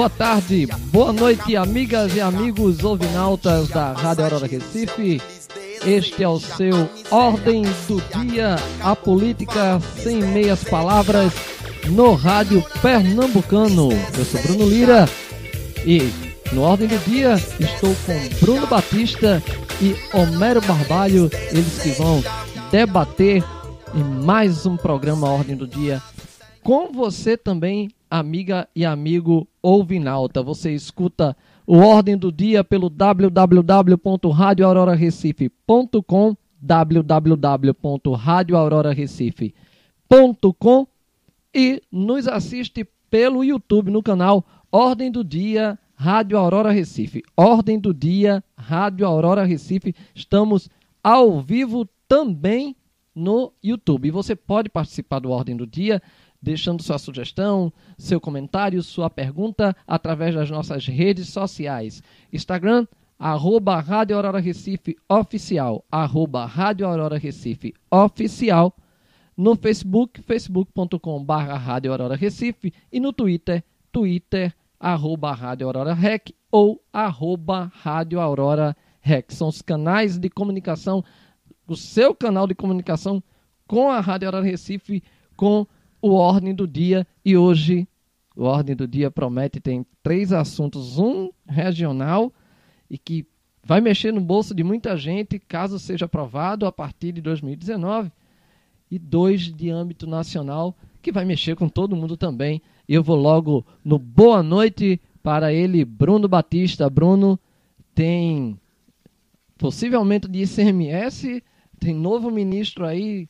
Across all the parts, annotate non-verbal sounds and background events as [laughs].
boa tarde, boa noite, amigas e amigos ouvinautas da Rádio Aurora Recife. Este é o seu Ordem do Dia, a política sem meias palavras, no Rádio Pernambucano. Eu sou Bruno Lira e no Ordem do Dia estou com Bruno Batista e Homero Barbalho, eles que vão debater em mais um programa Ordem do Dia com você também, amiga e amigo ouvinalta. Você escuta o Ordem do Dia pelo www.radioaurorarecife.com www.radioaurorarecife.com e nos assiste pelo YouTube no canal Ordem do Dia Rádio Aurora Recife. Ordem do Dia Rádio Aurora Recife. Estamos ao vivo também no YouTube. Você pode participar do Ordem do Dia deixando sua sugestão, seu comentário, sua pergunta através das nossas redes sociais. Instagram, arroba Rádio Aurora Recife Oficial, arroba Rádio Aurora Recife Oficial. No Facebook, facebook.com Rádio Aurora Recife. E no Twitter, twitter, arroba Rádio Aurora Rec ou arroba Rádio Aurora Rec. São os canais de comunicação, o seu canal de comunicação com a Rádio Aurora Recife, com o Ordem do Dia. E hoje, o Ordem do Dia promete tem três assuntos: um regional e que vai mexer no bolso de muita gente, caso seja aprovado a partir de 2019, e dois de âmbito nacional, que vai mexer com todo mundo também. Eu vou logo no boa noite para ele, Bruno Batista. Bruno tem possivelmente de ICMS, tem novo ministro aí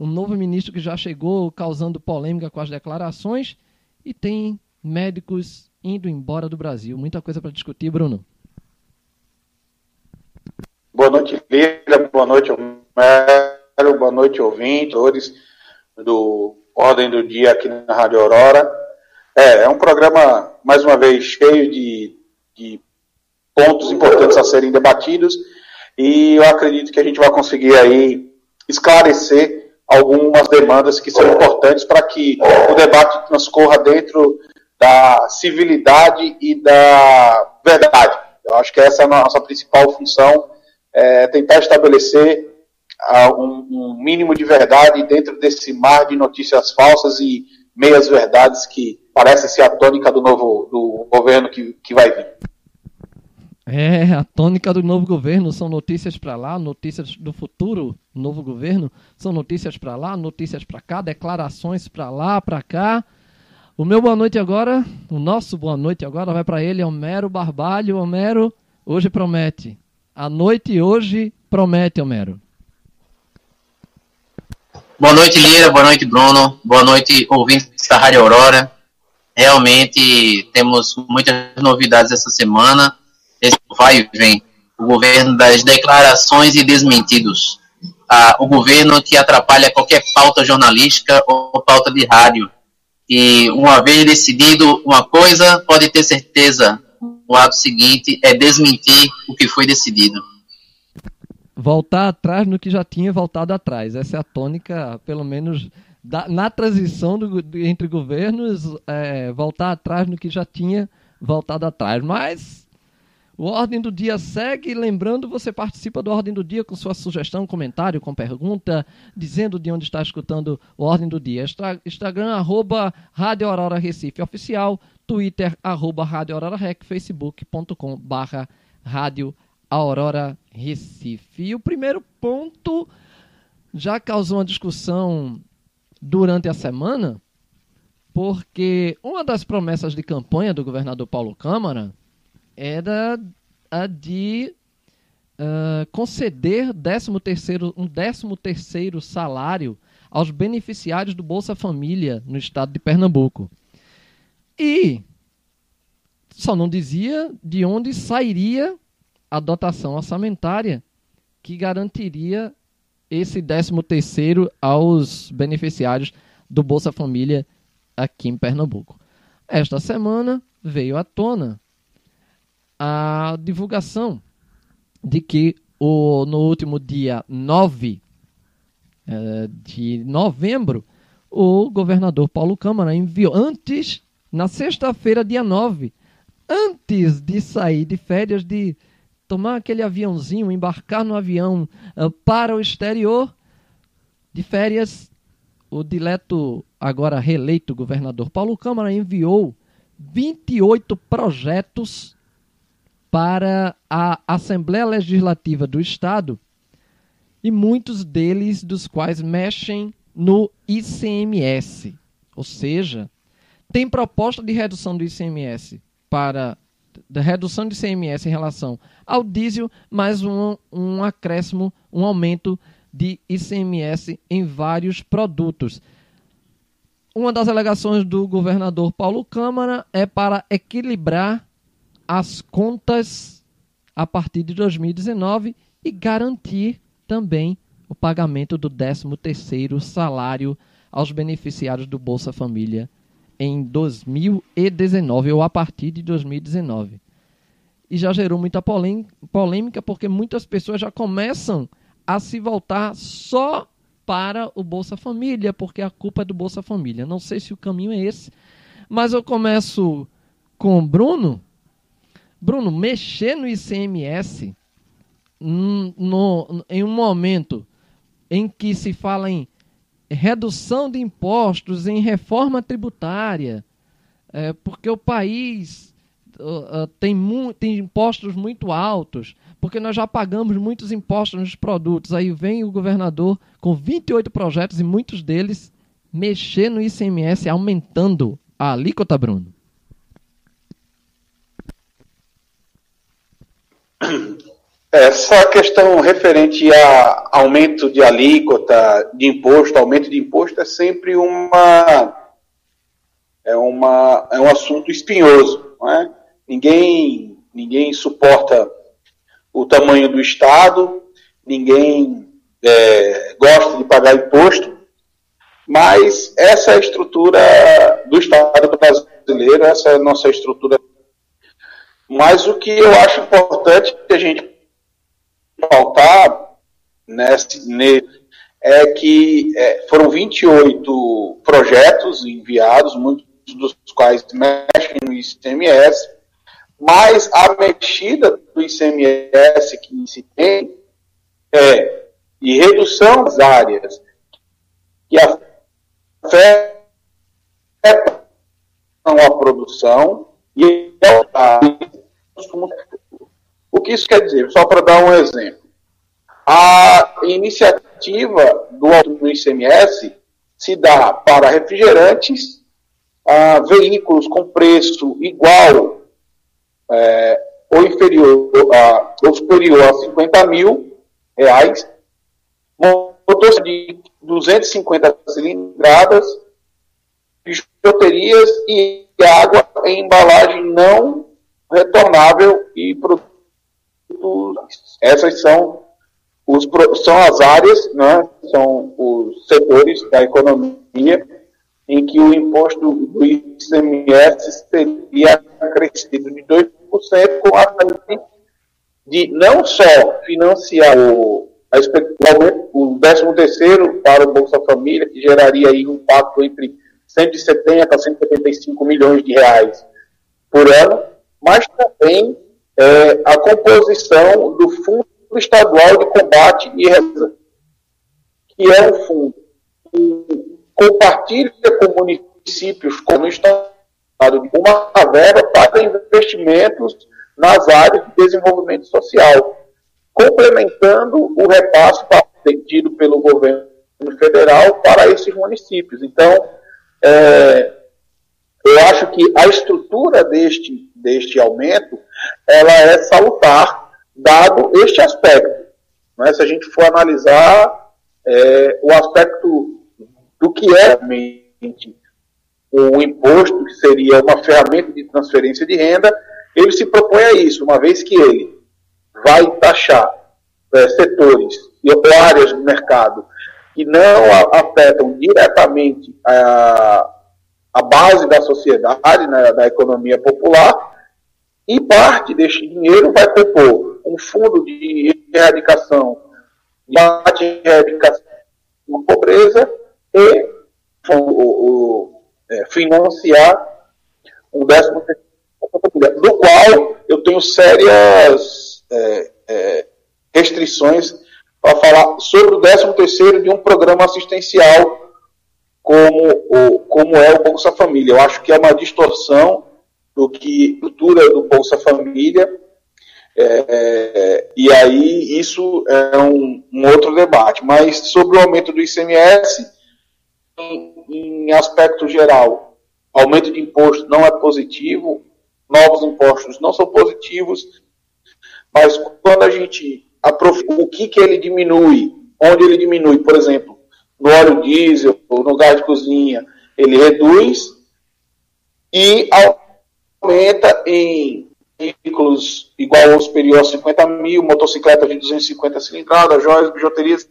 um novo ministro que já chegou causando polêmica com as declarações e tem médicos indo embora do Brasil. Muita coisa para discutir, Bruno. Boa noite, Lira. Boa noite, Homero. Boa noite, ouvintes do Ordem do Dia aqui na Rádio Aurora. É, é um programa, mais uma vez, cheio de, de pontos importantes a serem debatidos e eu acredito que a gente vai conseguir aí esclarecer algumas demandas que são importantes para que o debate transcorra dentro da civilidade e da verdade. Eu acho que essa é a nossa principal função, é tentar estabelecer um, um, mínimo de verdade dentro desse mar de notícias falsas e meias verdades que parece ser a tônica do novo do governo que, que vai vir. É, a tônica do novo governo são notícias para lá, notícias do futuro novo governo, são notícias para lá, notícias para cá, declarações para lá, para cá. O meu boa noite agora, o nosso boa noite agora vai para ele, Homero Barbalho. Homero, hoje promete. A noite hoje promete, Homero. Boa noite, Lira. Boa noite, Bruno. Boa noite, ouvintes da Rádio Aurora. Realmente temos muitas novidades essa semana esse vai e vem. O governo das declarações e desmentidos. Ah, o governo que atrapalha qualquer pauta jornalística ou pauta de rádio. E uma vez decidido uma coisa, pode ter certeza, o ato seguinte é desmentir o que foi decidido. Voltar atrás no que já tinha voltado atrás. Essa é a tônica, pelo menos, da, na transição do, entre governos, é, voltar atrás no que já tinha voltado atrás. Mas o Ordem do Dia segue. Lembrando, você participa do Ordem do Dia com sua sugestão, comentário, com pergunta, dizendo de onde está escutando o Ordem do Dia. Instagram, arroba Rádio Aurora Recife Oficial, Twitter, arroba Rádio Aurora Rec, facebook.com barra Rádio Aurora Recife. E o primeiro ponto já causou uma discussão durante a semana, porque uma das promessas de campanha do governador Paulo Câmara era a de uh, conceder 13 terceiro, um 13 terceiro salário aos beneficiários do Bolsa Família no estado de Pernambuco. E só não dizia de onde sairia a dotação orçamentária que garantiria esse 13 terceiro aos beneficiários do Bolsa Família aqui em Pernambuco. Esta semana veio à tona a divulgação de que o, no último dia 9 eh, de novembro, o governador Paulo Câmara enviou, antes, na sexta-feira, dia 9, antes de sair de férias, de tomar aquele aviãozinho, embarcar no avião uh, para o exterior, de férias, o dileto, agora reeleito governador Paulo Câmara enviou 28 projetos para a Assembleia Legislativa do Estado e muitos deles dos quais mexem no ICMS. Ou seja, tem proposta de redução do ICMS para da redução de ICMS em relação ao diesel, mais um, um acréscimo, um aumento de ICMS em vários produtos. Uma das alegações do governador Paulo Câmara é para equilibrar as contas a partir de 2019 e garantir também o pagamento do 13º salário aos beneficiários do Bolsa Família em 2019 ou a partir de 2019. E já gerou muita polêmica porque muitas pessoas já começam a se voltar só para o Bolsa Família, porque a culpa é do Bolsa Família. Não sei se o caminho é esse, mas eu começo com o Bruno, Bruno, mexer no ICMS no, em um momento em que se fala em redução de impostos, em reforma tributária, é, porque o país uh, tem, tem impostos muito altos, porque nós já pagamos muitos impostos nos produtos. Aí vem o governador com 28 projetos e muitos deles mexer no ICMS, aumentando a alíquota, Bruno. Essa questão referente a aumento de alíquota de imposto, aumento de imposto é sempre uma é uma é um assunto espinhoso, não é? Ninguém ninguém suporta o tamanho do Estado, ninguém é, gosta de pagar imposto, mas essa é a estrutura do Estado brasileiro, essa é a nossa estrutura mas o que eu acho importante que a gente pautar nesse, nesse é que é, foram 28 projetos enviados, muitos dos quais mexem no ICMS, mas a mexida do ICMS que se tem é de redução das áreas que afetam a produção e a o que isso quer dizer? Só para dar um exemplo. A iniciativa do do ICMS se dá para refrigerantes, a veículos com preço igual é, ou inferior a, ou superior a 50 mil reais, motores de 250 cilindradas, bijuterias e água em embalagem não retornável e produtos. Essas são, os, são as áreas, né, são os setores da economia em que o imposto do ICMS seria crescido de 2% com a de não só financiar o, a, o 13 terceiro para o Bolsa Família, que geraria aí um impacto entre 170 a 175 milhões de reais por ano, mas também é, a composição do Fundo Estadual de Combate e Reserva, que é um fundo que compartilha com municípios como o Estado uma verba para investimentos nas áreas de desenvolvimento social, complementando o repasse tido pelo governo federal para esses municípios. Então, é, eu acho que a estrutura deste, deste aumento ela é salutar, dado este aspecto. Né? Se a gente for analisar é, o aspecto do que é realmente um imposto, que seria uma ferramenta de transferência de renda, ele se propõe a isso, uma vez que ele vai taxar é, setores e áreas do mercado que não afetam diretamente a, a base da sociedade, né, da economia popular, e parte deste dinheiro vai compor um fundo de erradicação, de erradicação da pobreza e o, o, é, financiar um décimo do qual eu tenho sérias é, é, restrições para falar sobre o 13 terceiro de um programa assistencial como, o, como é o Bolsa Família. Eu acho que é uma distorção do que estrutura do Bolsa Família é, e aí isso é um, um, outro debate. Mas sobre o aumento do ICMS, em, em aspecto geral, aumento de imposto não é positivo, novos impostos não são positivos, mas quando a gente o que, que ele diminui, onde ele diminui, por exemplo, no óleo diesel, ou no gás de cozinha, ele reduz e aumenta em veículos igual ou superior a 50 mil, motocicletas de 250 cilindradas, joias, bijuterias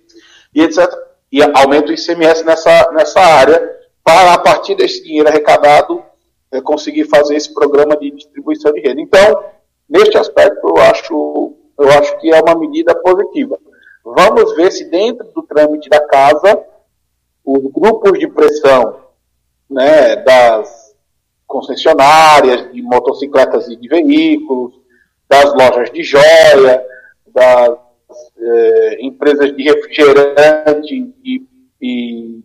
e etc. E aumenta o ICMS nessa, nessa área, para a partir desse dinheiro arrecadado, é, conseguir fazer esse programa de distribuição de renda. Então, neste aspecto, eu acho eu acho que é uma medida positiva. Vamos ver se dentro do trâmite da casa, os grupos de pressão né, das concessionárias de motocicletas e de veículos, das lojas de joia, das eh, empresas de refrigerante e, e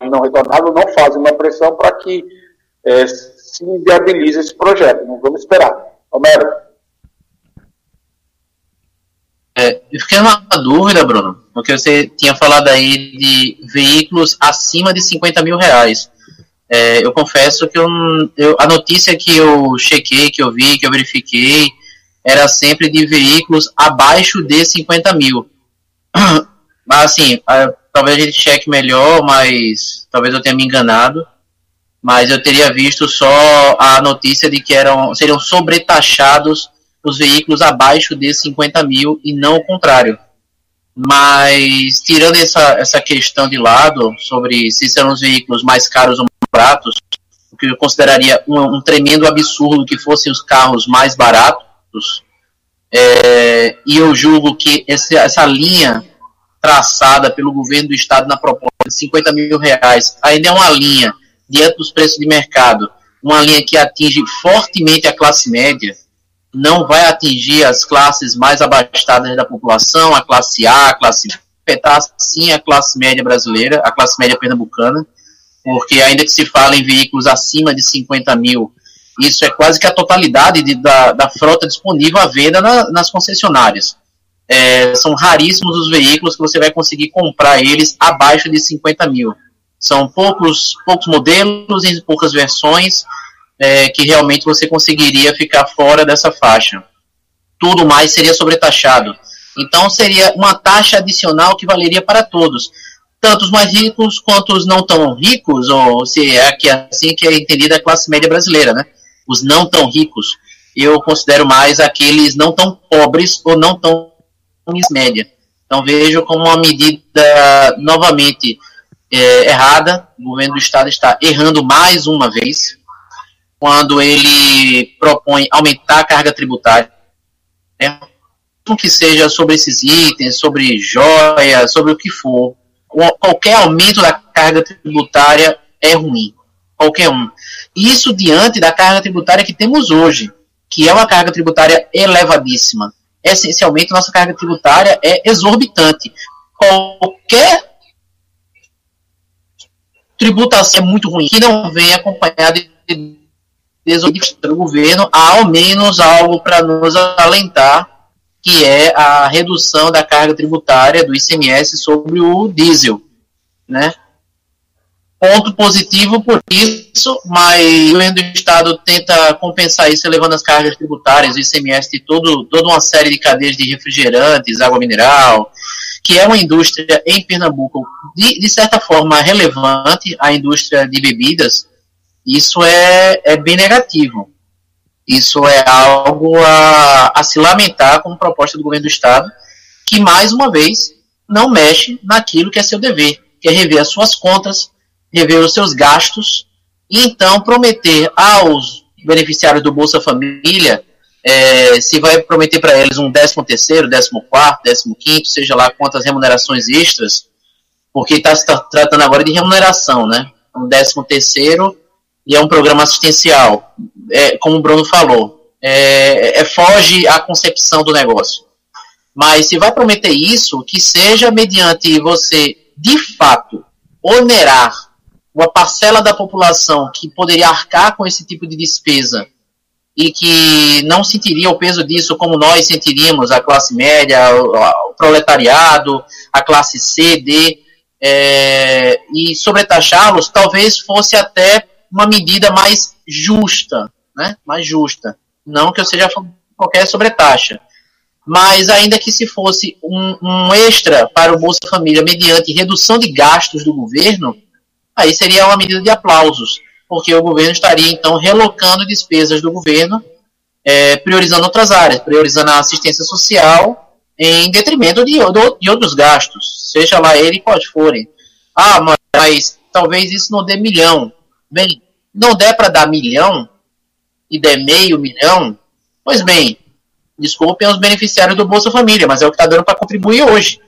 não retornável não fazem uma pressão para que eh, se inviabilize esse projeto. Não vamos esperar. Homero. É, eu fiquei numa dúvida, Bruno, porque você tinha falado aí de veículos acima de 50 mil reais. É, eu confesso que eu, eu, a notícia que eu chequei, que eu vi, que eu verifiquei, era sempre de veículos abaixo de 50 mil. [clears throat] Mas assim, talvez a gente cheque melhor, mas talvez eu tenha me enganado. Mas eu teria visto só a notícia de que eram, seriam sobretaxados os veículos abaixo de 50 mil e não o contrário. Mas, tirando essa, essa questão de lado, sobre se serão os veículos mais caros ou baratos, o que eu consideraria um, um tremendo absurdo que fossem os carros mais baratos, é, e eu julgo que esse, essa linha traçada pelo governo do estado na proposta de 50 mil reais ainda é uma linha, diante dos preços de mercado, uma linha que atinge fortemente a classe média, não vai atingir as classes mais abastadas da população, a classe A, a classe B, afetar sim a classe média brasileira, a classe média pernambucana, porque ainda que se fale em veículos acima de 50 mil, isso é quase que a totalidade de, da, da frota disponível à venda na, nas concessionárias. É, são raríssimos os veículos que você vai conseguir comprar eles abaixo de 50 mil. São poucos, poucos modelos em poucas versões, é, que realmente você conseguiria ficar fora dessa faixa. Tudo mais seria sobretaxado. Então seria uma taxa adicional que valeria para todos, tanto os mais ricos quanto os não tão ricos, ou se é aqui assim que é entendida a classe média brasileira, né? Os não tão ricos, eu considero mais aqueles não tão pobres ou não tão média. Então vejo como uma medida novamente é, errada. O governo do estado está errando mais uma vez quando ele propõe aumentar a carga tributária, né? que seja sobre esses itens, sobre joias, sobre o que for, qualquer aumento da carga tributária é ruim, qualquer um. Isso diante da carga tributária que temos hoje, que é uma carga tributária elevadíssima. Essencialmente, nossa carga tributária é exorbitante. Qualquer tributação é muito ruim, que não vem acompanhada de do governo, há ao menos algo para nos alentar, que é a redução da carga tributária do ICMS sobre o diesel, né? Ponto positivo por isso, mas o governo do Estado tenta compensar isso elevando as cargas tributárias, o ICMS de todo, toda uma série de cadeias de refrigerantes, água mineral que é uma indústria em Pernambuco, de, de certa forma, relevante, a indústria de bebidas, isso é, é bem negativo. Isso é algo a, a se lamentar como proposta do governo do Estado, que, mais uma vez, não mexe naquilo que é seu dever, que é rever as suas contas, rever os seus gastos, e então prometer aos beneficiários do Bolsa Família é, se vai prometer para eles um 13 terceiro, 14 quarto, 15 quinto, seja lá quantas remunerações extras, porque está se tratando agora de remuneração, né? Um 13 terceiro e é um programa assistencial, é, como o Bruno falou, é, é, foge à concepção do negócio. Mas se vai prometer isso, que seja mediante você, de fato, onerar uma parcela da população que poderia arcar com esse tipo de despesa e que não sentiria o peso disso como nós sentiríamos, a classe média, o, proletariado, a classe C, D, é, e sobretaxá-los talvez fosse até uma medida mais justa, né? mais justa. Não que eu seja qualquer sobretaxa. Mas ainda que se fosse um, um extra para o Bolsa Família mediante redução de gastos do governo, aí seria uma medida de aplausos porque o governo estaria então relocando despesas do governo, é, priorizando outras áreas, priorizando a assistência social em detrimento de, de outros gastos, seja lá ele quais forem. Ah, mas talvez isso não dê milhão. Bem, não der para dar milhão e der meio milhão, pois bem, desculpem os beneficiários do Bolsa Família, mas é o que está dando para contribuir hoje.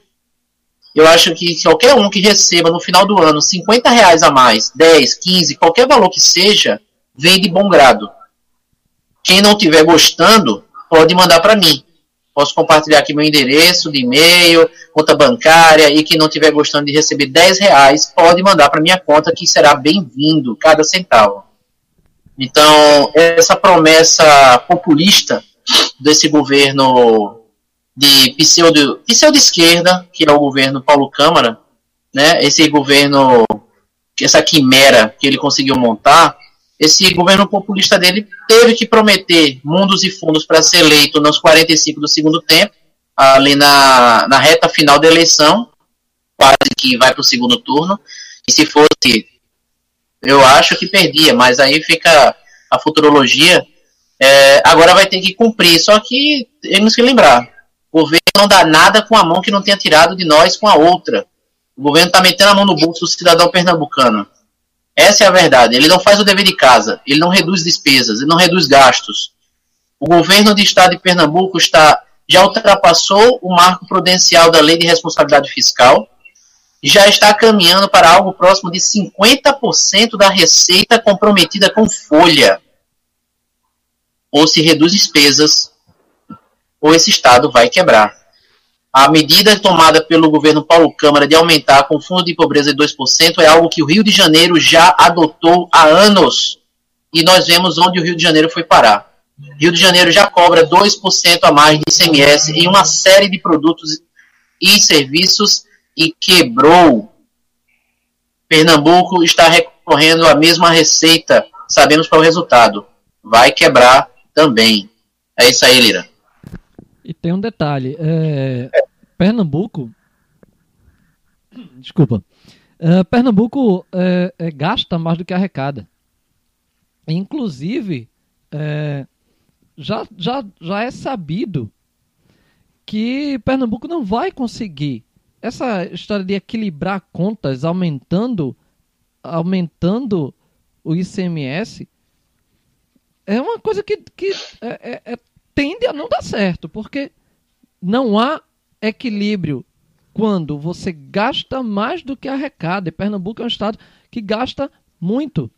Eu acho que qualquer um que receba no final do ano 50 reais a mais, 10, 15, qualquer valor que seja, vem de bom grado. Quem não estiver gostando, pode mandar para mim. Posso compartilhar aqui meu endereço de e-mail, conta bancária, e quem não estiver gostando de receber 10 reais, pode mandar para minha conta, que será bem-vindo, cada centavo. Então, essa promessa populista desse governo de pseudo, pseudo esquerda, que é o governo Paulo Câmara, né, esse governo, essa quimera que ele conseguiu montar, esse governo populista dele teve que prometer mundos e fundos para ser eleito nos 45 do segundo tempo, ali na, na reta final da eleição, quase que vai para o segundo turno, e se fosse, eu acho que perdia, mas aí fica a futurologia, é, agora vai ter que cumprir, só que temos que lembrar, o governo não dá nada com a mão que não tenha tirado de nós com a outra. O governo está metendo a mão no bolso do cidadão pernambucano. Essa é a verdade. Ele não faz o dever de casa, ele não reduz despesas, ele não reduz gastos. O governo do estado de Pernambuco está já ultrapassou o marco prudencial da lei de responsabilidade fiscal, já está caminhando para algo próximo de 50% da receita comprometida com folha. Ou se reduz despesas, ou esse Estado vai quebrar. A medida tomada pelo governo Paulo Câmara de aumentar com o fundo de pobreza de 2% é algo que o Rio de Janeiro já adotou há anos. E nós vemos onde o Rio de Janeiro foi parar. Rio de Janeiro já cobra 2% a mais de ICMS em uma série de produtos e serviços e quebrou. Pernambuco está recorrendo à mesma receita. Sabemos qual é o resultado. Vai quebrar também. É isso aí, Lira. E tem um detalhe: é, Pernambuco. Desculpa. É, Pernambuco é, é, gasta mais do que arrecada. Inclusive, é, já, já, já é sabido que Pernambuco não vai conseguir essa história de equilibrar contas aumentando aumentando o ICMS é uma coisa que, que é, é, é tende a não dar certo, porque não há equilíbrio quando você gasta mais do que arrecada. E Pernambuco é um estado que gasta muito.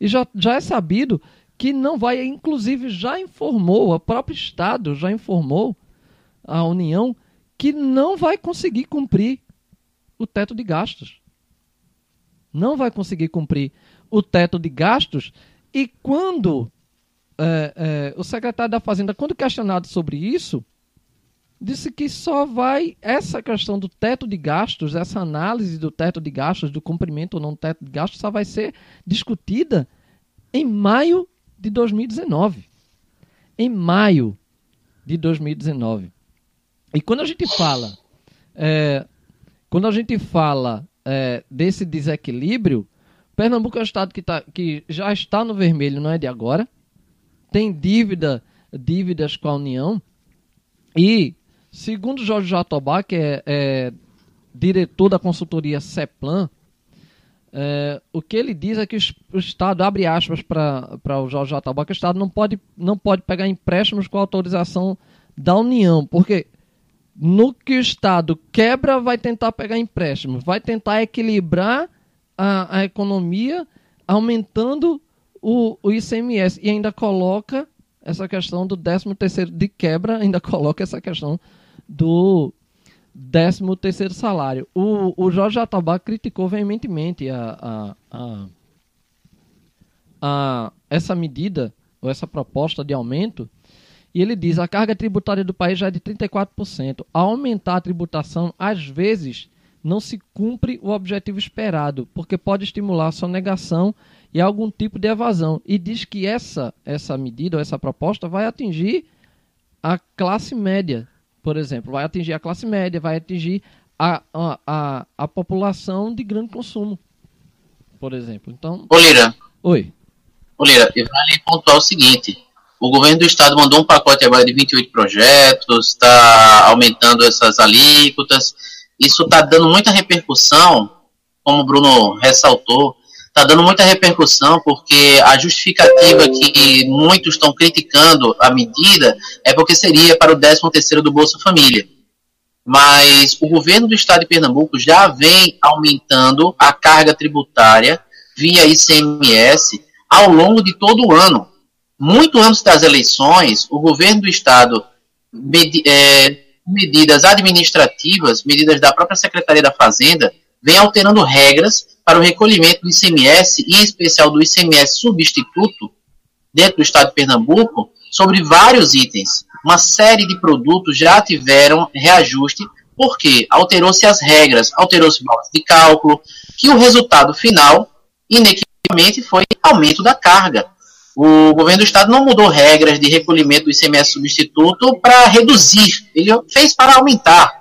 E já, já é sabido que não vai, inclusive já informou, o próprio Estado já informou a União que não vai conseguir cumprir o teto de gastos. Não vai conseguir cumprir o teto de gastos e quando é, é, o secretário da Fazenda, quando questionado sobre isso, disse que só vai essa questão do teto de gastos, essa análise do teto de gastos, do cumprimento ou não do teto de gastos, só vai ser discutida em maio de 2019. Em maio de 2019. E quando a gente fala é, quando a gente fala é, desse desequilíbrio, Pernambuco é um estado que, tá, que já está no vermelho, não é de agora. Tem dívida, dívidas com a União. E, segundo Jorge Jatobá, que é, é diretor da consultoria CEPLAN, é, o que ele diz é que o Estado, abre aspas para o Jorge Jatobá, que o Estado não pode, não pode pegar empréstimos com autorização da União, porque no que o Estado quebra, vai tentar pegar empréstimo, vai tentar equilibrar a, a economia, aumentando o, o ICMS e ainda coloca essa questão do 13 terceiro de quebra, ainda [laughs] coloca essa questão do 13 terceiro salário. O, o Jorge Atabá criticou veementemente a, a, a, a, essa medida, ou essa proposta de aumento, e ele diz a carga tributária do país já é de 34%. Ao aumentar a tributação, às vezes não se cumpre o objetivo esperado, porque pode estimular a sonegação e algum tipo de evasão. E diz que essa, essa medida ou essa proposta vai atingir a classe média, por exemplo. Vai atingir a classe média, vai atingir a, a, a, a população de grande consumo, por exemplo. Então. Ô Lira. Oi. Ô Lira, e vale pontuar o seguinte. O governo do estado mandou um pacote agora de 28 projetos, está aumentando essas alíquotas. Isso está dando muita repercussão, como o Bruno ressaltou, está dando muita repercussão porque a justificativa que muitos estão criticando a medida é porque seria para o 13 terceiro do Bolsa Família. Mas o governo do estado de Pernambuco já vem aumentando a carga tributária via ICMS ao longo de todo o ano. Muito antes das eleições, o governo do estado, med é, medidas administrativas, medidas da própria Secretaria da Fazenda, vem alterando regras para o recolhimento do ICMS, e em especial do ICMS substituto, dentro do estado de Pernambuco, sobre vários itens. Uma série de produtos já tiveram reajuste, porque alterou-se as regras, alterou-se balanço de cálculo, que o resultado final, inequivocamente, foi aumento da carga. O governo do estado não mudou regras de recolhimento do ICMS substituto para reduzir, ele fez para aumentar.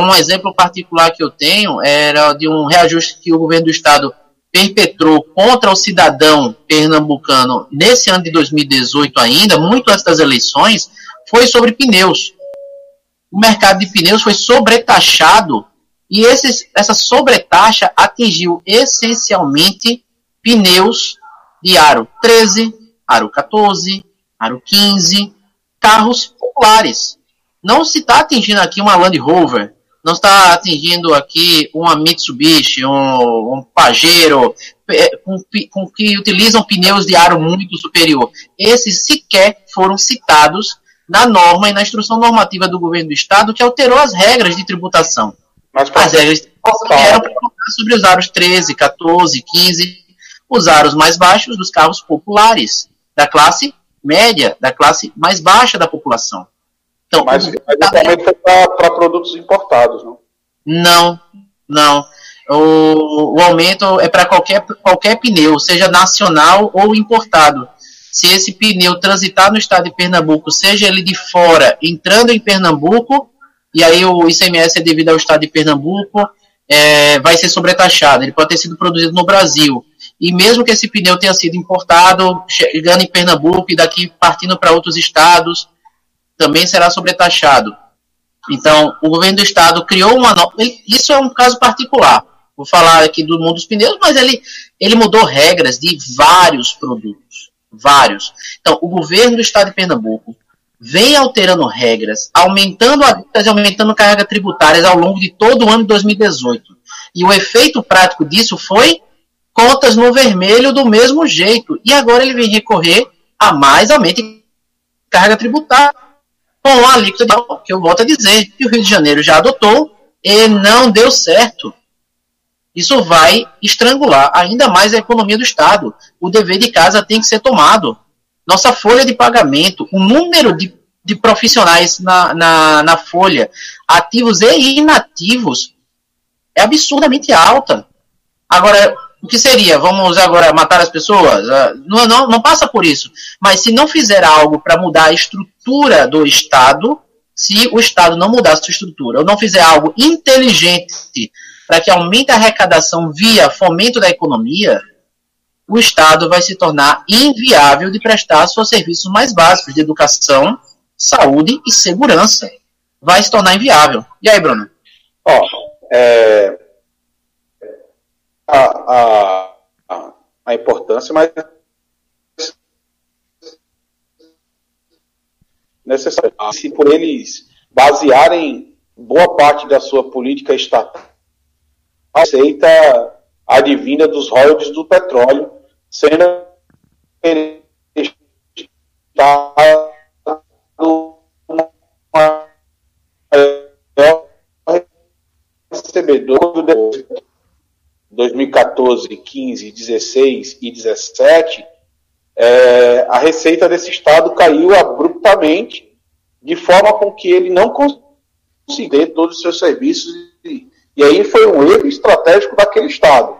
Um exemplo particular que eu tenho era de um reajuste que o governo do estado perpetrou contra o cidadão pernambucano nesse ano de 2018 ainda, muito antes das eleições, foi sobre pneus. O mercado de pneus foi sobretaxado e esse, essa sobretaxa atingiu essencialmente pneus de aro 13, aro 14, aro 15, carros populares não se está atingindo aqui uma Land Rover, não está atingindo aqui uma Mitsubishi, um, um Pajero, é, com, com, que utilizam pneus de aro muito superior. Esses sequer foram citados na norma e na instrução normativa do governo do estado que alterou as regras de tributação. Mas, as regras de tributação eram para sobre os aros 13, 14, 15, os aros mais baixos dos carros populares, da classe média, da classe mais baixa da população. Então, mas, mas também foi para produtos importados, não? Não, não. O, o aumento é para qualquer, qualquer pneu, seja nacional ou importado. Se esse pneu transitar no estado de Pernambuco, seja ele de fora, entrando em Pernambuco, e aí o ICMS é devido ao estado de Pernambuco, é, vai ser sobretaxado. Ele pode ter sido produzido no Brasil. E mesmo que esse pneu tenha sido importado, chegando em Pernambuco e daqui partindo para outros estados, também será sobretaxado. Então, o governo do estado criou uma nova. Isso é um caso particular. Vou falar aqui do mundo dos pneus, mas ele, ele mudou regras de vários produtos. Vários. Então, o governo do estado de Pernambuco vem alterando regras, aumentando alíquotas aumentando cargas tributárias ao longo de todo o ano de 2018. E o efeito prático disso foi contas no vermelho do mesmo jeito. E agora ele vem recorrer a mais aumento de carga tributária com a alíquota que eu volto a dizer, que o Rio de Janeiro já adotou e não deu certo. Isso vai estrangular ainda mais a economia do Estado. O dever de casa tem que ser tomado. Nossa folha de pagamento, o número de, de profissionais na, na, na folha, ativos e inativos, é absurdamente alta. Agora, o que seria? Vamos agora matar as pessoas? Ah, não, não, não passa por isso. Mas se não fizer algo para mudar a estrutura do Estado, se o Estado não mudar sua estrutura ou não fizer algo inteligente para que aumente a arrecadação via fomento da economia, o Estado vai se tornar inviável de prestar seus serviços mais básicos de educação, saúde e segurança. Vai se tornar inviável. E aí, Bruno? Ó, é, a, a, a importância, mas necessário. Se por eles basearem boa parte da sua política estatal, aceita advinda dos royalties do petróleo, sendo recebedor de 2014, 15, 16 e 17, é, a receita desse estado caiu abruptamente, de forma com que ele não conseguia todos os seus serviços, e, e aí foi um erro estratégico daquele estado.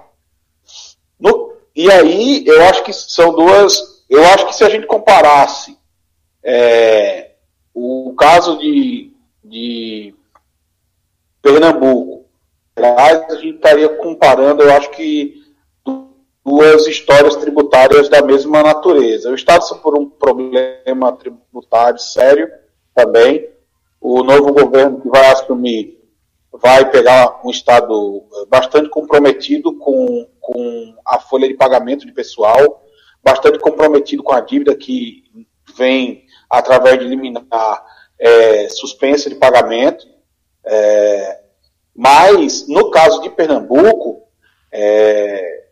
No, e aí eu acho que são duas. Eu acho que se a gente comparasse é, o caso de, de Pernambuco a gente estaria comparando, eu acho que duas histórias tributárias da mesma natureza. O Estado passou por um problema tributário sério também. O novo governo que vai assumir vai pegar um Estado eh, bastante comprometido com, com a folha de pagamento de pessoal, bastante comprometido com a dívida que vem através de eliminar é, suspensa de pagamento. É, mas, no caso de Pernambuco, é,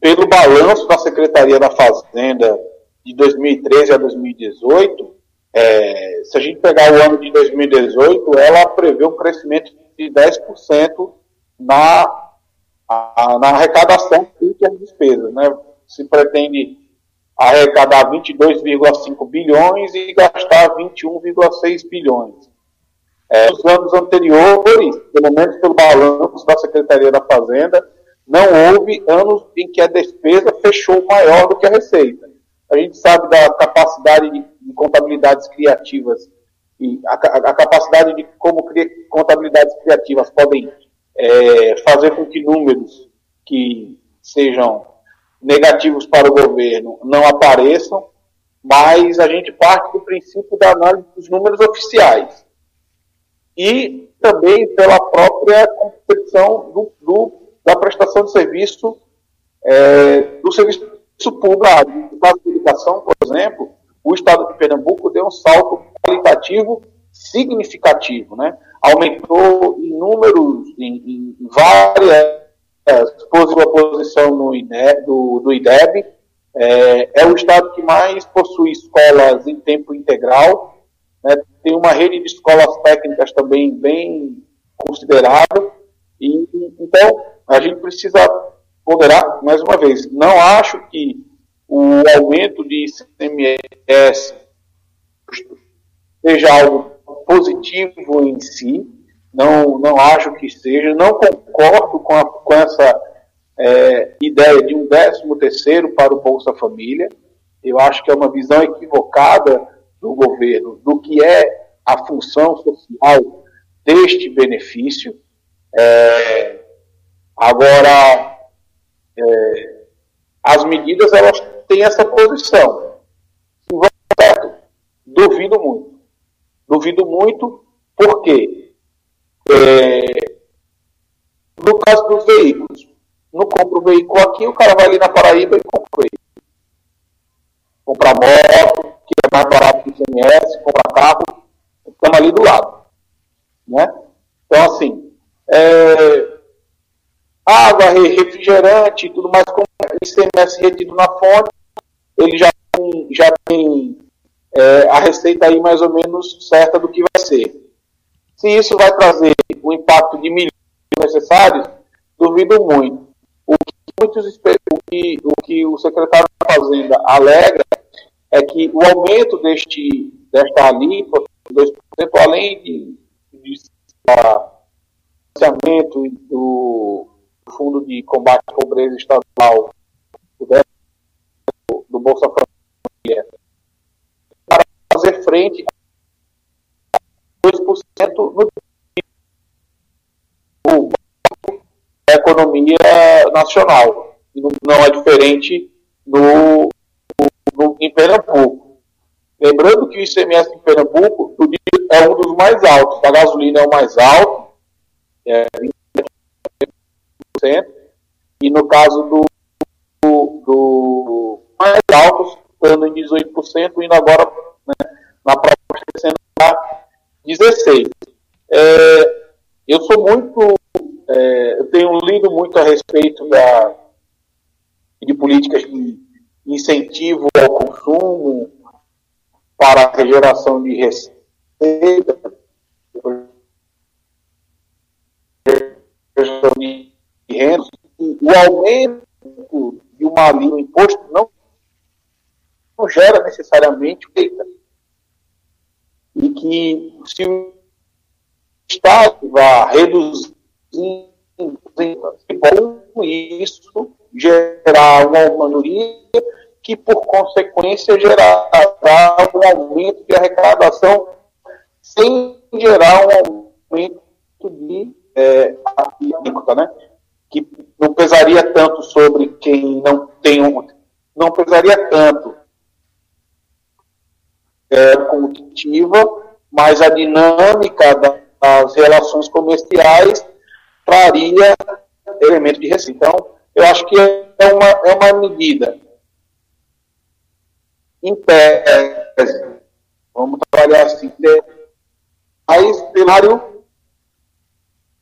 pelo balanço da Secretaria da Fazenda de 2013 a 2018, é, se a gente pegar o ano de 2018, ela prevê um crescimento de 10% na, a, na arrecadação e as despesas. Né? Se pretende arrecadar 22,5 bilhões e gastar 21,6 bilhões. É, nos anos anteriores, pelo menos pelo balanço da Secretaria da Fazenda, não houve anos em que a despesa fechou maior do que a receita. A gente sabe da capacidade de, de contabilidades criativas e a, a, capacidade de como contabilidades criativas podem é, fazer com que números que sejam negativos para o governo não apareçam, mas a gente parte do princípio da análise dos números oficiais e também pela própria concepção do, do, da prestação de serviço é, do serviço público. No caso da educação, por exemplo, o Estado de Pernambuco deu um salto qualitativo significativo, né? Aumentou em números, em, em várias pôs posição no INE, do, do IDEB, é, é o estado que mais possui escolas em tempo integral, né, tem uma rede de escolas técnicas também bem considerável. E, então, a gente precisa ponderar, mais uma vez, não acho que o aumento de ICMS seja algo positivo em si, não, não acho que seja, não concordo com, a, com essa é, ideia de um décimo terceiro para o Bolsa Família, eu acho que é uma visão equivocada do governo do que é a função social deste benefício. É, agora, é, as medidas elas têm essa posição. Duvido muito. Duvido muito, porque é, no caso dos veículos, não compra o veículo aqui, o cara vai ali na Paraíba e compra o veículo. Comprar moto, é mais barato que o CMS, comprar carro, estamos ali do lado. Né? Então, assim, é, água, refrigerante e tudo mais, com ICMS retido na fonte, ele já tem, já tem é, a receita aí mais ou menos certa do que vai ser. Se isso vai trazer o impacto de milhões necessários, duvido muito. O que, muitos, o que, o que o secretário da Fazenda alega é que o aumento deste, desta alíquota, 2%, além de, de financiamento do Fundo de Combate à Pobreza Estadual, do, do Bolsa Família, para fazer frente no a economia nacional. Não é diferente no, no, em Pernambuco. Lembrando que o ICMS em Pernambuco é um dos mais altos. A gasolina é o mais alto, é 27%, e no caso do, do, do mais alto, estando em 18%, indo agora né, na própria sendo para 16%. É, eu sou muito é, eu tenho lido muito a respeito da, de políticas incentivo ao consumo para a geração de receita, de rendas. O aumento de uma linha, o imposto não, não gera necessariamente feita. E que se o Estado vai reduzir com isso gerar uma maioria que, por consequência, gerará um aumento de arrecadação sem gerar um aumento de é, alíquota, né? Que não pesaria tanto sobre quem não tem um, não pesaria tanto é, competitiva, mas a dinâmica das relações comerciais traria elemento de receita. Então, eu acho que é uma, é uma medida. Em tese, vamos trabalhar assim, mas cenário,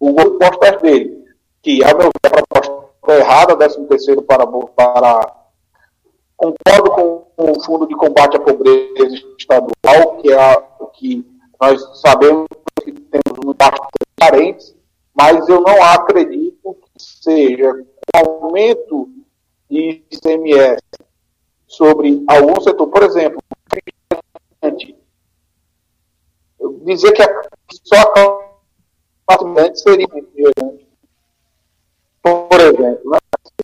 o propostas dele, que a meu ver a proposta errada, 13 terceiro para, para concordo com o Fundo de Combate à Pobreza Estadual, que é o que nós sabemos que temos bastante carentes, mas eu não acredito que seja aumento de ICMS sobre algum setor, por exemplo, dizer que só a classe seria. Por exemplo, né?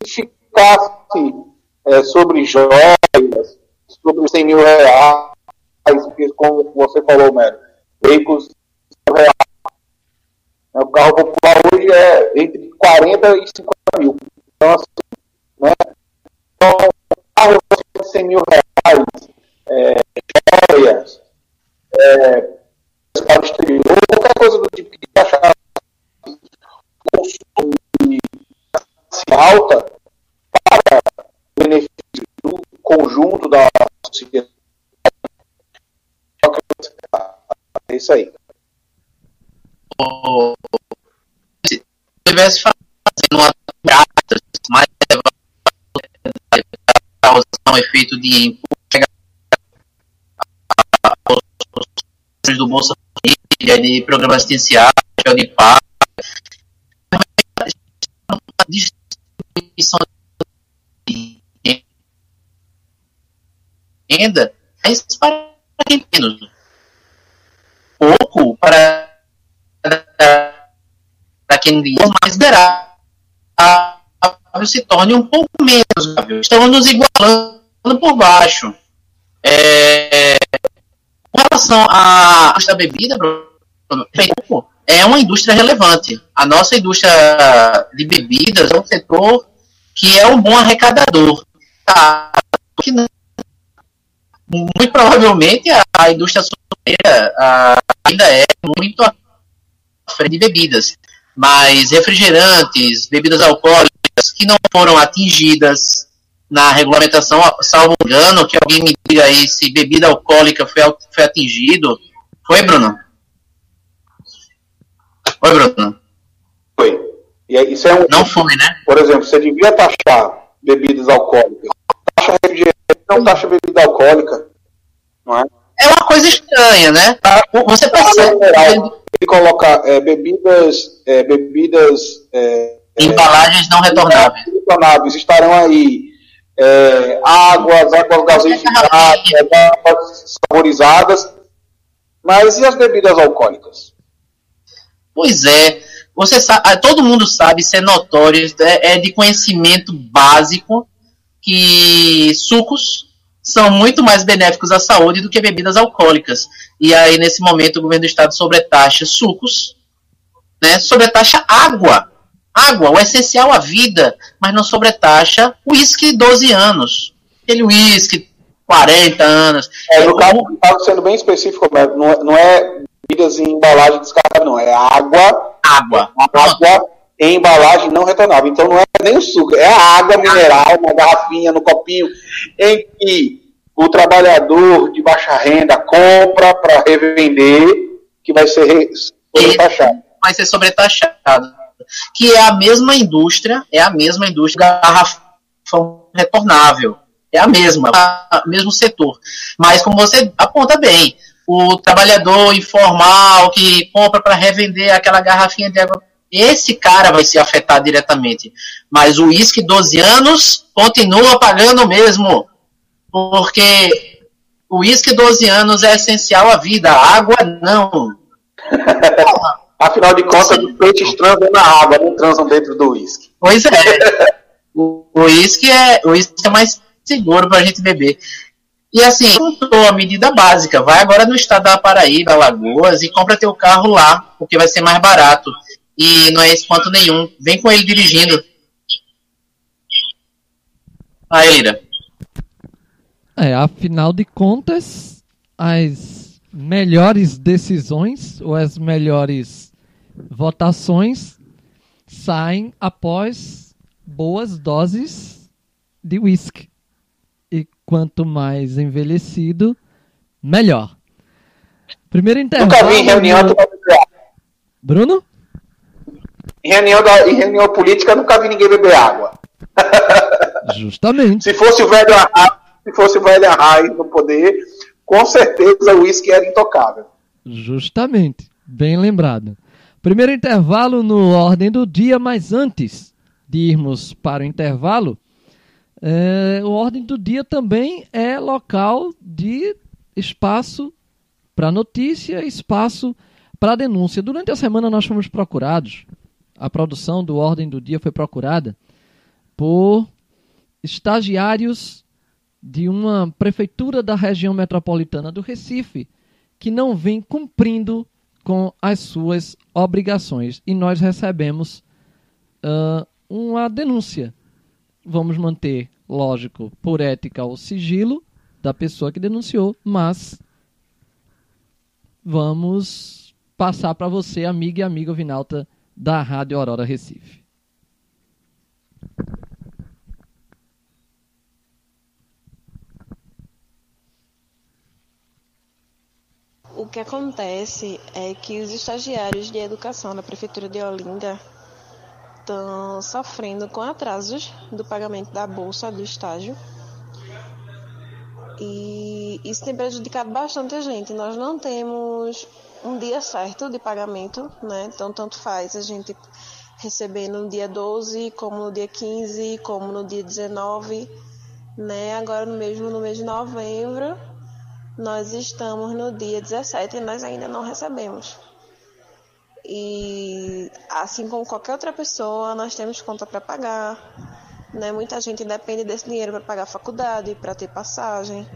se ficasse é, sobre joias, sobre 100 mil reais, como você falou, Mero, veículos reais, o carro popular hoje é entre 40 e 50 mil. Assim, né? Então, carro de 100 mil reais, é, joias, é, para o exterior, qualquer coisa do tipo que achar consumo de alta para benefício do conjunto da sociedade. É isso aí estivesse fazendo um efeito de do Bolsa Família, de programa assistencial, de paz, distribuição de renda, mas para quem menos. Pouco para quem mais a, se torne um pouco menos viável. Estamos nos igualando por baixo. É, com relação à indústria da bebida, é uma indústria relevante. A nossa indústria de bebidas é um setor que é um bom arrecadador. Tá? Muito provavelmente a, indústria a, ainda é muito à frente de bebidas mas refrigerantes, bebidas alcoólicas que não foram atingidas na regulamentação, salvo engano, que alguém me diga aí se bebida alcoólica foi, foi atingido. Foi, Bruno? Foi, Bruno? Foi. E isso é um, não foi, né? Por exemplo, você devia taxar bebidas alcoólicas. Taxa refrigerante, não taxa bebida alcoólica. Não é? É uma coisa estranha, né? Você percebe e colocar é, bebidas, é, bebidas é embalagens não retornáveis. retornáveis estarão aí é, águas, águas gaseificadas, águas saborizadas, mas e as bebidas alcoólicas? Pois é, você sabe, ah, todo mundo sabe, isso é notório, é, é de conhecimento básico que sucos são muito mais benéficos à saúde do que bebidas alcoólicas. E aí, nesse momento, o governo do estado sobretaxa sucos, né, sobretaxa água. Água, o essencial à vida, mas não sobretaxa uísque 12 anos. Aquele uísque 40 anos. É, no caso, sendo bem específico, não, é, não é bebidas em embalagem descartável, não. É água. Água. Água em embalagem não retornável. Então não é nem o suco, é a água mineral, na garrafinha, no copinho, em que o trabalhador de baixa renda compra para revender, que vai ser sobretaxado. Vai ser sobretaxado. Que é a mesma indústria, é a mesma indústria garrafão retornável. É a mesma, o mesmo setor. Mas como você aponta bem, o trabalhador informal que compra para revender aquela garrafinha de água esse cara vai se afetar diretamente. Mas o uísque 12 anos continua pagando mesmo. Porque o uísque 12 anos é essencial à vida, a água não. [laughs] Afinal de contas, os peixes transam na água, não transam dentro do uísque. Pois é. o uísque é, o é mais seguro para a gente beber. E assim, a medida básica. Vai agora no estado da Paraíba, Alagoas, e compra teu carro lá, porque vai ser mais barato e não é espanto nenhum. Vem com ele dirigindo. Aí, Ira. É, afinal de contas, as melhores decisões ou as melhores votações saem após boas doses de whisky. E quanto mais envelhecido, melhor. Primeiro intervalo. Nunca vi em reunião Bruno? Em reunião, da, em reunião política, nunca vi ninguém beber água. [laughs] Justamente. se fosse o velho Arraes, se fosse o velho Arraes no poder, com certeza o uísque era intocável. Justamente. Bem lembrado. Primeiro intervalo no ordem do dia, mas antes de irmos para o intervalo, é, o ordem do dia também é local de espaço para notícia, espaço para denúncia. Durante a semana nós fomos procurados a produção do Ordem do Dia foi procurada por estagiários de uma prefeitura da região metropolitana do Recife que não vem cumprindo com as suas obrigações. E nós recebemos uh, uma denúncia. Vamos manter, lógico, por ética, o sigilo da pessoa que denunciou, mas vamos passar para você, amiga e amigo Vinalta da Rádio Aurora Recife. O que acontece é que os estagiários de educação da Prefeitura de Olinda estão sofrendo com atrasos do pagamento da bolsa do estágio. E isso tem prejudicado bastante a gente. Nós não temos um dia certo de pagamento, né? Então, tanto faz a gente receber no dia 12, como no dia 15, como no dia 19, né? Agora, mesmo no mês de novembro, nós estamos no dia 17 e nós ainda não recebemos. E assim como qualquer outra pessoa, nós temos conta para pagar, né? Muita gente depende desse dinheiro para pagar a faculdade, para ter passagem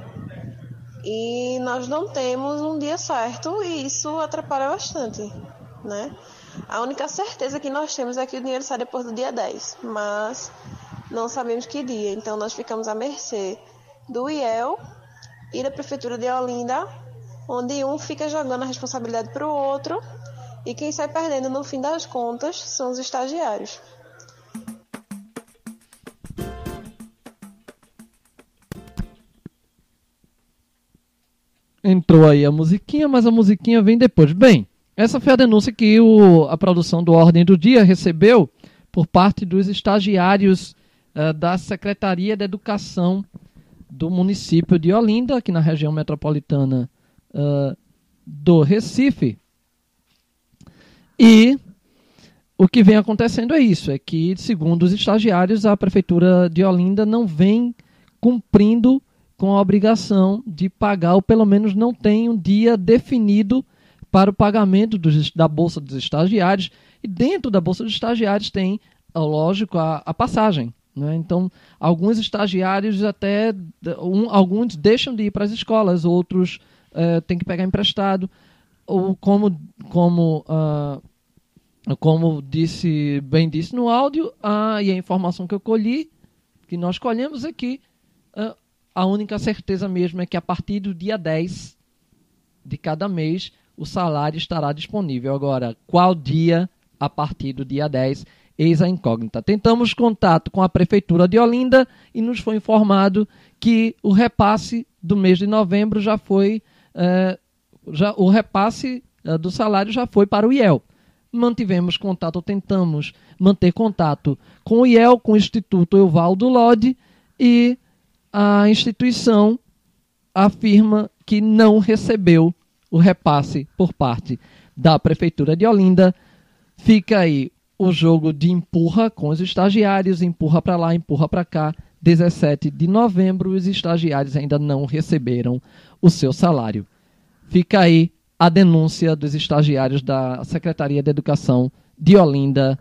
e nós não temos um dia certo e isso atrapalha bastante, né? A única certeza que nós temos é que o dinheiro sai depois do dia 10, mas não sabemos que dia, então nós ficamos à mercê do IEL e da Prefeitura de Olinda, onde um fica jogando a responsabilidade para o outro e quem sai perdendo no fim das contas são os estagiários. entrou aí a musiquinha, mas a musiquinha vem depois. Bem, essa foi a denúncia que o, a produção do Ordem do Dia recebeu por parte dos estagiários uh, da Secretaria de Educação do município de Olinda, aqui na região metropolitana uh, do Recife. E o que vem acontecendo é isso, é que, segundo os estagiários, a prefeitura de Olinda não vem cumprindo com a obrigação de pagar, ou pelo menos não tem um dia definido para o pagamento dos, da Bolsa dos Estagiários. E dentro da Bolsa dos Estagiários tem, lógico, a, a passagem. Né? Então, alguns estagiários até um, alguns deixam de ir para as escolas, outros uh, têm que pegar emprestado. Ou como, como, uh, como disse, bem disse no áudio, uh, e a informação que eu colhi, que nós colhemos aqui, uh, a única certeza mesmo é que a partir do dia 10 de cada mês o salário estará disponível. Agora, qual dia a partir do dia 10? Eis a incógnita. Tentamos contato com a Prefeitura de Olinda e nos foi informado que o repasse do mês de novembro já foi. Eh, já, o repasse eh, do salário já foi para o IEL. Mantivemos contato, tentamos manter contato com o IEL, com o Instituto Euvaldo Lodi, e a instituição afirma que não recebeu o repasse por parte da Prefeitura de Olinda. Fica aí o jogo de empurra com os estagiários, empurra para lá, empurra para cá. 17 de novembro, os estagiários ainda não receberam o seu salário. Fica aí a denúncia dos estagiários da Secretaria de Educação de Olinda,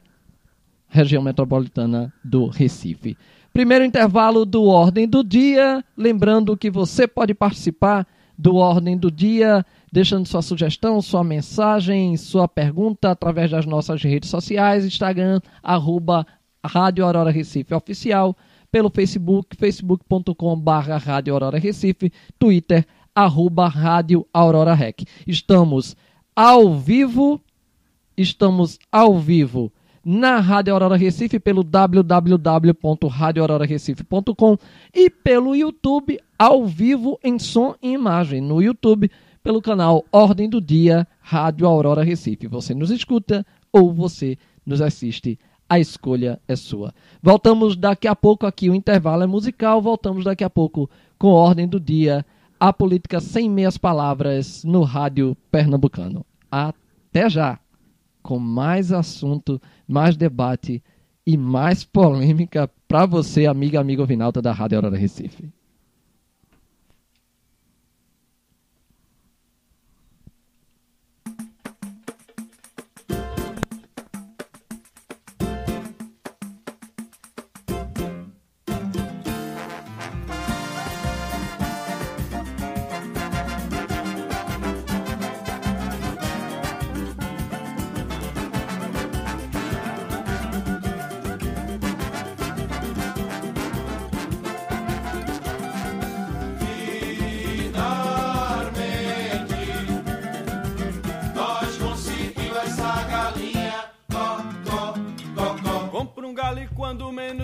região metropolitana do Recife. Primeiro intervalo do Ordem do Dia. Lembrando que você pode participar do Ordem do Dia deixando sua sugestão, sua mensagem, sua pergunta através das nossas redes sociais, Instagram, arroba Rádio Aurora Recife Oficial, pelo Facebook, facebook.com.br Rádio Aurora Recife, Twitter, arroba Rádio Aurora Rec. Estamos ao vivo, estamos ao vivo na Rádio Aurora Recife pelo www.radioaurorarecife.com e pelo YouTube ao vivo em som e imagem no YouTube pelo canal Ordem do Dia Rádio Aurora Recife. Você nos escuta ou você nos assiste. A escolha é sua. Voltamos daqui a pouco aqui, o intervalo é musical. Voltamos daqui a pouco com Ordem do Dia, a política sem meias palavras no Rádio Pernambucano. Até já! Com mais assunto, mais debate e mais polêmica para você, amiga, amigo Vinalta da Rádio Aurora Recife.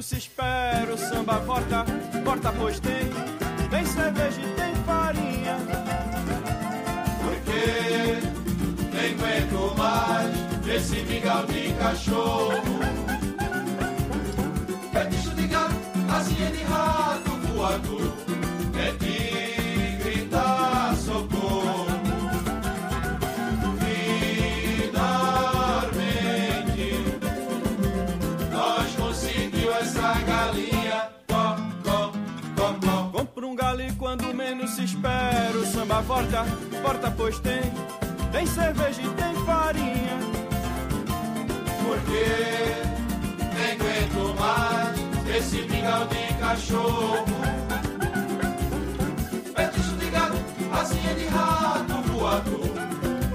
se espera, o samba volta, porta pois tem, tem cerveja e tem farinha. Porque nem aguento mais esse migal de cachorro. É bicho de gato, assim ele de. porta, porta, pois tem, tem cerveja e tem farinha. Porque nem aguento mais esse mingau de cachorro. Petisco de gato, asinha de rato voador,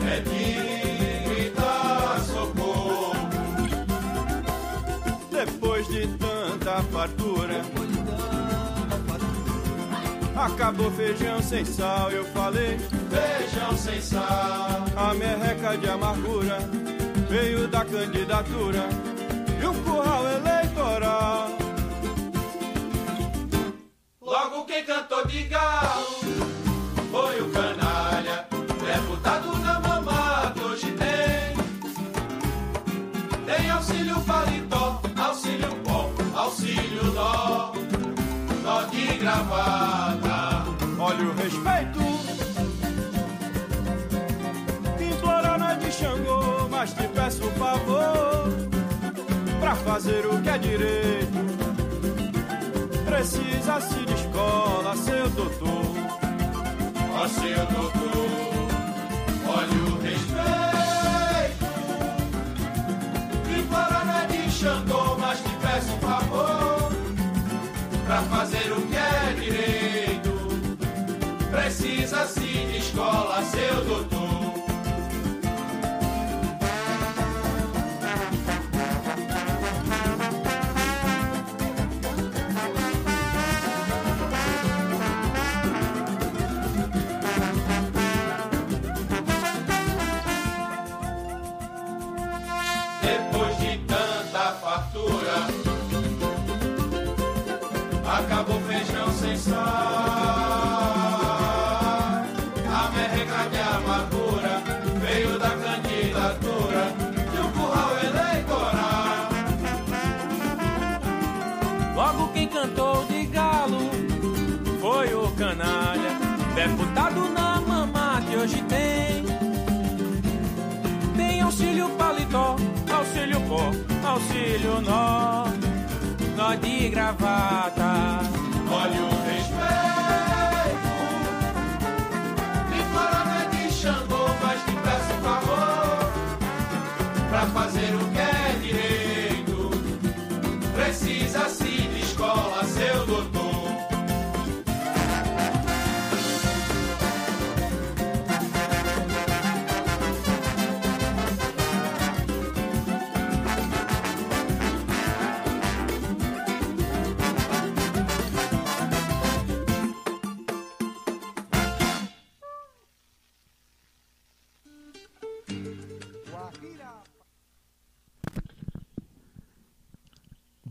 é de gritar socorro. Depois de tanta fartura Acabou feijão sem sal, eu falei. Feijão sem sal. A merreca de amargura veio da candidatura e um curral eleitoral. Logo quem cantou de galo foi o canalha, deputado na mamata hoje tem. Tem auxílio paletó, auxílio pó, auxílio dó, dó de gravata o respeito. Implorar não é de Xangô, mas te peço um favor. Pra fazer o que é direito, precisa-se de escola, seu doutor. Ó, seu doutor, olha o respeito. Implorar não é de Xangô, mas te peço um favor. Precisa sim de escola, seu doutor. Canalha, deputado na mama que hoje tem. Tem auxílio paletó, auxílio pó, auxílio nó, nó de gravata. Olha o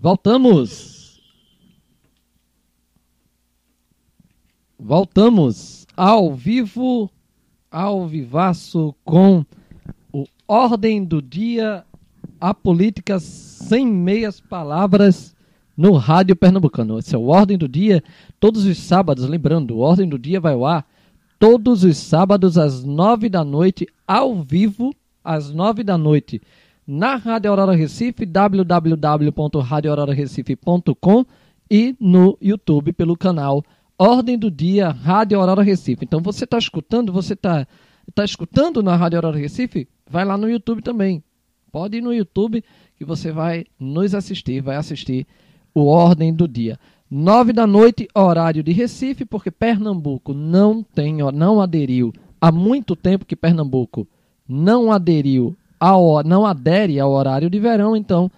Voltamos. Voltamos ao vivo, ao vivaço com o Ordem do Dia, a política sem meias palavras no Rádio Pernambucano. Esse é o Ordem do Dia, todos os sábados, lembrando, o Ordem do Dia vai ao ar todos os sábados às nove da noite, ao vivo, às nove da noite, na Rádio Aurora Recife, www.radioaurorarecife.com e no YouTube pelo canal Ordem do Dia Rádio Aurora Recife. Então você está escutando, você está tá escutando na Rádio Aurora Recife? Vai lá no YouTube também. Pode ir no YouTube que você vai nos assistir, vai assistir o Ordem do Dia. Nove da noite, horário de Recife, porque Pernambuco não tem, não aderiu. Há muito tempo que Pernambuco não aderiu ao, não adere ao horário de verão, então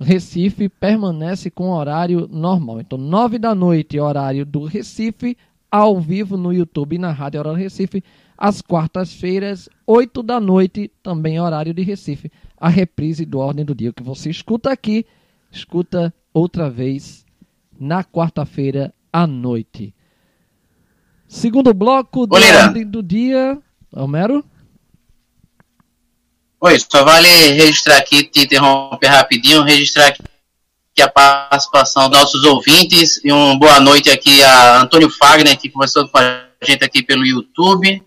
Recife permanece com horário normal. Então, nove da noite, horário do Recife, ao vivo no YouTube e na Rádio Aurora Recife. Às quartas-feiras, oito da noite, também horário de Recife. A reprise do Ordem do Dia, que você escuta aqui, escuta outra vez na quarta-feira à noite. Segundo bloco do Olha. Ordem do Dia. Homero? Oi, só vale registrar aqui, te interromper rapidinho, registrar aqui a participação dos nossos ouvintes e uma boa noite aqui a Antônio Fagner, que conversou com a gente aqui pelo YouTube,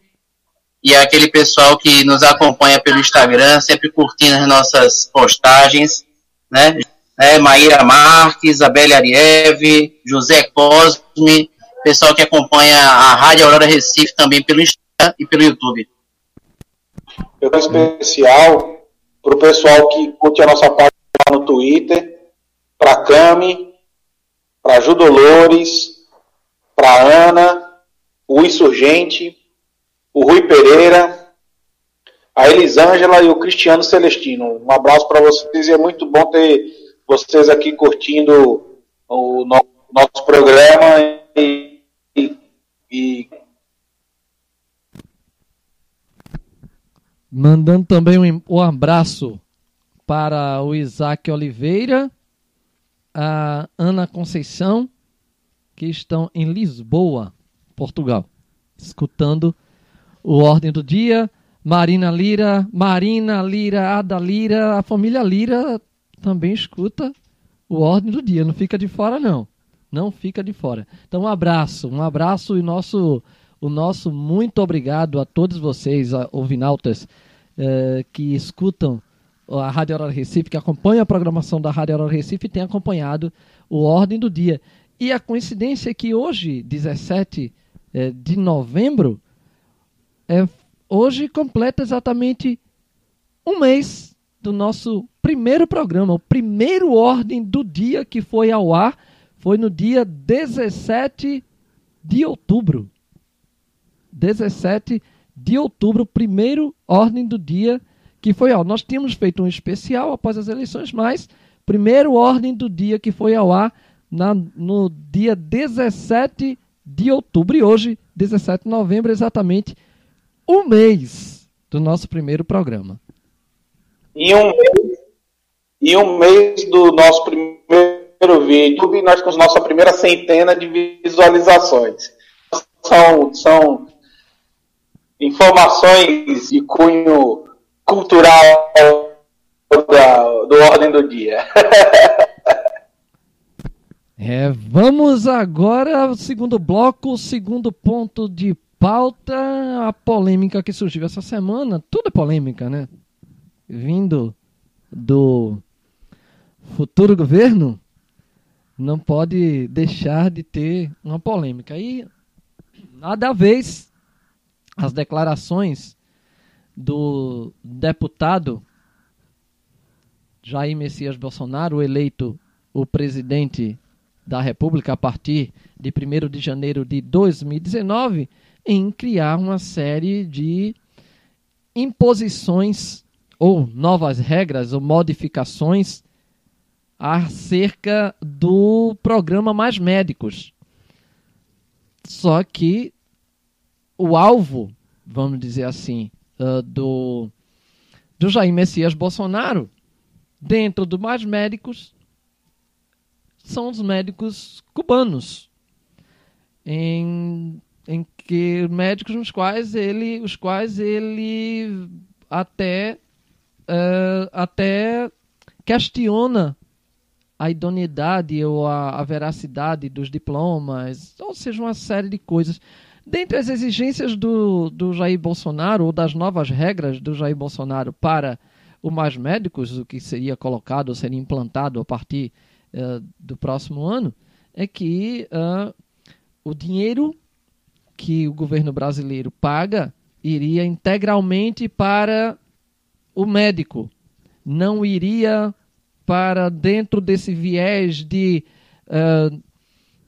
e aquele pessoal que nos acompanha pelo Instagram, sempre curtindo as nossas postagens, né? É, Maíra Marques, Abel Arieve, José Cosme, pessoal que acompanha a Rádio Aurora Recife também pelo Instagram e pelo YouTube. Eu quero especial para o pessoal que curte a nossa página lá no Twitter, para a Cami, para a Ju Dolores, para a Ana, o Insurgente, o Rui Pereira, a Elisângela e o Cristiano Celestino. Um abraço para vocês e é muito bom ter vocês aqui curtindo o no- nosso programa e, e- e Mandando também um, um abraço para o Isaac Oliveira, a Ana Conceição, que estão em Lisboa, Portugal, escutando o Ordem do Dia. Marina Lira, Marina Lira, Ada Lira, a família Lira também escuta o Ordem do Dia, não fica de fora não. Não fica de fora. Então um abraço, um abraço e nosso o nosso muito obrigado a todos vocês, ouvinautas, eh, que escutam a Rádio Aurora Recife, que acompanham a programação da Rádio Aurora Recife e têm acompanhado o Ordem do Dia. E a coincidência é que hoje, 17 eh, de novembro, é, hoje completa exatamente um mês do nosso primeiro programa, o primeiro Ordem do Dia que foi ao ar foi no dia 17 de outubro. 17 de outubro, primeiro ordem do dia que foi ao. Nós tínhamos feito um especial após as eleições, mas primeiro ordem do dia que foi ao ar na, no dia 17 de outubro. E hoje, 17 de novembro, exatamente um mês do nosso primeiro programa. E um mês, um mês do nosso primeiro vídeo, e nós com nossa primeira centena de visualizações. São, são informações de cunho cultural da, do Ordem do Dia. [laughs] É, vamos agora ao segundo bloco, segundo ponto de pauta, a polêmica que surgiu essa semana. Tudo é polêmica, né? Vindo do futuro governo, não pode deixar de ter uma polêmica. E nada a vez as declarações do deputado Jair Messias Bolsonaro, eleito o presidente da República a partir de 1 de janeiro de 2019 em criar uma série de imposições ou novas regras ou modificações acerca do programa Mais Médicos. Só que o alvo, vamos dizer assim, uh, do, do Jair Messias Bolsonaro, dentro do Mais Médicos, são os médicos cubanos, em, em que médicos nos quais ele, os quais ele até uh, até questiona a idoneidade ou a, a, veracidade dos diplomas, ou seja, uma série de coisas. Dentre as exigências do, do Jair Bolsonaro, ou das novas regras do Jair Bolsonaro para o Mais Médicos, o que seria colocado ou seria implantado a partir uh, do próximo ano, é que uh, o dinheiro que o governo brasileiro paga iria integralmente para o médico, não iria para dentro desse viés de, uh,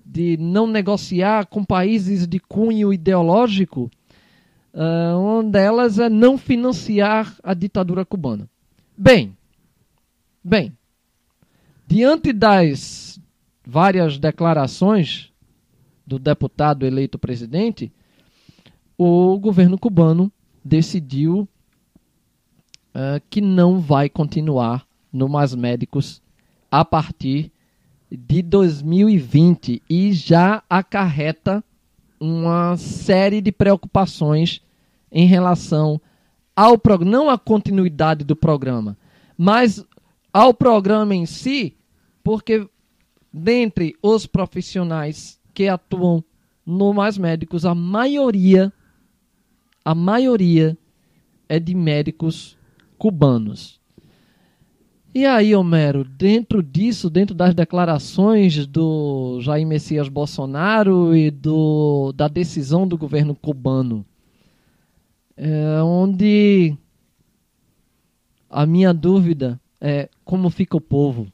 de não negociar com países de cunho ideológico, uh, uma delas é não financiar a ditadura cubana. Bem, bem, Diante das várias declarações do deputado eleito presidente, o governo cubano decidiu uh, que não vai continuar no Mais Médicos a partir de 2020 e já acarreta uma série de preocupações em relação ao programa, não a continuidade do programa, mas ao programa em si, porque dentre os profissionais que atuam no Mais Médicos, a maioria, a maioria é de médicos cubanos. E aí, Homero, dentro disso, dentro das declarações do Jair Messias Bolsonaro e do, da decisão do governo cubano, é onde a minha dúvida é como fica o povo.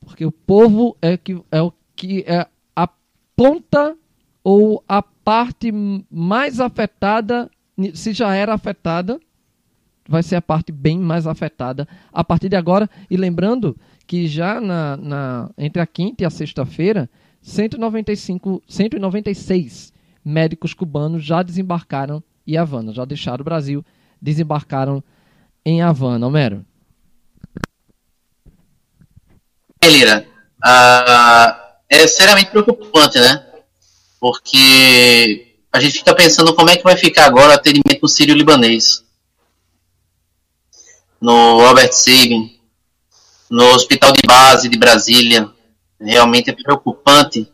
Porque o povo é, que, é o que é a ponta ou a parte mais afetada, se já era afetada, vai ser a parte bem mais afetada a partir de agora. E lembrando que já na, na entre a quinta e a sexta-feira, 195, 196 médicos cubanos já desembarcaram em Havana, já deixaram o Brasil, desembarcaram em Havana. Homero. Lira, uh, é seriamente preocupante, né? Porque a gente fica pensando como é que vai ficar agora o atendimento no sírio-libanês, no Robert Sabin, no Hospital de Base de Brasília. Realmente é preocupante,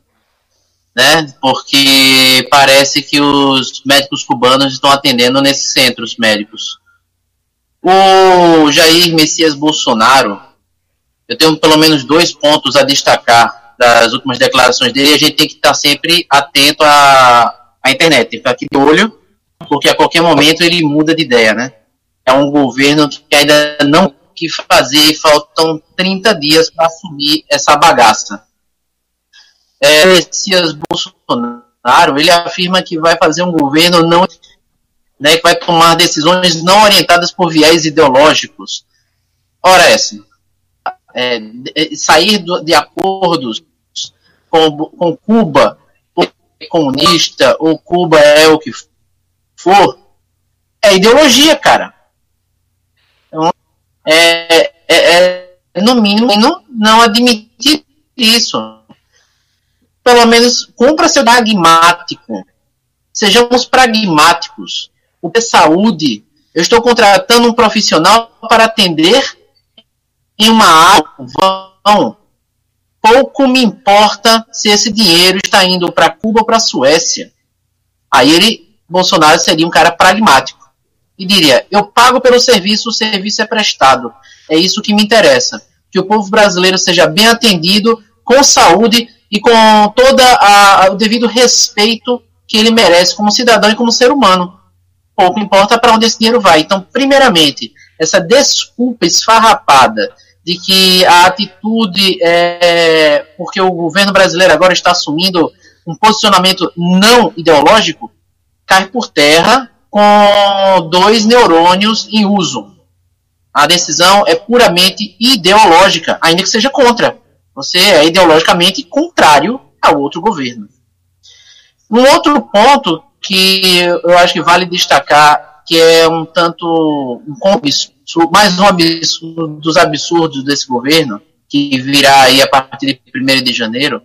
né? Porque parece que os médicos cubanos estão atendendo nesses centros médicos. O Jair Messias Bolsonaro, eu tenho pelo menos dois pontos a destacar das últimas declarações dele. A gente tem que estar sempre atento à, à internet, ficar aqui de olho, porque a qualquer momento ele muda de ideia, né? É um governo que ainda não que fazer, faltam 30 dias para assumir essa bagaça. é, Messias Bolsonaro, ele afirma que vai fazer um governo não, né, que vai tomar decisões não orientadas por viés ideológicos. Ora, essa, é, é, sair do, de acordos com, com Cuba, é comunista, ou Cuba é o que for, é ideologia, cara. É, é, é no mínimo não admitir isso. Pelo menos cumpra ser pragmático. Sejamos pragmáticos. O de saúde, eu estou contratando um profissional para atender em uma área vão. Pouco me importa se esse dinheiro está indo para Cuba ou para a Suécia. Aí ele, Bolsonaro, seria um cara pragmático e diria: eu pago pelo serviço, o serviço é prestado. É isso que me interessa. Que o povo brasileiro seja bem atendido, com saúde e com todo o devido respeito que ele merece como cidadão e como ser humano. Pouco importa para onde esse dinheiro vai. Então, primeiramente, essa desculpa esfarrapada de que a atitude é porque o governo brasileiro agora está assumindo um posicionamento não ideológico cai por terra com dois neurônios em uso. A decisão é puramente ideológica, ainda que seja contra. Você é ideologicamente contrário ao outro governo. Um outro ponto que eu acho que vale destacar, que é um tanto um mais um absurdo dos absurdos desse governo, que virá aí a partir de 1 de janeiro,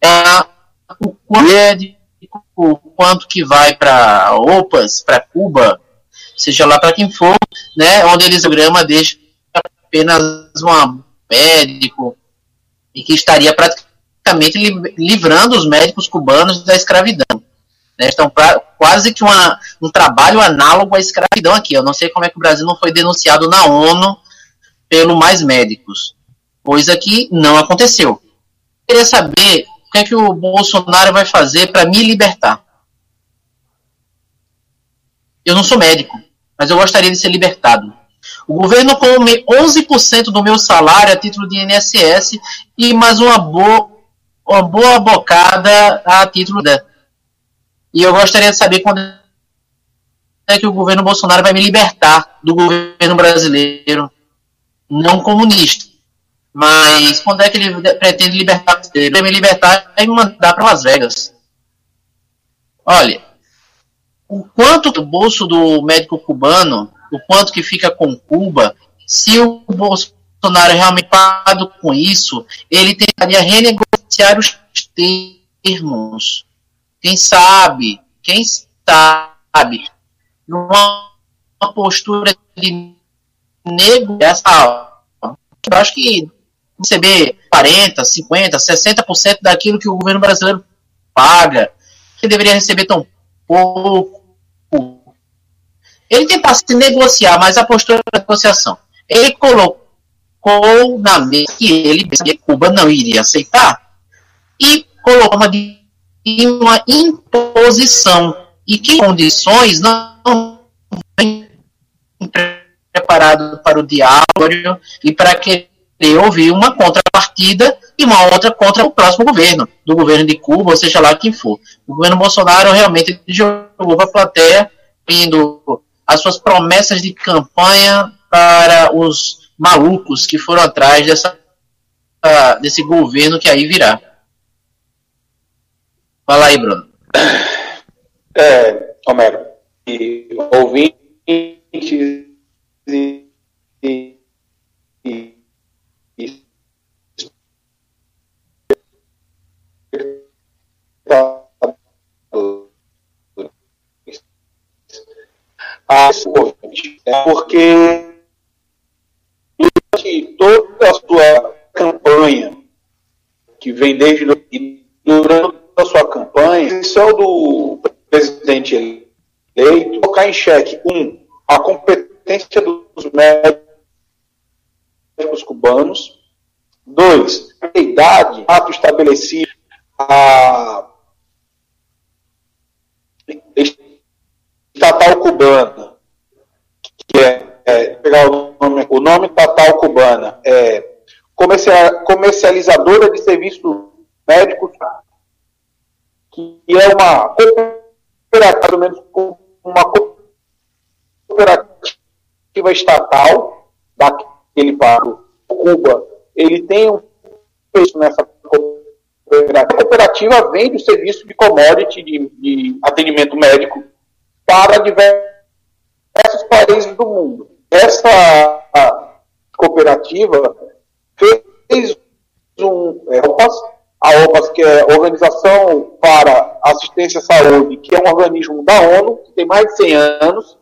é o quanto o quanto que vai para OPAS, para Cuba, seja lá para quem for, né, onde eles programa deixa apenas um médico e que estaria praticamente livrando os médicos cubanos da escravidão. Né, estão pra, quase que uma, um trabalho análogo à escravidão aqui. Eu não sei como é que o Brasil não foi denunciado na ONU pelo Mais Médicos, coisa que não aconteceu. Eu queria saber que é que o Bolsonaro vai fazer para me libertar? Eu não sou médico, mas eu gostaria de ser libertado. O governo come 11% do meu salário a título de INSS e mais uma boa, uma boa bocada a título da. E eu gostaria de saber quando é que o governo Bolsonaro vai me libertar do governo brasileiro não comunista. Mas quando é que ele pretende libertar, me libertar e me mandar para Las Vegas? Olha, o quanto do bolso do médico cubano, o quanto que fica com Cuba, se o Bolsonaro realmente parado com isso, ele tentaria renegociar os termos. Quem sabe, quem sabe, numa postura de negociação. Eu acho que receber 40, 50, 60% daquilo que o governo brasileiro paga, que deveria receber tão pouco. Ele tentasse negociar, mas a postura da negociação. Ele colocou na mesa que ele que Cuba não iria aceitar e colocou uma, uma imposição e que condições não preparado para o diálogo e para que houve uma contrapartida e uma outra contra o próximo governo, do governo de Cuba, ou seja lá quem for. O governo Bolsonaro realmente jogou para a plateia, indo as suas promessas de campanha para os malucos que foram atrás dessa, desse governo que aí virá. Fala aí, Bruno. É, Homero, e ouvintes e, e é porque toda a sua campanha, que vem desde durante a sua campanha, a intenção do presidente eleito colocar em xeque, um, a competência dos médicos cubanos, dois, a idade, ato estabelecido, a estatal cubana, que é, é pegar o nome, o nome estatal cubana é comercializadora de serviços médicos que é uma cooperativa, menos uma cooperativa estatal daquele país, Cuba, ele tem um peso nessa cooperativa. A cooperativa vende o serviço de commodity, de, de atendimento médico, para diversos países do mundo. Essa cooperativa fez um é, OPAS, a OPAS, que é Organização para Assistência à Saúde, que é um organismo da ONU, que tem mais de 100 anos,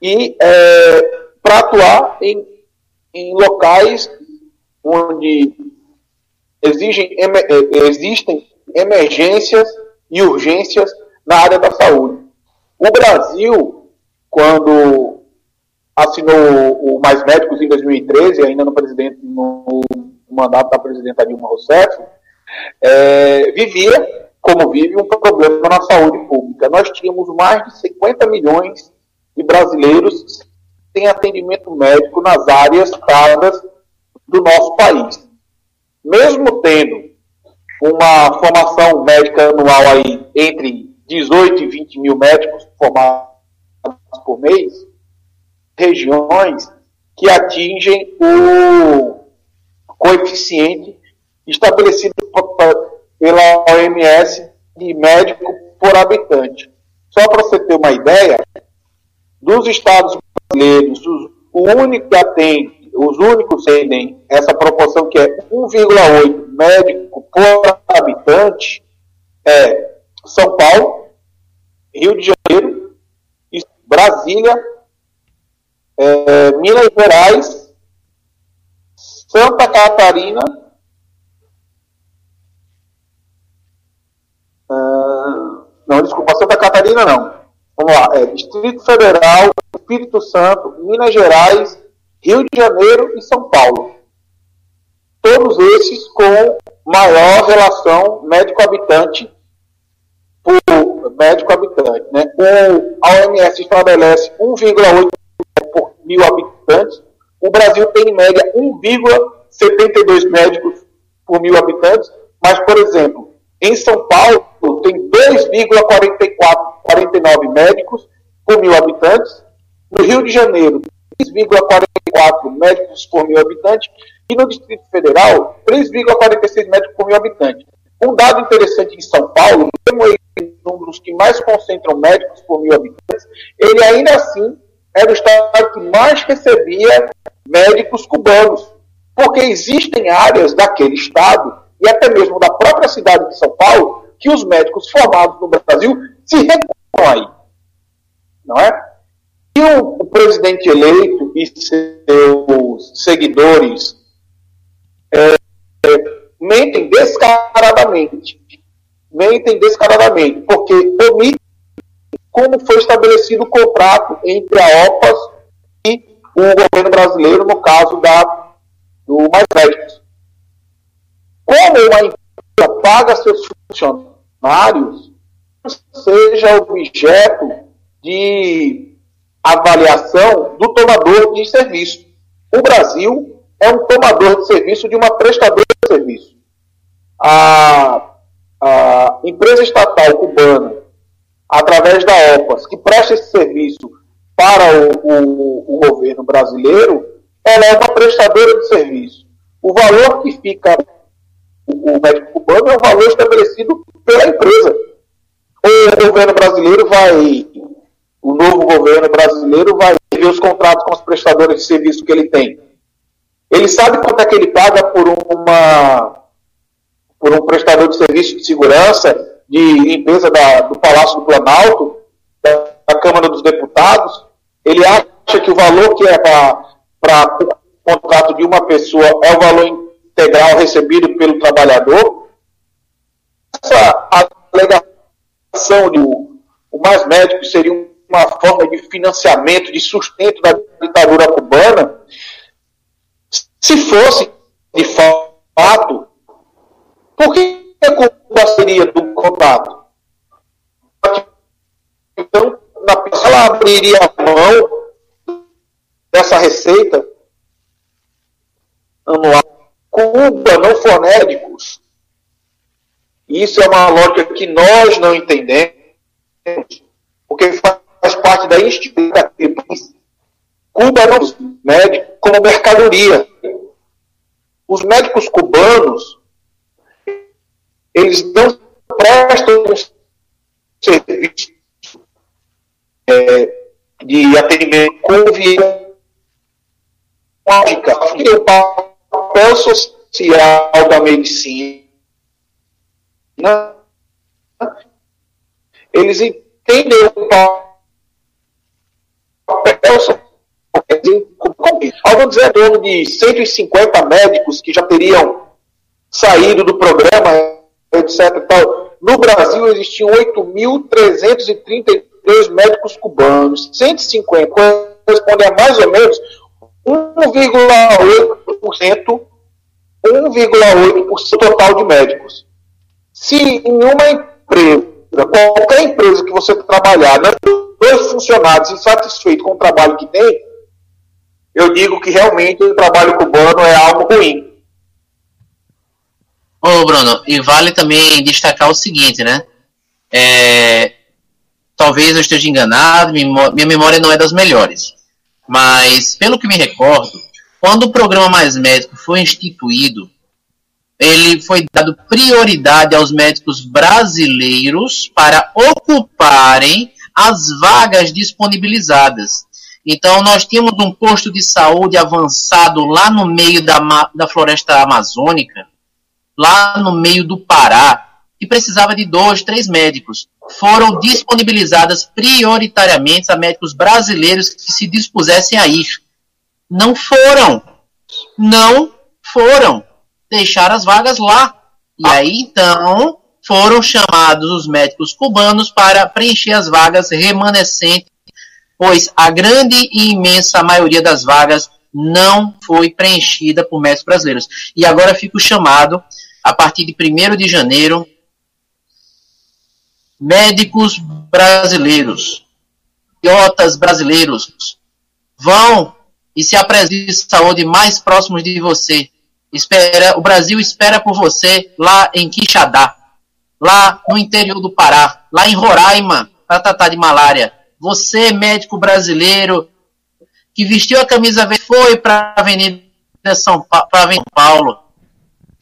e é, para atuar em, em locais onde exigem, é, existem emergências e urgências na área da saúde. O Brasil, quando assinou o Mais Médicos em 2013, ainda no, presidente, no mandato da presidenta Dilma Rousseff, é, vivia, como vive, um problema na saúde pública. Nós tínhamos mais de 50 milhões de brasileiros sem atendimento médico nas áreas dadas do nosso país. Mesmo tendo uma formação médica anual aí entre 18 e 20 mil médicos formados por mês, regiões que atingem o coeficiente estabelecido pela OMS de médico por habitante. Só para você ter uma ideia, dos estados brasileiros, o único que atende, os únicos que têm essa proporção que é 1,8 médico por habitante é São Paulo, Rio de Janeiro, Brasília, é, Minas Gerais, Santa Catarina, uh, não, desculpa, Santa Catarina não. Vamos lá, é, Distrito Federal, Espírito Santo, Minas Gerais, Rio de Janeiro e São Paulo. Todos esses com maior relação médico-habitante por médico-habitante. Né? O, a OMS estabelece 1,8 por mil habitantes. O Brasil tem, em média, 1,72 médicos por mil habitantes. Mas, por exemplo, em São Paulo, tem 2,49 médicos por mil habitantes. No Rio de Janeiro, 3,44 médicos por mil habitantes. E no Distrito Federal, 3,46 médicos por mil habitantes. Um dado interessante em São Paulo, mesmo um dos que mais concentram médicos por mil habitantes, ele ainda assim era o estado que mais recebia médicos cubanos. Porque existem áreas daquele estado, e até mesmo da própria cidade de São Paulo, que os médicos formados no Brasil se recusam aí. Não é? E o, o presidente eleito e seus seguidores é, mentem descaradamente. Mentem descaradamente, porque omitem como foi estabelecido o contrato entre a OPAS e o governo brasileiro, no caso da, do Mais Médicos. Como uma empresa paga seus funcionários, seja objeto de avaliação do tomador de serviço. O Brasil é um tomador de serviço de uma prestadora de serviço. A, a empresa estatal cubana através da OPAS, que presta esse serviço para o, o, o governo brasileiro, ela é uma prestadora de serviço. O valor que fica o, o médico cubano é o valor estabelecido pela empresa. O governo brasileiro vai, o novo governo brasileiro vai ver os contratos com os prestadores de serviço que ele tem. Ele sabe quanto é que ele paga por uma por um prestador de serviço de segurança de limpeza da, do Palácio do Planalto, da, da, Câmara dos Deputados, ele acha que o valor que é para o contrato de uma pessoa é o valor integral recebido pelo trabalhador. Essa alegação de o mais médico seria uma forma de financiamento, de sustento da ditadura cubana, se fosse de fato, por que Cuba seria do contrato? Então, na pessoa ela abriria a mão dessa receita anual. Cuba não for médicos Isso é uma lógica que nós não entendemos, porque faz parte da instituição Cuba não médico como mercadoria. Os médicos cubanos, eles não prestam serviço é, de atendimento viés lógica, o papel social da medicina, eles entendem o papel social. Alguns dizer em torno de 150 médicos que já teriam saído do programa, etc. Tal. No Brasil existiam 8.332 médicos cubanos, 150 correspondem a mais ou menos 1,8% 1,8% total de médicos. Se em uma empresa, qualquer empresa que você trabalhar, né, dois funcionários insatisfeitos com o trabalho que tem, eu digo que realmente o trabalho cubano é algo ruim. Ô, Bruno, e vale também destacar o seguinte, né? É, talvez eu esteja enganado, minha memória não é das melhores. Mas, pelo que me recordo, quando o programa Mais Médico foi instituído, ele foi dado prioridade aos médicos brasileiros para ocuparem as vagas disponibilizadas. Então, nós tínhamos um posto de saúde avançado lá no meio da, da floresta amazônica, lá no meio do Pará, que precisava de dois, três médicos foram disponibilizadas prioritariamente a médicos brasileiros que se dispusessem a ir. Não foram. Não foram. Deixaram as vagas lá. E aí, então, foram chamados os médicos cubanos para preencher as vagas remanescentes, pois a grande e imensa maioria das vagas não foi preenchida por médicos brasileiros. E agora fica o chamado, a partir de 1 de janeiro, médicos brasileiros, idiotas brasileiros, vão e se apresentem de saúde mais próximos de você. Espera, o Brasil espera por você lá em Quixadá, lá no interior do Pará, lá em Roraima, para tratar de malária. Você, médico brasileiro, que vestiu a camisa verde, foi para a Avenida São, São Paulo,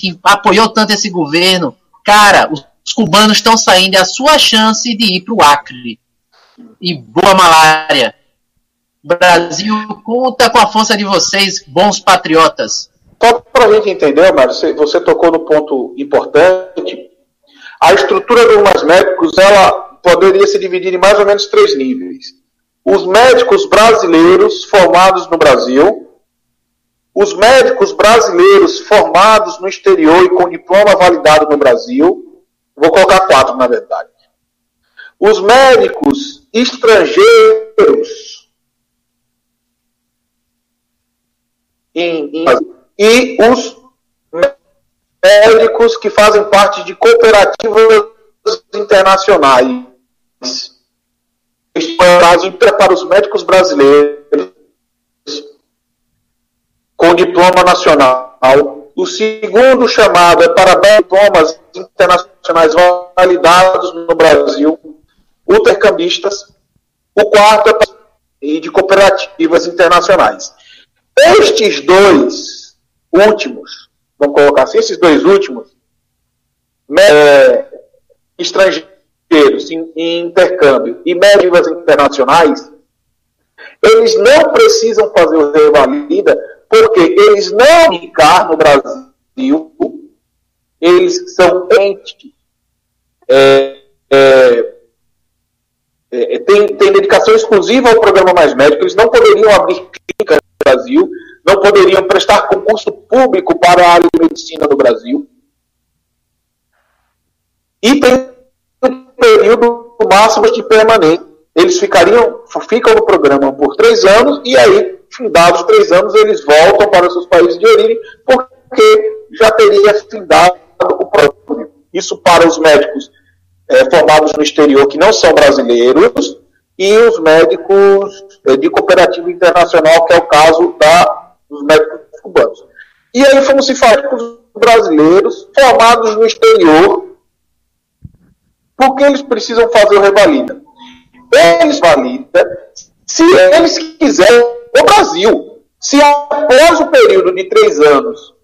que apoiou tanto esse governo. Cara, os os cubanos estão saindo, é a sua chance de ir para o Acre. E boa malária. Brasil conta com a força de vocês, bons patriotas. Só para a gente entender, Mário, você, você tocou no ponto importante. A estrutura dos mais médicos ela poderia se dividir em mais ou menos três níveis. Os médicos brasileiros formados no Brasil, os médicos brasileiros formados no exterior e com diploma validado no Brasil, Vou colocar quatro, na verdade. Os médicos estrangeiros em, em, e os médicos que fazem parte de cooperativas internacionais. É o caso para os médicos brasileiros com diploma nacional o segundo chamado é para diplomas internacionais validados no Brasil, intercambistas. O quarto é de cooperativas internacionais. Estes dois últimos, vamos colocar assim, esses dois últimos, é, estrangeiros em, em intercâmbio e médicas internacionais, eles não precisam fazer o revalida porque eles não ficar no Brasil, eles são entes, é, é, é, tem, tem dedicação exclusiva ao programa Mais Médico, eles não poderiam abrir clínica no Brasil, não poderiam prestar concurso público para a área de medicina no Brasil. E tem um período máximo de permanência. Eles ficariam, ficam no programa por três anos e aí findados três anos, eles voltam para seus países de origem, porque já teria findado o programa. Isso para os médicos é, formados no exterior que não são brasileiros e os médicos é, de cooperativa internacional, que é o caso da, dos médicos cubanos. E aí fomos se falar com os brasileiros formados no exterior Por que eles precisam fazer o revalida? Eles validam se eles quiserem o Brasil. Se após o período de três anos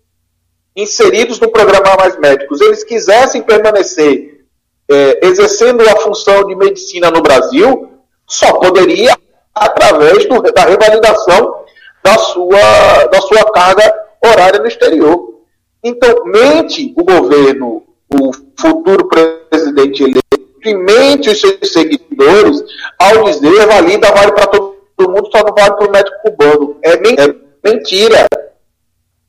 inseridos no programa Mais Médicos, eles quisessem permanecer é, exercendo a função de medicina no Brasil, só poderia através do, da revalidação da sua, da sua carga horária no exterior. Então, mente o governo, o futuro presidente eleito, e mente os seus seguidores ao dizer valida vale para todo mundo, só não vale para o médico cubano. É, é mentira.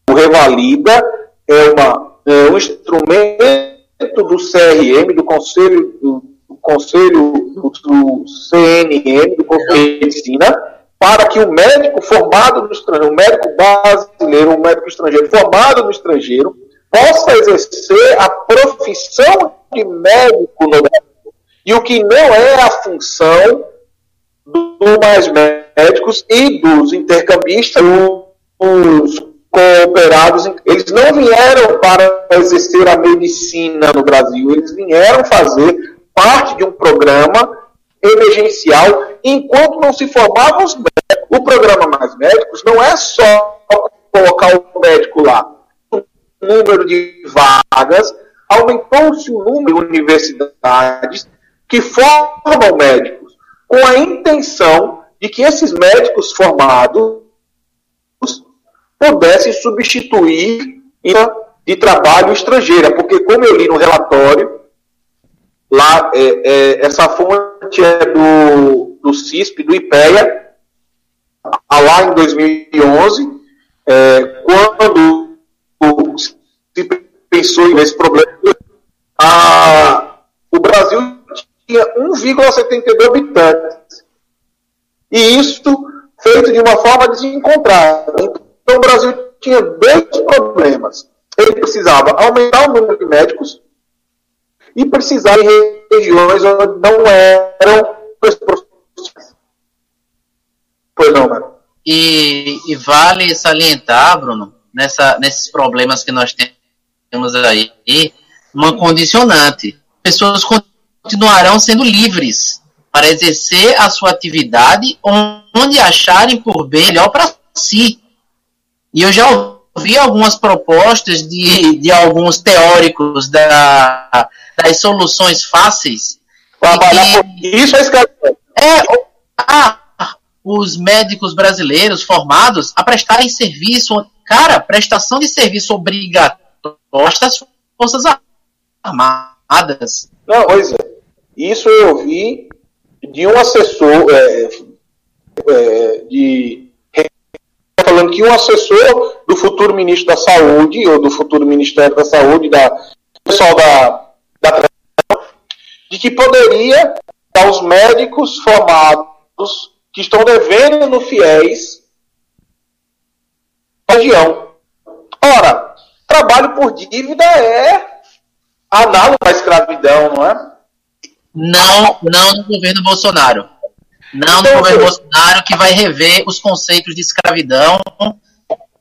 O revalida é, uma, é um instrumento do CRM, do Conselho do, do Conselho do, do, CNM, do Conselho de Medicina, para que o médico formado no estrangeiro, o médico brasileiro, o médico estrangeiro formado no estrangeiro, possa exercer a profissão de médico no Brasil. E o que não é a função dos mais médicos e dos intercambistas, os cooperados, eles não vieram para exercer a medicina no Brasil, eles vieram fazer parte de um programa emergencial enquanto não se formavam os médicos. O programa Mais Médicos não é só colocar o médico lá. O número de vagas, aumentou-se o número de universidades que formam médicos, com a intenção de que esses médicos formados pudessem substituir de trabalho estrangeira, porque como eu li no relatório, lá é, é, essa fonte é do, do CISP, do IPEA, lá em 2011, é, quando se pensou nesse problema, a, o Brasil tinha 1,72 habitantes. E isso feito de uma forma desencontrada. Então o Brasil tinha dois problemas. Ele precisava aumentar o número de médicos e precisava em regiões onde não eram profissionais. Pois não, mano. E, e, vale salientar, Bruno, nessa, nesses problemas que nós temos aí, uma condicionante. Pessoas continuarão sendo livres para exercer a sua atividade onde acharem por bem melhor para si. E eu já ouvi algumas propostas de, de alguns teóricos da, das soluções fáceis. Trabalhar isso é escravidão. É, ah, os médicos brasileiros formados a prestarem serviço. Cara, prestação de serviço obrigatório das Forças Armadas. Não, pois é. Isso eu ouvi de um assessor é, é, de falando que um assessor do futuro ministro da Saúde, ou do futuro Ministério da Saúde, da pessoal da, da de que poderia dar os médicos formados que estão devendo no FIES região. Ora, trabalho por dívida é análogo à escravidão, não é? Não, não no governo Bolsonaro. Não no governo Bolsonaro que vai rever os conceitos de escravidão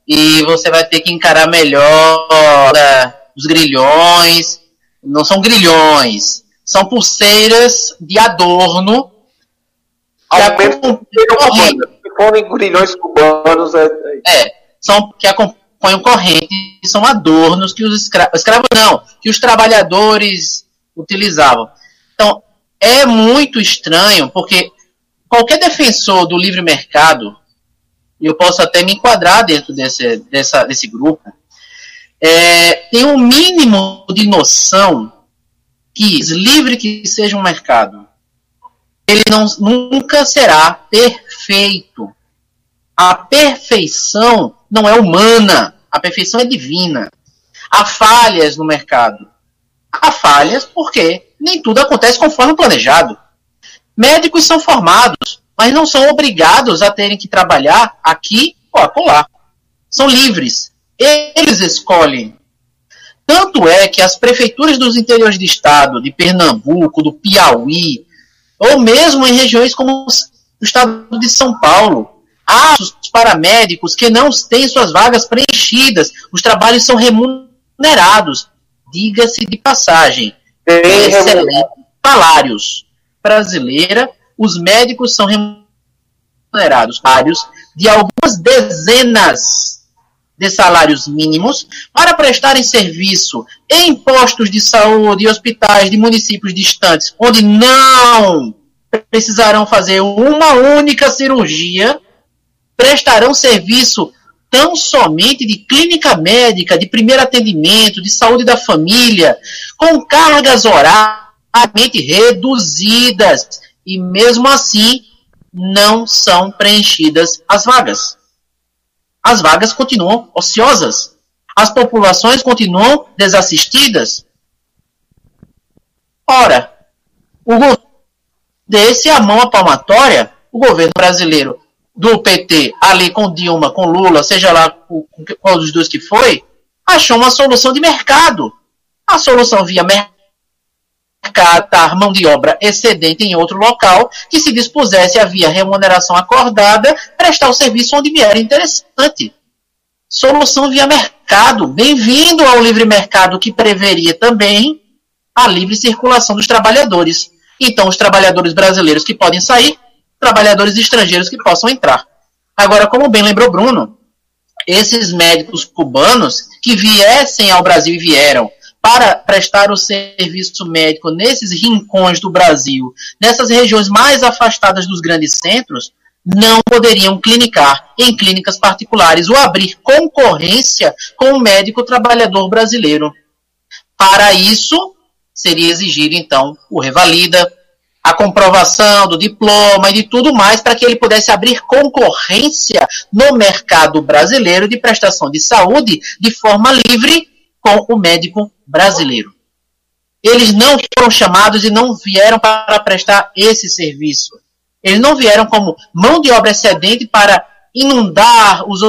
e você vai ter que encarar melhor uh, os grilhões. Não são grilhões, são pulseiras de adorno. Aumento forem grilhões cubanos, é, é. é, são que acompanham corrente, são adornos que os escravos, escravos não, que os trabalhadores utilizavam. Então, é muito estranho, porque qualquer defensor do livre mercado, e eu posso até me enquadrar dentro desse, dessa, desse grupo, é, tem um mínimo de noção que, livre que seja um mercado, ele não, nunca será perfeito. A perfeição não é humana, a perfeição é divina. Há falhas no mercado. Há falhas porque nem tudo acontece conforme planejado. Médicos são formados, mas não são obrigados a terem que trabalhar aqui ou acolá. São livres. Eles escolhem. Tanto é que as prefeituras dos interiores de estado, de Pernambuco, do Piauí, ou mesmo em regiões como o estado de São Paulo, há os paramédicos que não têm suas vagas preenchidas, os trabalhos são remunerados. Diga-se de passagem. Excelente salários brasileira, os médicos são remunerados salários de algumas dezenas de salários mínimos para prestarem serviço em postos de saúde e hospitais de municípios distantes, onde não precisarão fazer uma única cirurgia, prestarão serviço tão somente de clínica médica, de primeiro atendimento, de saúde da família, com cargas horárias reduzidas e mesmo assim não são preenchidas as vagas. As vagas continuam ociosas. As populações continuam desassistidas. Ora, o governo desse a mão à palmatória, o governo brasileiro do PT, ali com Dilma, com Lula, seja lá qual dos dois que foi, achou uma solução de mercado. A solução via mercado mão de obra excedente em outro local que se dispusesse a via remuneração acordada prestar o serviço onde me era interessante. Solução via mercado. Bem-vindo ao livre mercado que preveria também a livre circulação dos trabalhadores. Então, os trabalhadores brasileiros que podem sair, trabalhadores estrangeiros que possam entrar. Agora, como bem lembrou Bruno, esses médicos cubanos que viessem ao Brasil e vieram para prestar o serviço médico nesses rincões do Brasil, nessas regiões mais afastadas dos grandes centros, não poderiam clinicar em clínicas particulares ou abrir concorrência com o médico trabalhador brasileiro. Para isso, seria exigido, então, o revalida, a comprovação do diploma e de tudo mais para que ele pudesse abrir concorrência no mercado brasileiro de prestação de saúde de forma livre com o médico brasileiro. Eles não foram chamados e não vieram para prestar esse serviço. Eles não vieram como mão de obra excedente para inundar os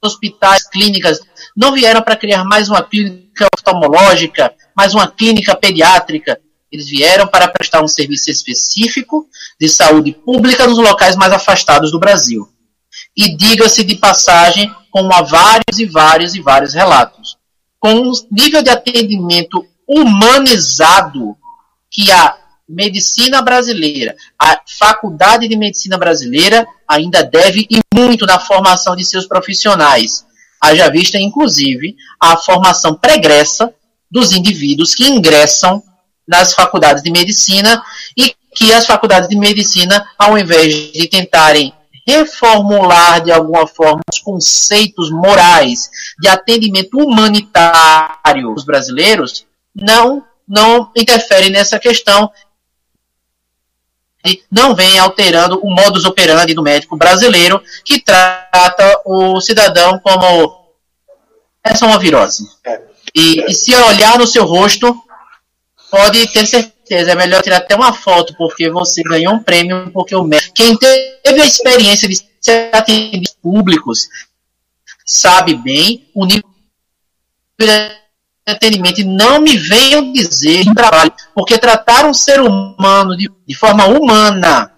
hospitais, clínicas. Não vieram para criar mais uma clínica oftalmológica, mais uma clínica pediátrica. Eles vieram para prestar um serviço específico de saúde pública nos locais mais afastados do Brasil. E diga-se de passagem, como há vários e vários e vários relatos com um nível de atendimento humanizado que a medicina brasileira, a faculdade de medicina brasileira ainda deve e muito na formação de seus profissionais. Haja vista, inclusive, a formação pregressa dos indivíduos que ingressam nas faculdades de medicina e que as faculdades de medicina, ao invés de tentarem reformular de alguma forma os conceitos morais de atendimento humanitário dos brasileiros, não, não interfere nessa questão e não vem alterando o modus operandi do médico brasileiro que trata o cidadão como essa é uma virose. É. E, e se olhar no seu rosto, pode ter certeza é melhor tirar até uma foto, porque você ganhou um prêmio, porque o médico, quem teve a experiência de ser atendido públicos, sabe bem o nível de atendimento. E não me venham dizer em trabalho, porque tratar um ser humano de, de forma humana,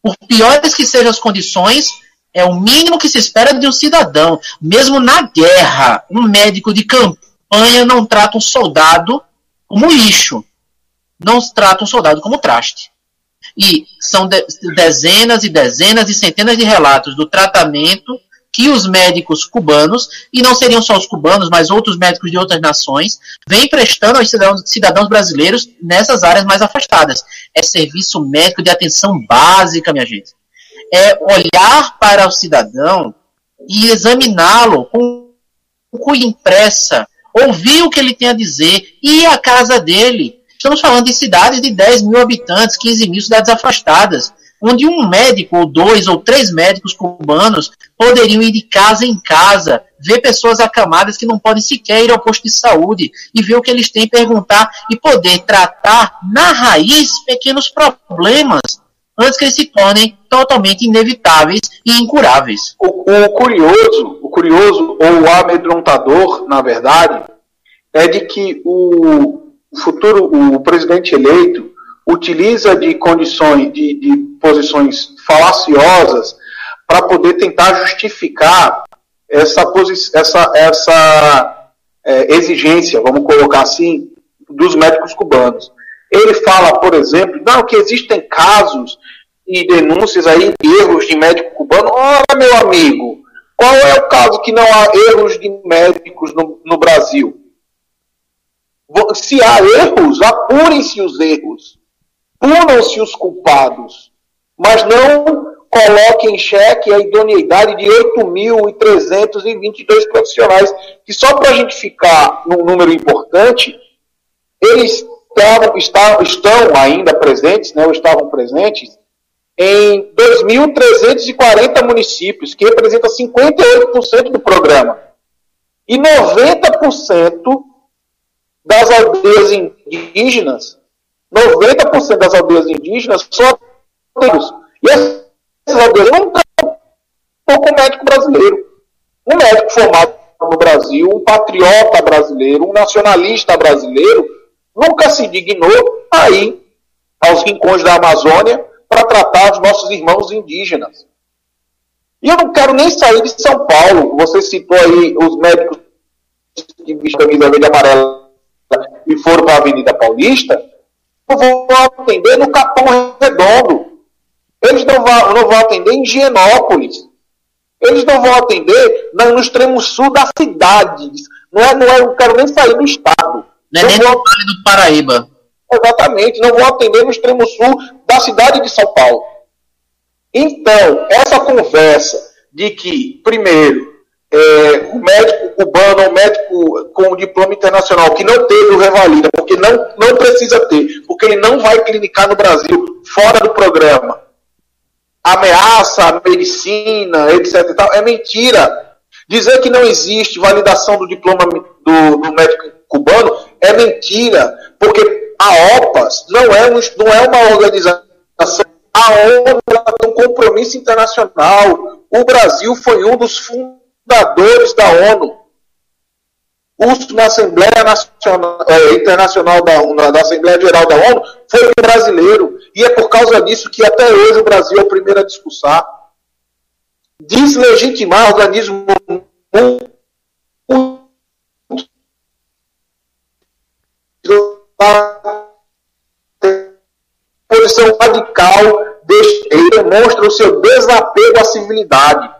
por piores que sejam as condições, é o mínimo que se espera de um cidadão. Mesmo na guerra, um médico de campanha não trata um soldado como lixo não trata um soldado como traste. E são de, dezenas e dezenas e centenas de relatos do tratamento que os médicos cubanos, e não seriam só os cubanos, mas outros médicos de outras nações, vêm prestando aos cidadãos, cidadãos brasileiros nessas áreas mais afastadas. É serviço médico de atenção básica, minha gente. É olhar para o cidadão e examiná-lo com cuia impressa, ouvir o que ele tem a dizer, ir à casa dele, Estamos falando de cidades de 10 mil habitantes, 15 mil cidades afastadas, onde um médico, ou dois, ou três médicos cubanos poderiam ir de casa em casa, ver pessoas acamadas que não podem sequer ir ao posto de saúde e ver o que eles têm, perguntar e poder tratar na raiz pequenos problemas antes que eles se tornem totalmente inevitáveis e incuráveis. O, o curioso, o curioso ou o amedrontador, na verdade, é de que o, o futuro, o presidente eleito utiliza de condições, de, de posições falaciosas para poder tentar justificar essa, essa, essa é, exigência, vamos colocar assim, dos médicos cubanos. Ele fala, por exemplo, não, que existem casos e denúncias aí de erros de médico cubano. Ora, meu amigo, qual é o caso que não há erros de médicos no, no Brasil? Se há erros, apurem-se os erros. Punam-se os culpados. Mas não coloquem em xeque a idoneidade de 8.322 profissionais, que só para a gente ficar num número importante, eles estavam, estavam, estão ainda presentes, né, ou estavam presentes, em 2.340 municípios, que representa 58% do programa. E 90% das aldeias indígenas, 90% das aldeias indígenas são negros. E essas aldeias não estão com médico brasileiro. Um médico formado no Brasil, um patriota brasileiro, um nacionalista brasileiro, nunca se dignou a ir aos rincões da Amazônia para tratar os nossos irmãos indígenas. E eu não quero nem sair de São Paulo. Você citou aí os médicos que vestem camisa verde e amarela e foram para a Avenida Paulista. Eu vou atender no Capão Redondo. Eles não vão, não vão atender em Higienópolis. Eles não vão atender no extremo sul da cidade. Não é, não é, eu não quero nem sair do estado. Não é nem no Vale do Paraíba. Exatamente, não vão atender no extremo sul da cidade de São Paulo. Então, essa conversa de que, primeiro, é, o médico cubano, o médico com diploma internacional que não teve o Revalida, porque não, não precisa ter, porque ele não vai clinicar no Brasil, fora do programa, ameaça a medicina, etc. Tal, é mentira. Dizer que não existe validação do diploma do, do médico cubano é mentira, porque a OPAS não é, um, não é uma organização. A ONU tem um compromisso internacional. O Brasil foi um dos fundadores da ONU. O na Assembleia Nacional, é, Internacional da, da Assembleia Geral da ONU foi brasileiro. E é por causa disso que até hoje o Brasil é o primeiro a discursar. Deslegitimar organismo posição radical demonstra o seu desapego à civilidade,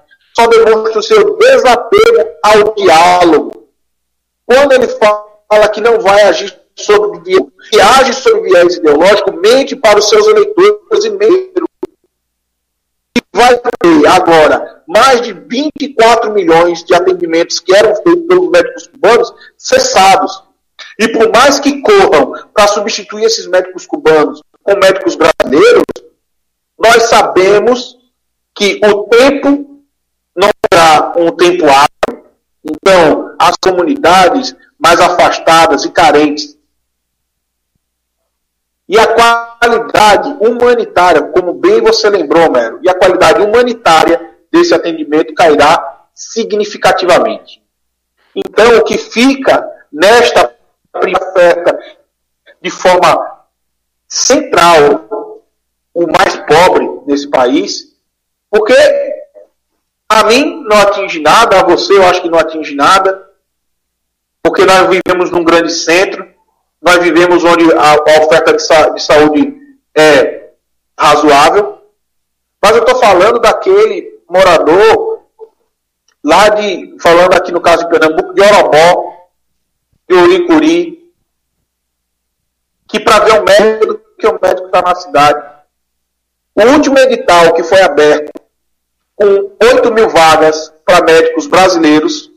só demonstra o seu desapego ao diálogo. Quando ele fala que não vai agir sobre que age sobre viés ideológico, mente para os seus eleitores e mente vai ter agora mais de 24 milhões de atendimentos que eram feitos pelos médicos cubanos cessados. E por mais que corram para substituir esses médicos cubanos com médicos brasileiros, nós sabemos que o tempo não será um tempo hábil. Então, as comunidades mais afastadas e carentes e a qualidade humanitária, como bem você lembrou, Mero, e a qualidade humanitária desse atendimento cairá significativamente. Então, o que fica nesta oferta de forma central o mais pobre desse país, porque a mim não atinge nada, a você eu acho que não atinge nada, porque nós vivemos num grande centro, nós vivemos onde a, a oferta de, sa de saúde é razoável, mas eu estou falando daquele morador lá de, falando aqui no caso de Pernambuco, de Orobó, de Uricuri, que para ver o médico, que o médico está na cidade. O último edital que foi aberto, com 8 mil vagas para médicos brasileiros,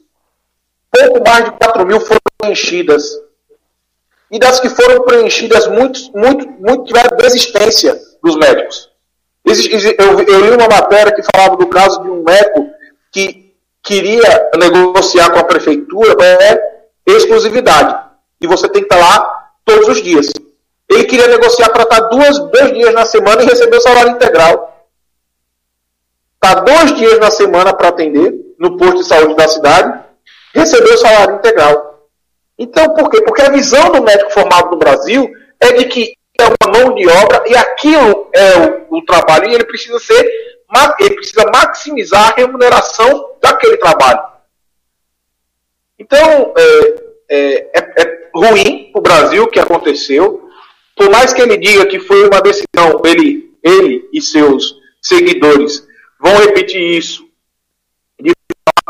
pouco mais de 4 mil foram preenchidas. E das que foram preenchidas, muitos, muito, muito tiveram desistência dos médicos. Eu, eu li uma matéria que falava do caso de um médico que queria negociar com a prefeitura é exclusividade. E você tem que estar lá todos os dias. Ele queria negociar para estar duas, dois dias na semana e receber o salário integral. Está dois dias na semana para atender no posto de saúde da cidade, receber o salário integral. Então, por quê? Porque a visão do médico formado no Brasil é de que é uma mão de obra e aquilo é o, o trabalho e ele precisa ser, ele precisa maximizar a remuneração daquele trabalho. Então, é, é, é, é ruim o Brasil que aconteceu, Por mais que ele diga que foi uma decisão, ele, ele e seus seguidores vão repetir isso de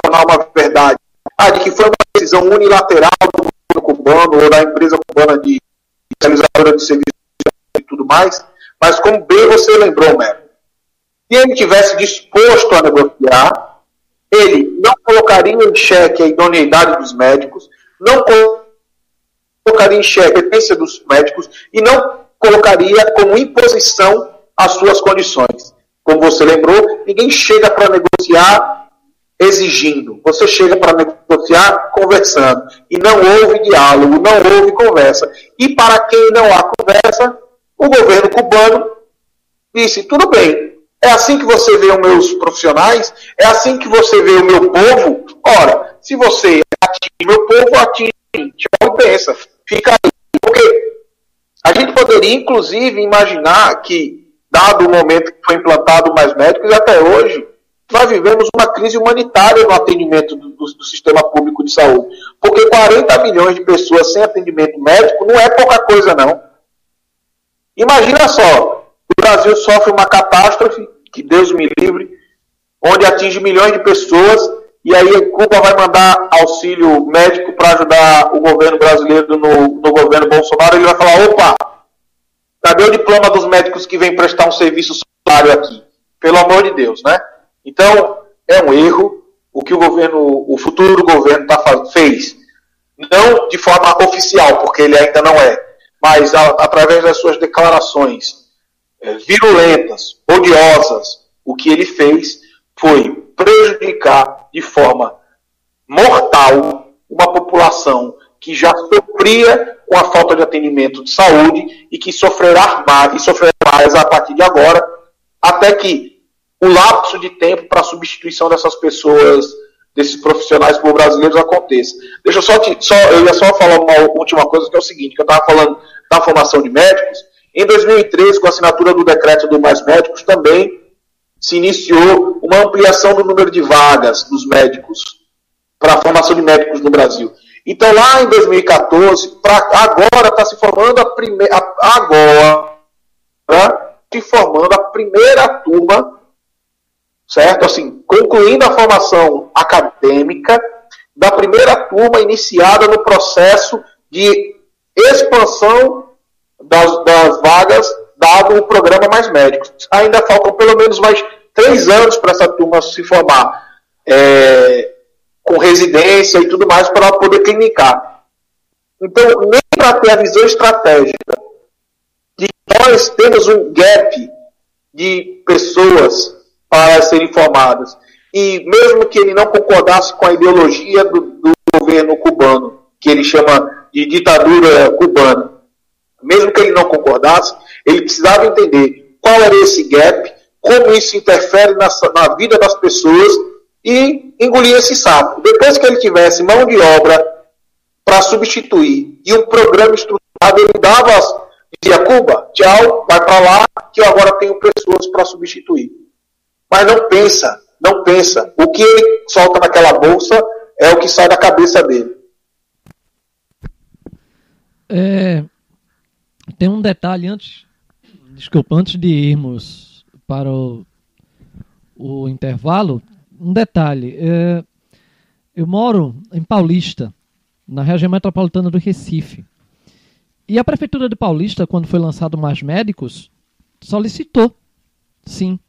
falar uma verdade, ah, de que foi uma decisão unilateral do governo cubano ou da empresa cubana de realizadora de serviços e tudo mais, mas como bem você lembrou, Mero, se ele tivesse disposto a negociar, ele não colocaria em xeque a idoneidade dos médicos, não colocaria em xeque a competência dos médicos e não colocaria como imposição as suas condições. Como você lembrou, ninguém chega para negociar exigindo. Você chega para negociar conversando. E não houve diálogo, não houve conversa. E para quem não há conversa, o governo cubano disse: tudo bem, é assim que você vê os meus profissionais, é assim que você vê o meu povo. Ora, se você atinge meu povo, atinge. Tchau pensa. Fica aí. Porque a gente poderia, inclusive, imaginar que, dado o momento que foi implantado mais médicos, até hoje, nós vivemos uma crise humanitária no atendimento do, do, do, sistema público de saúde. Porque 40 milhões de pessoas sem atendimento médico não é pouca coisa, não. Imagina só, o Brasil sofre uma catástrofe, que Deus me livre, onde atinge milhões de pessoas, e aí Cuba vai mandar auxílio médico para ajudar o governo brasileiro no, no governo Bolsonaro, ele vai falar, opa, cadê o diploma dos médicos que vem prestar um serviço solidário aqui? Pelo amor de Deus, né? Então, é um erro o que o governo, o futuro governo tá, fez. Não de forma oficial, porque ele ainda não é, mas a, através das suas declarações é, virulentas, odiosas, o que ele fez foi prejudicar de forma mortal uma população que já sofria com a falta de atendimento de saúde e que sofrerá mais, e sofrerá mais a partir de agora, até que o lapso de tempo para a substituição dessas pessoas, desses profissionais por brasileiros aconteça. Deixa eu só, te, só, eu ia só falar uma última coisa, que é o seguinte, que eu estava falando da formação de médicos. Em 2013, com a assinatura do decreto do Mais Médicos, também se iniciou uma ampliação do número de vagas dos médicos para a formação de médicos no Brasil. Então, lá em 2014, pra, agora está se formando a primeira. Agora, se formando a primeira turma certo? Assim, concluindo a formação acadêmica da primeira turma iniciada no processo de expansão das, das vagas dado o programa Mais Médicos. Ainda faltam pelo menos mais três anos para essa turma se formar é, com residência e tudo mais para poder clinicar. Então, nem para ter a visão estratégica de nós temos um gap de pessoas para serem formadas. E mesmo que ele não concordasse com a ideologia do, do governo cubano, que ele chama de ditadura cubana, mesmo que ele não concordasse, ele precisava entender qual era esse gap, como isso interfere na, na vida das pessoas e engolir esse sapo. Depois que ele tivesse mão de obra para substituir e um programa estruturado, ele dava, dizia Cuba, tchau, vai para lá, que eu agora tenho pessoas para substituir mas não pensa, não pensa. O que ele solta naquela bolsa é o que sai da cabeça dele. É, tem um detalhe antes, desculpa, antes de irmos para o, o intervalo, um detalhe. É, eu moro em Paulista, na região metropolitana do Recife. E a prefeitura de Paulista, quando foi lançado Mais Médicos, solicitou, sim,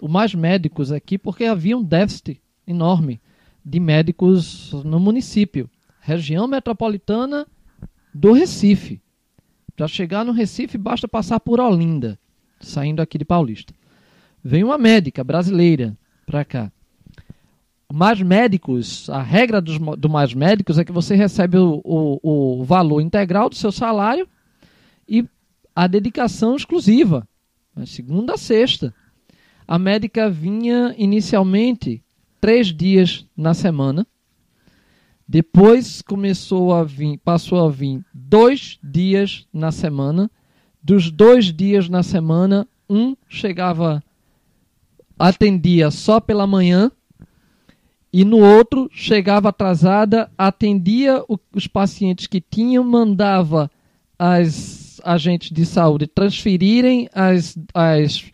o mais médicos aqui, porque havia um déficit enorme de médicos no município. Região metropolitana do Recife. Para chegar no Recife, basta passar por Olinda, saindo aqui de Paulista. Vem uma médica brasileira para cá. Mais médicos, a regra dos, do mais médicos é que você recebe o, o, o valor integral do seu salário e a dedicação exclusiva, segunda a sexta. A médica vinha inicialmente três dias na semana. Depois começou a vir, passou a vir dois dias na semana. Dos dois dias na semana, um chegava, atendia só pela manhã, e no outro chegava atrasada, atendia os pacientes que tinham, mandava as agentes de saúde transferirem as, as,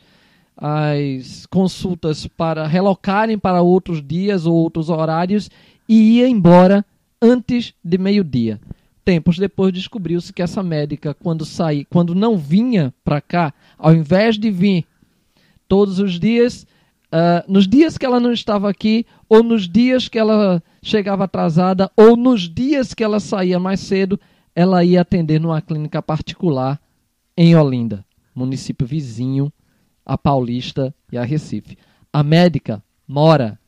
as consultas para relocarem para outros dias ou outros horários e ia embora antes de meio-dia. Tempos depois descobriu-se que essa médica, quando saí, quando não vinha para cá, ao invés de vir todos os dias, uh, nos dias que ela não estava aqui, ou nos dias que ela chegava atrasada, ou nos dias que ela saía mais cedo, ela ia atender numa clínica particular em Olinda, município vizinho a Paulista e a Recife. A médica mora,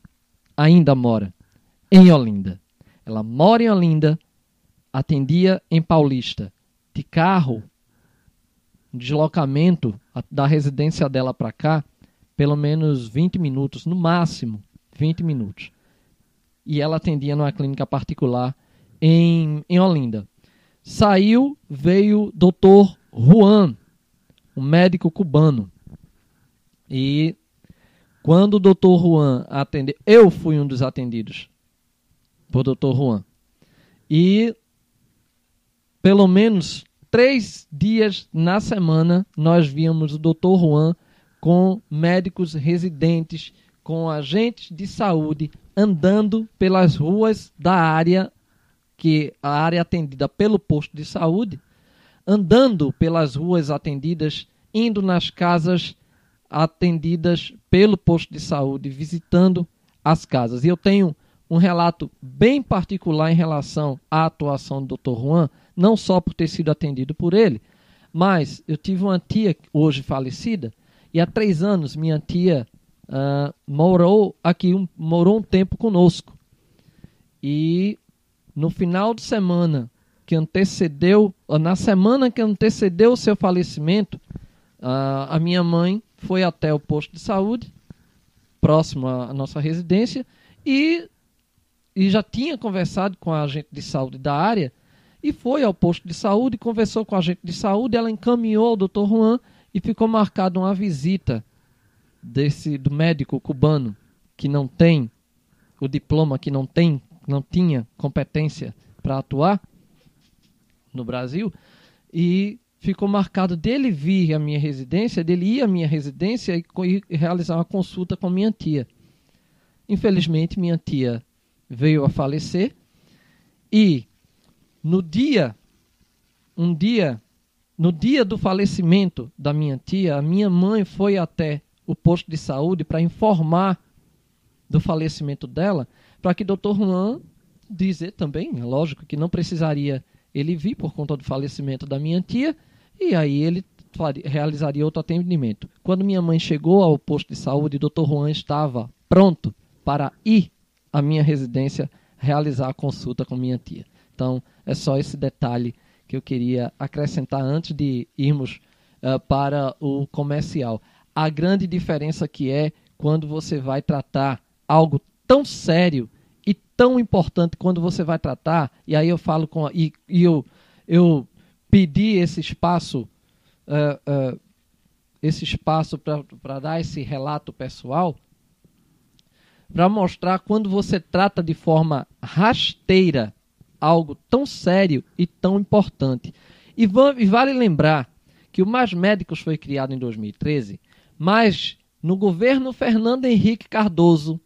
ainda mora, em Olinda. Ela mora em Olinda, atendia em Paulista, de carro, deslocamento da residência dela para cá, pelo menos 20 minutos, no máximo 20 minutos. E ela atendia numa clínica particular em, em Olinda. Saiu, veio Dr. Juan, um médico cubano. E quando o Dr. Juan atendeu, eu fui um dos atendidos por Dr. Juan. E pelo menos três dias na semana nós víamos o Dr. Juan com médicos residentes, com agentes de saúde andando pelas ruas da área que a área atendida pelo posto de saúde, andando pelas ruas atendidas, indo nas casas atendidas pelo posto de saúde, visitando as casas. E eu tenho um relato bem particular em relação à atuação do Dr. Juan, não só por ter sido atendido por ele, mas eu tive uma tia hoje falecida e há três anos minha tia uh, morou aqui, um, morou um tempo conosco. E no final de semana que antecedeu, na semana que antecedeu o seu falecimento, uh, a minha mãe foi até o posto de saúde, próximo à nossa residência, e, e já tinha conversado com a agente de saúde da área, e foi ao posto de saúde, conversou com a agente de saúde, ela encaminhou ao Dr. Juan e ficou marcada uma visita desse do médico cubano que não tem o diploma, que não tem não tinha competência para atuar no Brasil e ficou marcado dele vir à minha residência, dele ir à minha residência e, e realizar uma consulta com minha tia. Infelizmente, minha tia veio a falecer e no dia, um dia, no dia do falecimento da minha tia, a minha mãe foi até o posto de saúde para informar do falecimento dela para que Dr. Juan dizer também, é lógico que não precisaria ele vir por conta do falecimento da minha tia, e aí ele realizaria outro atendimento. Quando minha mãe chegou ao posto de saúde, Dr. Juan estava pronto para ir à minha residência realizar a consulta com minha tia. Então, é só esse detalhe que eu queria acrescentar antes de irmos uh, para o comercial. A grande diferença que é quando você vai tratar algo tão sério e tão importante quando você vai tratar, e aí eu falo com. E, e eu, eu pedi esse espaço, uh, uh, esse espaço para dar esse relato pessoal, para mostrar quando você trata de forma rasteira algo tão sério e tão importante. E, vale lembrar que o Mais Médicos foi criado em 2013, mas no governo Fernando Henrique Cardoso,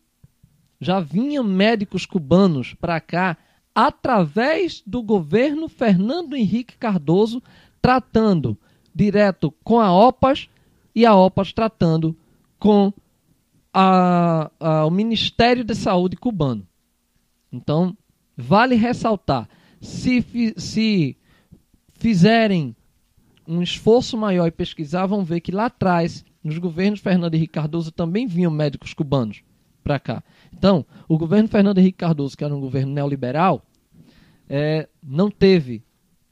já vinham médicos cubanos para cá através do governo Fernando Henrique Cardoso, tratando direto com a OPAS e a OPAS tratando com a, a, o Ministério da Saúde cubano. Então, vale ressaltar: se, se fizerem um esforço maior e pesquisar, vão ver que lá atrás, nos governos Fernando Henrique Cardoso, também vinham médicos cubanos para cá. Então, o governo Fernando Henrique Cardoso, que era um governo neoliberal, é, não teve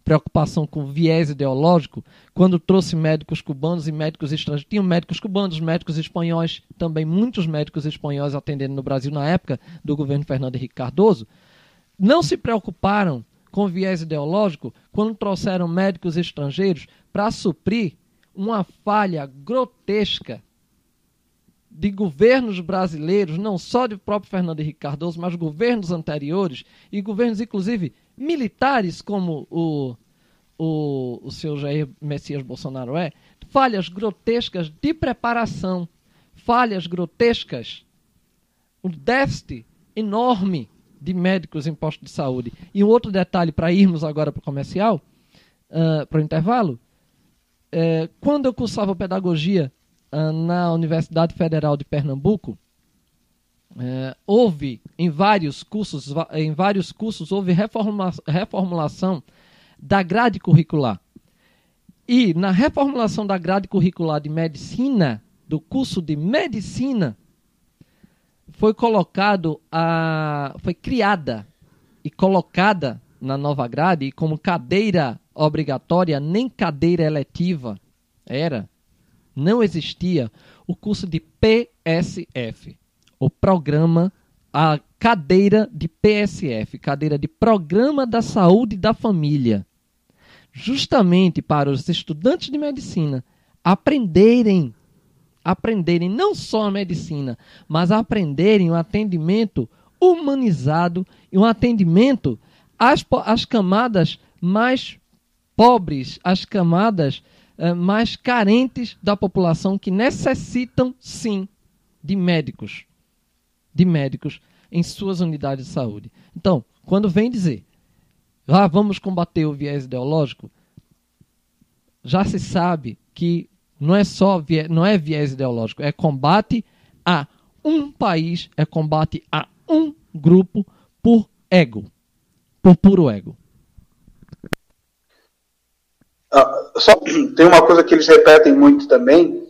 preocupação com viés ideológico quando trouxe médicos cubanos e médicos estrangeiros. Tinham médicos cubanos, médicos espanhóis, também muitos médicos espanhóis atendendo no Brasil na época do governo Fernando Henrique Cardoso. Não se preocuparam com viés ideológico quando trouxeram médicos estrangeiros para suprir uma falha grotesca de governos brasileiros, não só do próprio Fernando Henrique Cardoso, mas governos anteriores e governos, inclusive, militares, como o, o, o seu Jair Messias Bolsonaro é falhas grotescas de preparação, falhas grotescas, um déficit enorme de médicos em postos de saúde. E um outro detalhe para irmos agora para o comercial, uh, para o intervalo, é, quando eu cursava pedagogia uh, na Universidade Federal de Pernambuco, é, houve em vários cursos, em vários cursos houve reformula reformulação da grade curricular. E na reformulação da grade curricular de medicina, do curso de medicina, foi colocado a foi criada e colocada na nova grade como cadeira obrigatória, nem cadeira eletiva. Era, não existia o curso de PSF o programa, a cadeira de PSF, cadeira de Programa da Saúde da Família, justamente para os estudantes de medicina aprenderem, aprenderem não só a medicina, mas aprenderem o atendimento humanizado e um atendimento às, às camadas mais pobres, às camadas eh, mais carentes da população que necessitam sim de médicos de médicos em suas unidades de saúde. Então, quando vem dizer, ah, vamos combater o viés ideológico, já se sabe que não é só viés, não é viés ideológico, é combate a um país, é combate a um grupo por ego, por puro ego. Ah, só tem uma coisa que eles repetem muito também,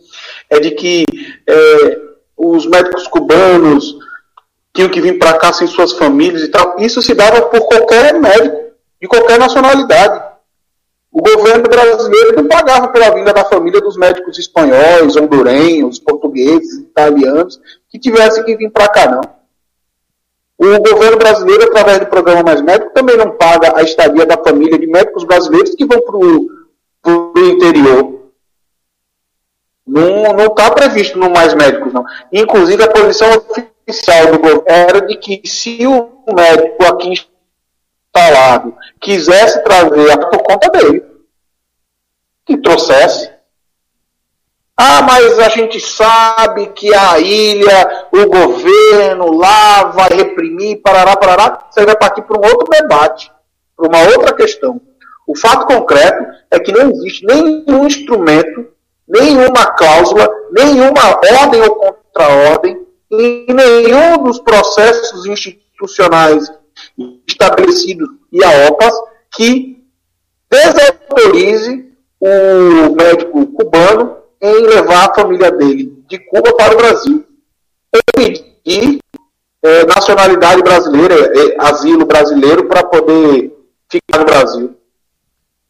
é de que é, os médicos cubanos tinham que vir para cá sem suas famílias e tal. Isso se dava por qualquer médico, de qualquer nacionalidade. O governo brasileiro não pagava pela vinda da família dos médicos espanhóis, hondurenhos, portugueses, italianos, que tivessem que vir para cá, não. O governo brasileiro, através do programa Mais Médico, também não paga a estadia da família de médicos brasileiros que vão para o interior. Não está previsto no Mais Médicos, não. Inclusive, a posição oficial do governo era de que se o médico aqui instalado quisesse trazer por conta dele, que trouxesse. Ah, mas a gente sabe que a ilha, o governo lá vai reprimir, parará, parará. Você vai partir para um outro debate, para uma outra questão. O fato concreto é que não existe nenhum instrumento, nenhuma cláusula, nenhuma ordem ou contra-ordem em nenhum dos processos institucionais estabelecidos e a OPAS que desautorize o médico cubano em levar a família dele de Cuba para o Brasil. Pedir é, nacionalidade brasileira, é, asilo brasileiro para poder ficar no Brasil.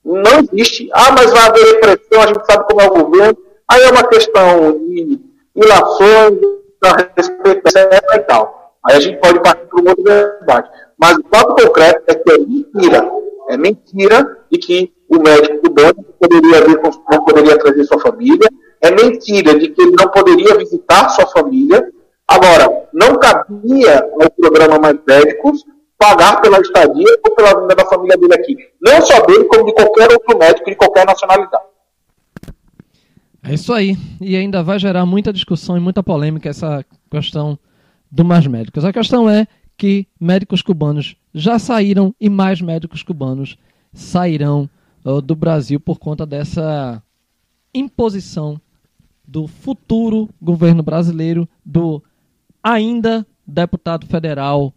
Não existe. Ah, mas vai haver repressão, a gente sabe como é o governo. Aí é uma questão de ilações, a respeito dessa e tal. Aí a gente pode partir para um outro debate. Mas o fato concreto é que é mentira. É mentira de que o médico cubano poderia vir, não poderia trazer sua família. É mentira de que ele não poderia visitar sua família. Agora, não cabia ao programa Mais Médicos pagar pela estadia ou pela vinda da família dele aqui. Não só dele, como de qualquer outro médico de qualquer nacionalidade. É isso aí. E ainda vai gerar muita discussão e muita polêmica essa questão do mais médicos. A questão é que médicos cubanos já saíram e mais médicos cubanos sairão do Brasil por conta dessa imposição do futuro governo brasileiro, do ainda deputado federal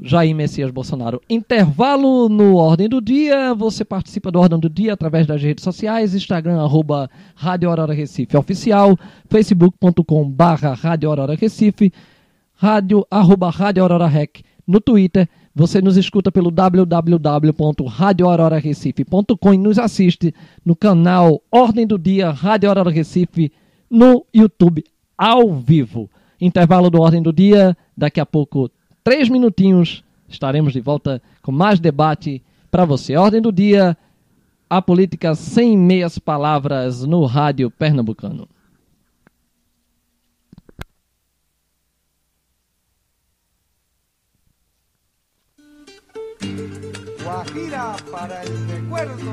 Jair Messias Bolsonaro. Intervalo no Ordem do Dia. Você participa do Ordem do Dia através das redes sociais, Instagram, arroba Rádio Aurora Recife Oficial, facebook.com barra Rádio Aurora Recife, rádio, arroba Rádio Aurora Rec. No Twitter, você nos escuta pelo www.radioaurorarecife.com e nos assiste no canal Ordem do Dia Rádio Aurora Recife no YouTube ao vivo. Intervalo do Ordem do Dia, daqui a pouco três minutinhos, estaremos de volta com mais debate para você. Ordem do dia, a política sem meias palavras no rádio pernambucano. Guajira para el recuerdo.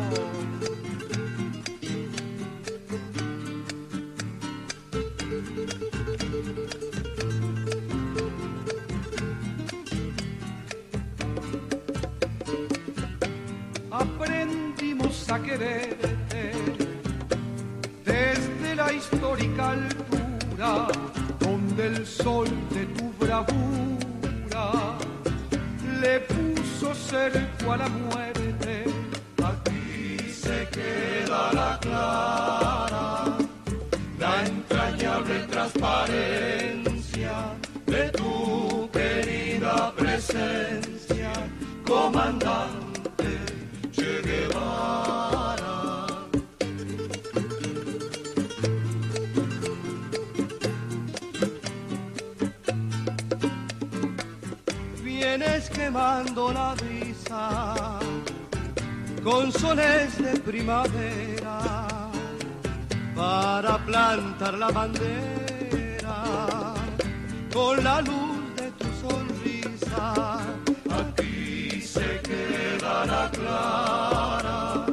Aprendimos a quererte desde la histórica altura donde el sol de tu bravura puso cerco a la muerte. Aquí se queda la clara, La brisa con soles de primavera para plantar la bandera con la luz de tu sonrisa. Aquí se quedará clara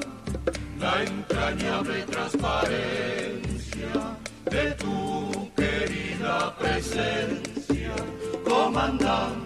la entrañable transparencia de tu querida presencia, comandante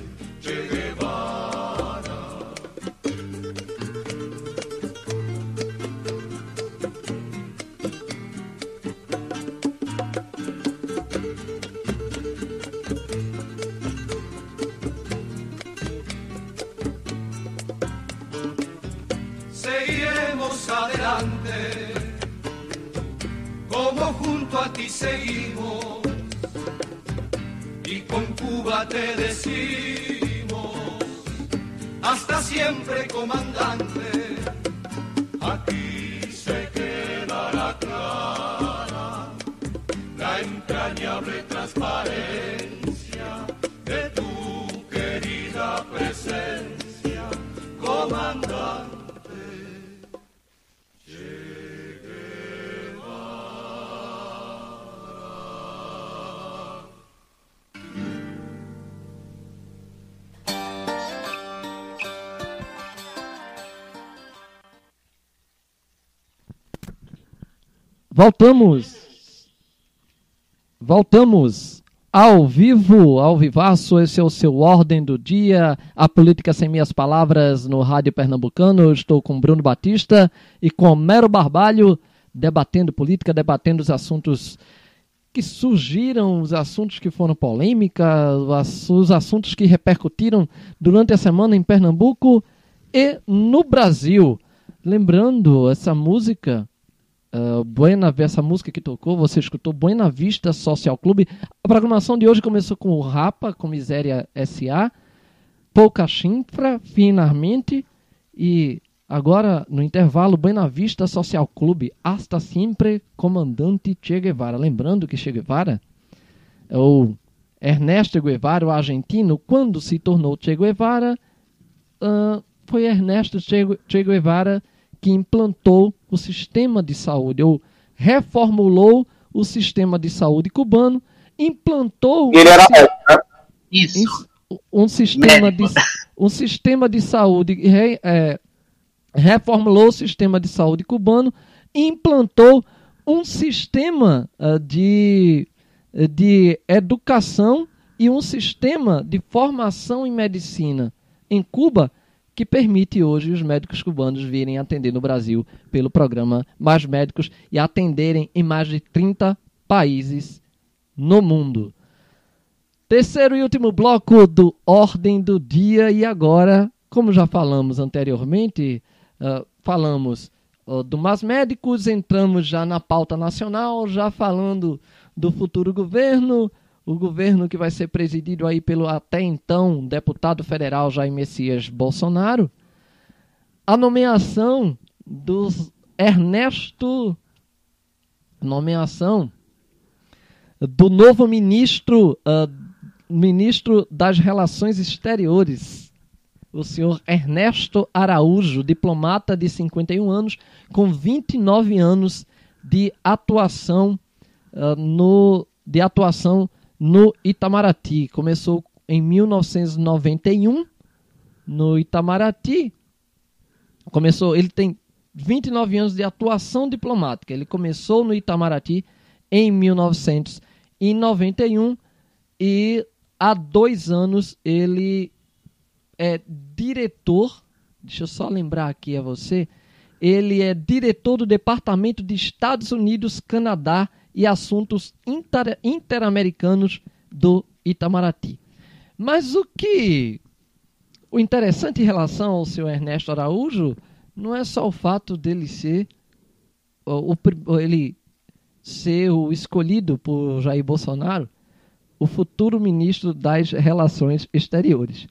seguimos, y con Cuba te decimos, hasta siempre comandante, Voltamos. Voltamos ao vivo, ao vivaço. Esse é o seu Ordem do Dia, a política sem minhas palavras no Rádio Pernambucano. Eu estou com Bruno Batista e com Mero Barbalho, debatendo política, debatendo os assuntos que surgiram, os assuntos que foram polêmica, os assuntos que repercutiram durante a semana em Pernambuco e no Brasil. Lembrando, essa música Uh, Buena, essa música que tocou, você escutou Buena Vista Social Clube. A programação de hoje começou com o Rapa, com Miséria S.A., Pouca Chinfra, finalmente, e agora, no intervalo, Buena Vista Social Clube, hasta sempre, comandante Che Guevara. Lembrando que Che Guevara, é o Ernesto Guevara, o argentino, quando se tornou Che Guevara, uh, foi Ernesto Che Guevara que implantou o sistema de saúde, ou reformulou o sistema de saúde cubano, implantou Ele era? Isso. um sistema de, um sistema de saúde, re- é, reformulou o sistema de saúde cubano, implantou um sistema ah, de, de educação e um sistema de formação em medicina em Cuba que permite hoje os médicos cubanos virem atender no Brasil pelo programa Mais Médicos e atenderem em mais de 30 países no mundo. Terceiro e último bloco do Ordem do Dia e agora, como já falamos anteriormente, ah, falamos ah, do Mais Médicos, entramos já na pauta nacional, já falando do futuro governo, o governo que vai ser presidido aí pelo até então deputado federal Jair Messias Bolsonaro, a nomeação dos Ernesto nomeação do novo ministro, uh, ministro das Relações Exteriores, o senhor Ernesto Araújo, diplomata de 51 anos, com 29 anos de atuação uh, no de atuação no Itamaraty. Começou em 1991 no Itamaraty. Começou, ele tem 29 anos de atuação diplomática. Ele começou no Itamaraty em 1991 e há dois anos ele é diretor. Deixa eu só lembrar aqui a você. Ele é diretor do Departamento de Estados Unidos, Canadá e Assuntos Inter Interamericanos do Itamaraty. Mas o que o interessante em relação ao seu Ernesto Araújo não é só o fato dele ser o, o, ele ser o escolhido por Jair Bolsonaro, o futuro ministro das Relações Exteriores,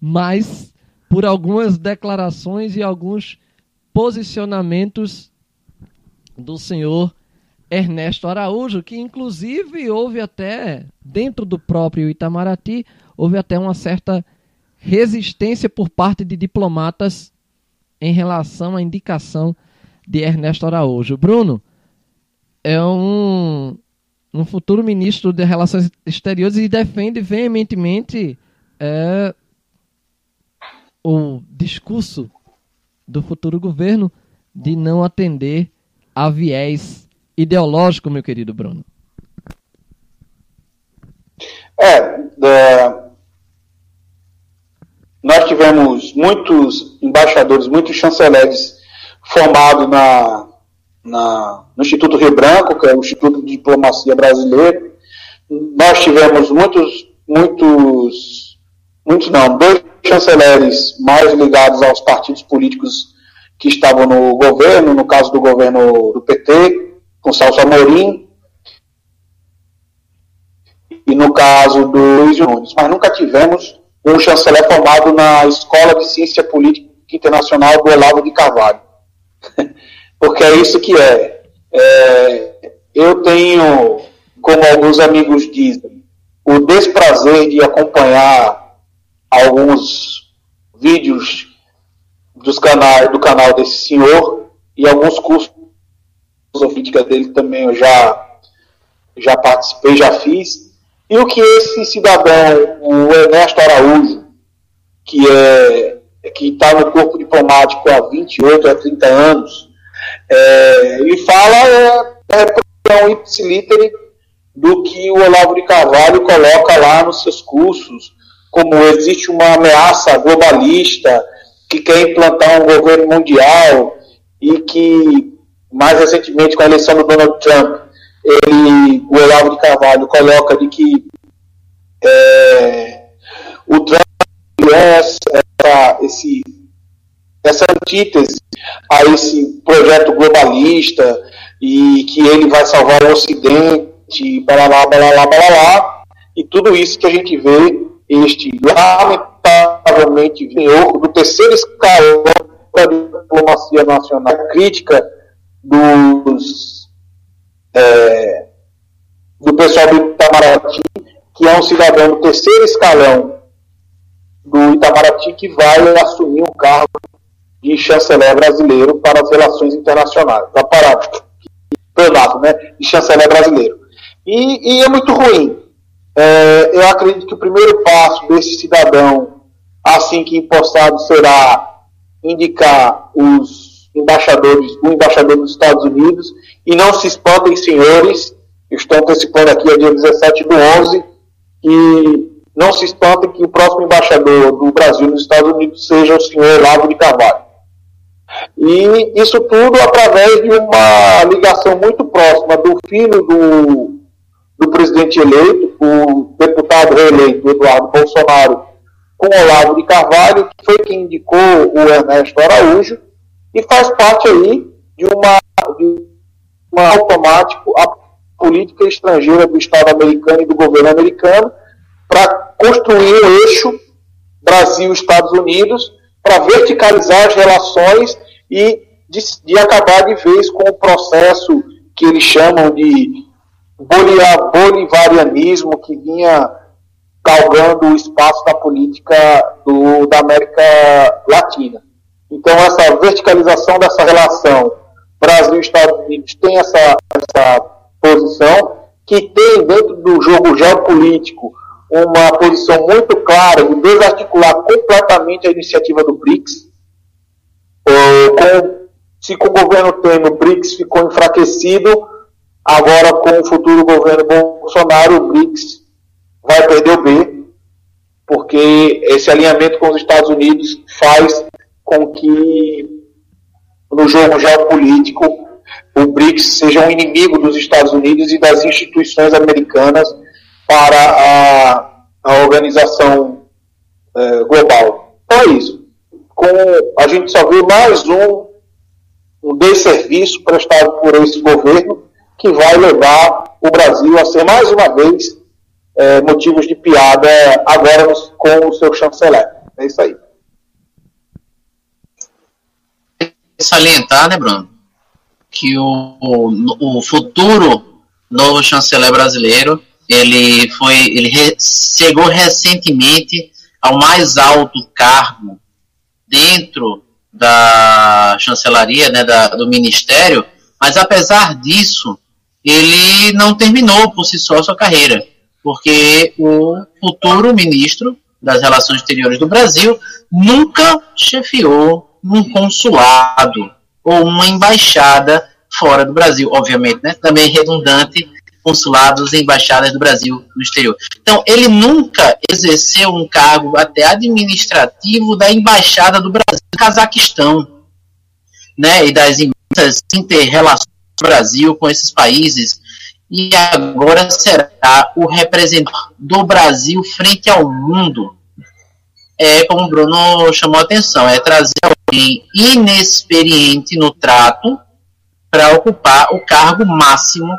mas por algumas declarações e alguns posicionamentos do senhor Ernesto Araújo, que inclusive houve até, dentro do próprio Itamaraty, houve até uma certa resistência por parte de diplomatas em relação à indicação de Ernesto Araújo. Bruno é um, um futuro ministro de Relações Exteriores e defende veementemente é, o discurso do futuro governo de não atender a viés ideológico, meu querido Bruno? É, é, nós tivemos muitos embaixadores, muitos chanceleres formados na, na, no Instituto Rio Branco, que é o Instituto de Diplomacia Brasileira. Nós tivemos muitos, muitos, muitos não, dois chanceleres mais ligados aos partidos políticos que estavam no governo, no caso do governo do PT, com Celso Amorim, e no caso do Luiz Nunes, mas nunca tivemos um chanceler formado na Escola de Ciência Política Internacional do Olavo de Carvalho. [laughs] Porque é isso que é. é. Eu tenho, como alguns amigos dizem, o desprazer de acompanhar alguns vídeos dos canais, do canal desse senhor e alguns cursos filosofítica dele também eu já, já participei, já fiz. E o que esse cidadão, o Ernesto Araújo, que é que está no corpo diplomático há 28 a 30 anos, é, ele fala é, é um ipsiliter do que o Olavo de Carvalho coloca lá nos seus cursos, como existe uma ameaça globalista que quer implantar um governo mundial e que mais recentemente com a eleição do Donald Trump, ele, o Olavo de Carvalho coloca de que é, o Trump é essa, esse, essa antítese a esse projeto globalista e que ele vai salvar o Ocidente, blá blá blá, e tudo isso que a gente vê, este lamentavelmente do terceiro escalão da diplomacia nacional. Crítica dos, é, do pessoal do Itamaraty, que é um cidadão do terceiro escalão do Itamaraty que vai assumir o cargo de chanceler brasileiro para as relações internacionais, da parada, né, de chanceler brasileiro. E, e é muito ruim. É, eu acredito que o primeiro passo desse cidadão, assim que impostado, será indicar os embaixadores, o embaixador dos Estados Unidos, e não se espantem, senhores, estou antecipando aqui a dia 17 do 11, e não se espantem que o próximo embaixador do Brasil nos Estados Unidos seja o senhor Lavo de Carvalho. E isso tudo através de uma ligação muito próxima do filho do, do presidente eleito, o deputado reeleito Eduardo Bolsonaro, com Olavo de Carvalho, que foi quem indicou o Ernesto Araújo, e faz parte aí de uma, de uma automático a política estrangeira do Estado americano e do governo americano para construir o eixo Brasil-Estados Unidos para verticalizar as relações e de, de, acabar de vez com o processo que eles chamam de bolivarianismo que vinha galgando o espaço da política do, da América Latina. Então, essa verticalização dessa relação Brasil e Estados Unidos tem essa, essa posição, que tem dentro do jogo geopolítico uma posição muito clara de desarticular completamente a iniciativa do BRICS. Com, se com o governo Temer o BRICS ficou enfraquecido, agora com o futuro governo Bolsonaro, o BRICS vai perder o B, porque esse alinhamento com os Estados Unidos faz com que no jogo geopolítico o BRICS seja um inimigo dos Estados Unidos e das instituições americanas para a, a organização é, global. Então é isso. Com, a gente só vê mais um, um desserviço prestado por esse governo que vai levar o Brasil a ser mais uma vez é, motivos de piada agora com o seu chanceler. É isso aí. Salientar, né, Bruno, que o, o, o futuro novo chanceler brasileiro ele foi ele re, chegou recentemente ao mais alto cargo dentro da chancelaria, né, da, do ministério, mas apesar disso, ele não terminou por si só sua carreira, porque o futuro ministro das Relações Exteriores do Brasil nunca chefiou um consulado ou uma embaixada fora do Brasil, obviamente, né? Também redundante consulados e embaixadas do Brasil no exterior. Então, ele nunca exerceu um cargo até administrativo da embaixada do Brasil no Cazaquistão, né, e das inter-relações do Brasil com esses países, e agora será o representante do Brasil frente ao mundo. É como o Bruno chamou a atenção, é trazer alguém inexperiente no trato para ocupar o cargo máximo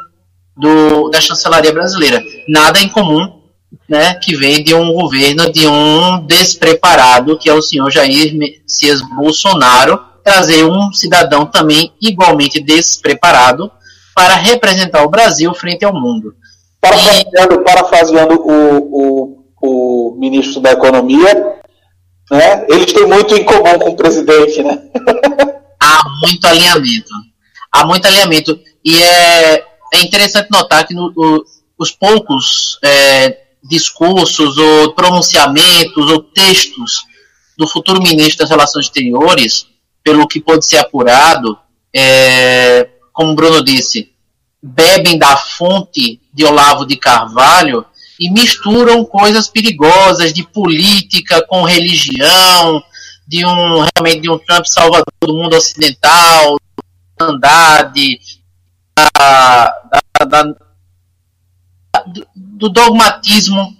do, da chancelaria brasileira. Nada em comum né, que vem de um governo de um despreparado, que é o senhor Jair Messias Bolsonaro, trazer um cidadão também igualmente despreparado para representar o Brasil frente ao mundo. Parafraseando, parafraseando o, o, o ministro da Economia, né, eles têm muito em comum com o presidente, né? Há muito alinhamento. Há muito alinhamento. E é, é interessante notar que no, o, os poucos é, discursos ou pronunciamentos ou textos do futuro ministro das Relações Exteriores, pelo que pode ser apurado, é, como Bruno disse, bebem da fonte de Olavo de Carvalho e misturam coisas perigosas de política com religião, de um realmente de um Trump salvador do mundo ocidental, da, da, da, do dogmatismo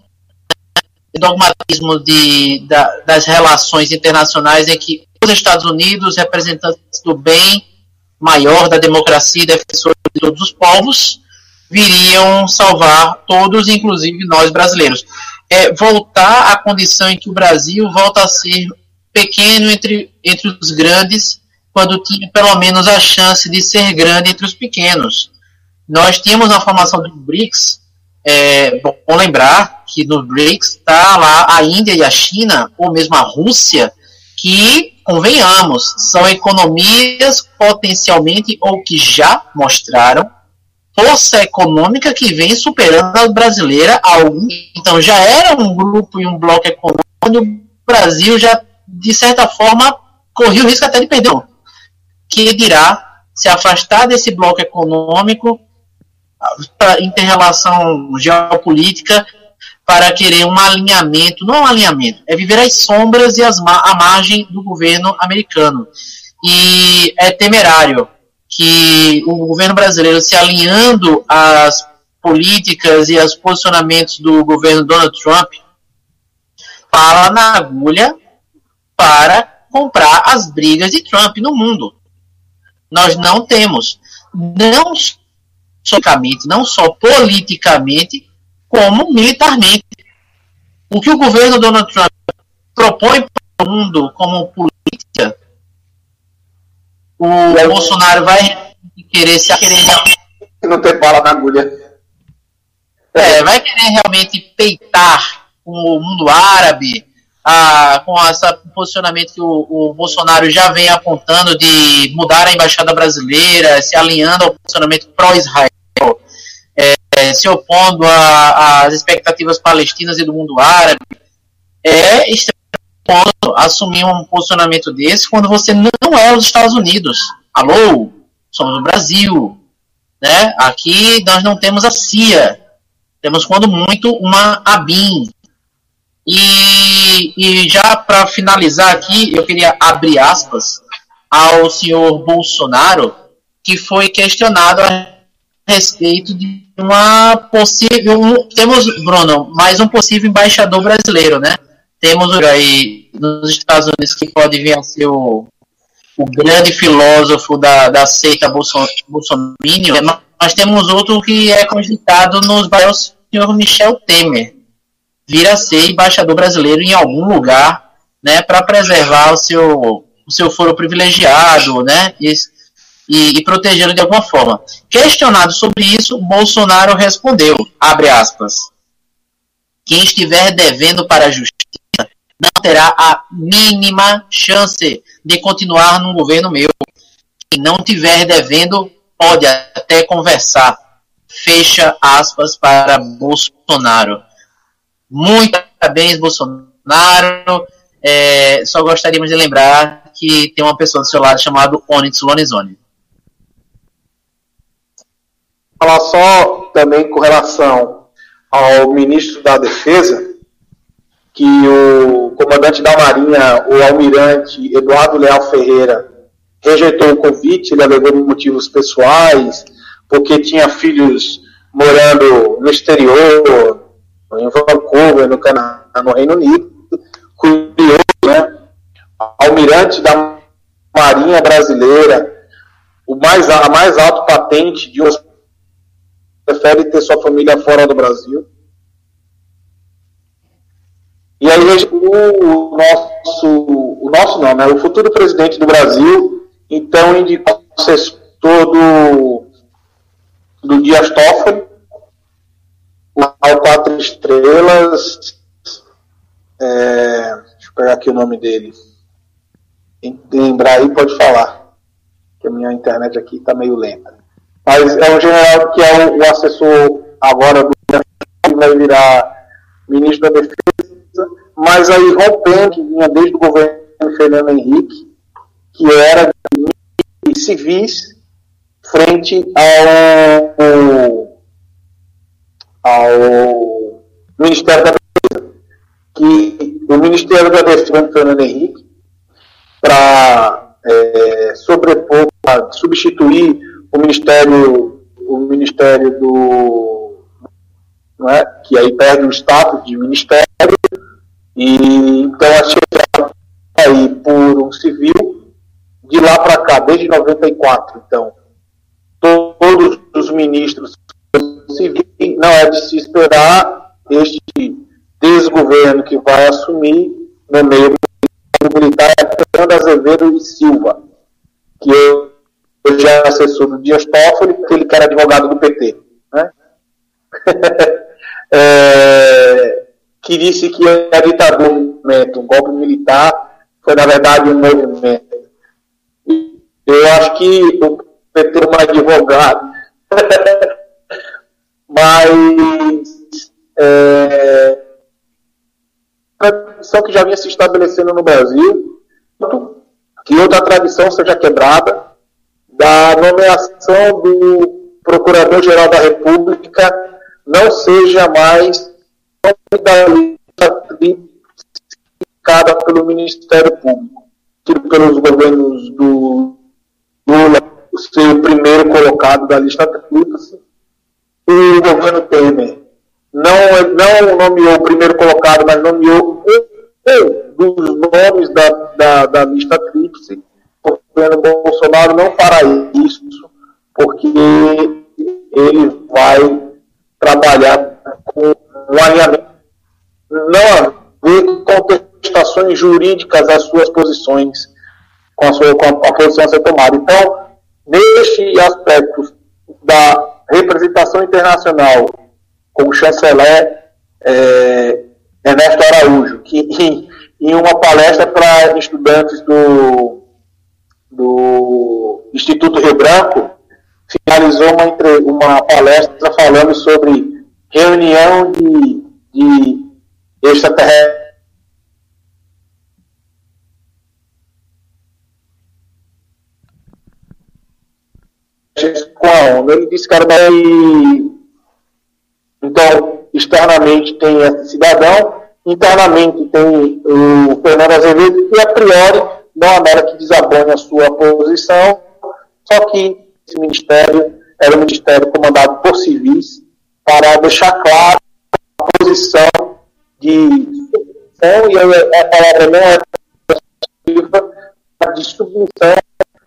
dogmatismo de, da, das relações internacionais em que os Estados Unidos, representantes do bem maior da democracia e defensores de todos os povos, viriam salvar todos, inclusive nós brasileiros. É, voltar à condição em que o Brasil volta a ser pequeno entre, entre os grandes quando tinha pelo menos a chance de ser grande entre os pequenos. Nós tínhamos na formação do BRICS, é, bom lembrar que no BRICS está lá a Índia e a China, ou mesmo a Rússia, que, convenhamos, são economias potencialmente ou que já mostraram força econômica que vem superando a brasileira. Então já era um grupo e um bloco econômico onde o Brasil já, de certa forma, corria o risco até de perder que dirá se afastar desse bloco econômico para interrelação geopolítica para querer um alinhamento, não um alinhamento, é viver às sombras e as, à margem do governo americano. E é temerário que o governo brasileiro se alinhando às políticas e aos posicionamentos do governo Donald Trump, fala na agulha para comprar as brigas de Trump no mundo nós não temos, não só, não só politicamente, como militarmente. O que o governo Donald Trump propõe para o mundo como política, o Bolsonaro vai querer se querer não tem bala na agulha. É, vai querer realmente peitar o mundo árabe, a, com esse posicionamento que o, o, Bolsonaro já vem apontando de mudar a embaixada brasileira, se alinhando ao posicionamento pró-Israel, é, se opondo às expectativas palestinas e do mundo árabe, é extremamente assumir um posicionamento desse quando você não é os Estados Unidos. Alô, somos o Brasil, né? Aqui nós não temos a CIA, temos quando muito uma ABIN, e, e já para finalizar aqui, eu queria abrir aspas ao senhor Bolsonaro, que foi questionado a respeito de uma possível. Temos, Bruno, mais um possível embaixador brasileiro, né? Temos aí nos Estados Unidos que pode vir a ser o, o grande filósofo da, da seita Bolson, Bolsonaro, mas temos outro que é cogitado nos bairros o senhor Michel Temer vir a ser embaixador brasileiro em algum lugar, né, para preservar o seu, o seu foro privilegiado, né, e, e, e protegê-lo de alguma forma. Questionado sobre isso, Bolsonaro respondeu, abre aspas, quem estiver devendo para a justiça terá a mínima chance de continuar num governo meu. Quem não tiver devendo pode até conversar. Fecha aspas para Bolsonaro. Muito parabéns, Bolsonaro. É, só gostaríamos de lembrar que tem uma pessoa do seu lado chamada Onyx Lonizone. Falar só também com relação ao ministro da Defesa, que o comandante da Marinha, o almirante Eduardo Leal Ferreira, rejeitou o convite, ele alegou motivos pessoais, porque tinha filhos morando no exterior, em Vancouver, no Canadá, no Reino Unido. Curioso, né? Almirante da Marinha Brasileira, o mais, a mais alto patente de um prefere ter sua família fora do Brasil. E aí o nosso, o nosso não, né? O futuro presidente do Brasil, então indicou o assessor do, do Dias Toffoli, ao quatro estrelas. É, deixa eu pegar aqui o nome dele. Lembrar aí pode falar. Que a minha internet aqui está meio lenta. Mas é um general que é o, o assessor agora do que vai virar ministro da Defesa, mas aí rompendo, que vinha desde o governo Fernando Henrique, que era de civis frente ao ao Ministério da Defesa, que o Ministério da Defesa do Fernando Henrique, para é, sobrepor, para substituir o Ministério, o Ministério do. É? que aí perde o status de Ministério, e então a aí por um civil de lá para cá, desde 94. Então, todos os ministros civil, não é de se esperar este desgoverno que vai assumir no meio militar é Fernando Azevedo e Silva, que eu, já assessor do Dias Toffoli, porque ele que era advogado do PT. Né? [laughs] é, que disse que a ditadura um movimento, um golpe militar, foi na verdade um movimento. Eu acho que o PT é um advogado [laughs] mas é, tradição que já vinha se estabelecendo no Brasil, que outra tradição seja quebrada, da nomeação do Procurador-Geral da República não seja mais indicada pelo Ministério Público, que pelos governos do Lula, ser o primeiro colocado da lista tríplice, o governo Temer. Não, não nomeou o primeiro colocado, mas nomeou um, dos nomes da, da, da lista tríplice. O governo Bolsonaro não fará isso, porque ele vai trabalhar com um alinhamento, não haver contestações jurídicas às suas posições, com a, sua, com a posição a ser tomada. Então, neste aspecto da representação internacional com o chanceler é, Ernesto Araújo, que em, em uma palestra para estudantes do, do Instituto Rio Branco, finalizou uma, uma palestra falando sobre reunião de, de extraterrestres com a ONU. Ele disse que era então, externamente tem esse cidadão, internamente tem o Fernando Azevedo, e a priori não há nada que desabone a sua posição, só que esse ministério era um ministério comandado por civis para deixar claro a posição de submissão, e a palavra não é de submissão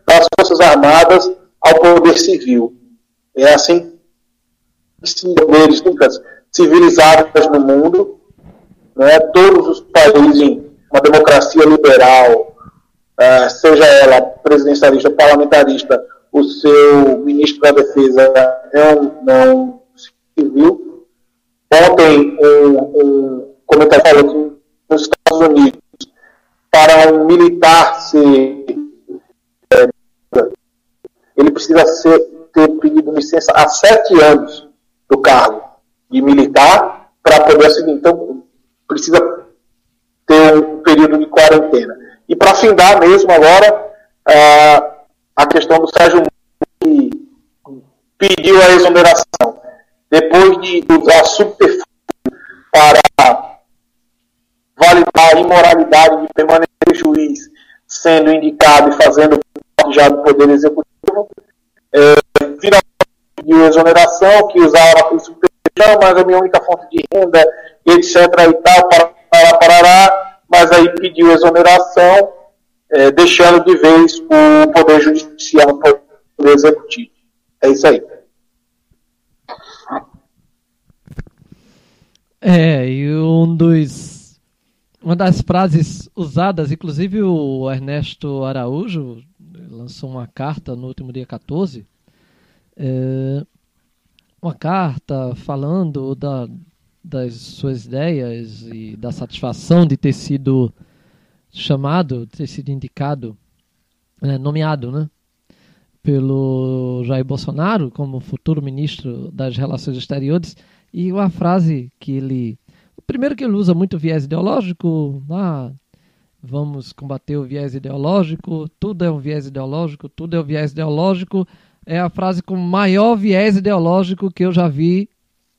das Forças Armadas ao poder civil. É assim poderes civilizadas no mundo, né? todos os países em uma democracia liberal, uh, seja ela presidencialista parlamentarista, o seu ministro da defesa é um, não civil. Ontem, um, um comentário falou que nos Estados Unidos, para um militar ser. É, ele precisa ser, ter pedido licença há sete anos do cargo de militar para poder assumir. Então, precisa ter um período de quarentena. E para findar mesmo agora, a questão do Sérgio que pediu a exoneração. Depois de usar subterfúgio para validar a imoralidade de permanecer juiz sendo indicado e fazendo já do Poder Executivo, é, finalmente pediu exoneração, que usava o superfeição, mas a minha única fonte de renda, etc. e tal, para, parará, mas aí pediu exoneração, é, deixando de vez o Poder Judicial, o Poder Executivo. É isso aí. É, e um dos. Uma das frases usadas, inclusive o Ernesto Araújo lançou uma carta no último dia 14, é, uma carta falando da, das suas ideias e da satisfação de ter sido chamado, de ter sido indicado, é, nomeado, né, pelo Jair Bolsonaro como futuro ministro das Relações Exteriores e uma frase que ele, primeiro que ele usa muito viés ideológico, ah, vamos combater o viés ideológico, tudo é um viés ideológico, tudo é um viés ideológico, é a frase com maior viés ideológico que eu já vi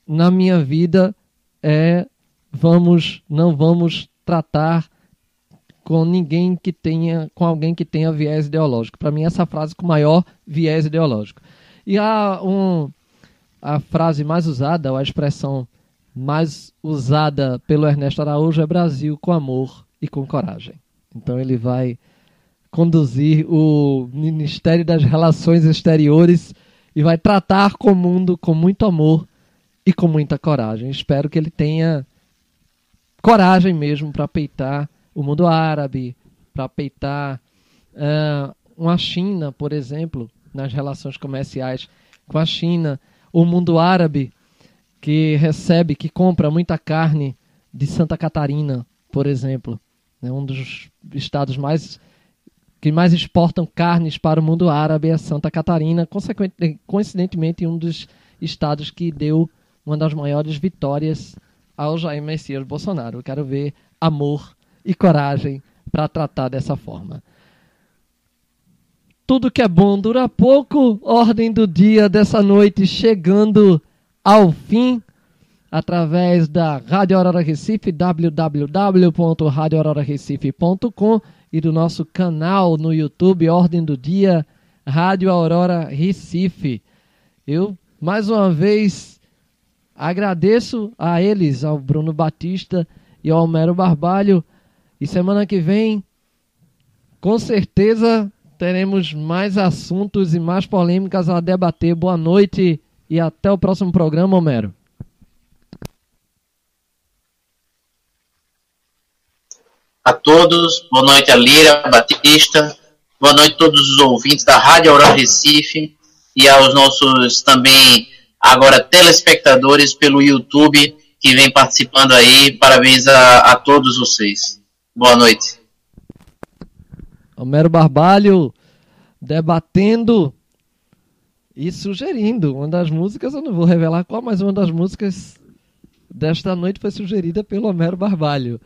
na minha vida é vamos não vamos tratar com ninguém que tenha com alguém que tenha viés ideológico. Para mim essa frase com maior viés ideológico. E a um a frase mais usada, ou a expressão mais usada pelo Ernesto Araújo é Brasil com amor e com coragem. Então ele vai conduzir o Ministério das Relações Exteriores e vai tratar com o mundo com muito amor e com muita coragem. Espero que ele tenha coragem mesmo para peitar o mundo árabe, para peitar uh, uma China, por exemplo, nas relações comerciais com a China, o mundo árabe que recebe, que compra muita carne de Santa Catarina, por exemplo, né, um dos estados mais que mais exportam carnes para o mundo árabe é Santa Catarina, coincidentemente um dos estados que deu uma das maiores vitórias ao Jair Messias Bolsonaro. Eu quero ver amor e coragem para tratar dessa forma. Tudo que é bom dura pouco. Ordem do dia dessa noite chegando ao fim através da Rádio Aurora Recife, www.radioaurorarecife.com e do nosso canal no YouTube Ordem do Dia Rádio Aurora Recife. Eu mais uma vez agradeço a eles, ao Bruno Batista e ao Homero Barbalho. E semana que vem, com certeza, teremos mais assuntos e mais polêmicas a debater. Boa noite e até o próximo programa, Homero. a todos. Boa noite a Lira Batista. Boa noite a todos os ouvintes da Rádio Aurora Recife e aos nossos também agora telespectadores pelo YouTube que vem participando aí. Parabéns a, a todos vocês. Boa noite. Homero Barbalho debatendo e sugerindo. Uma das músicas, eu não vou revelar qual, mas uma das músicas desta noite foi sugerida pelo Homero Barbalho.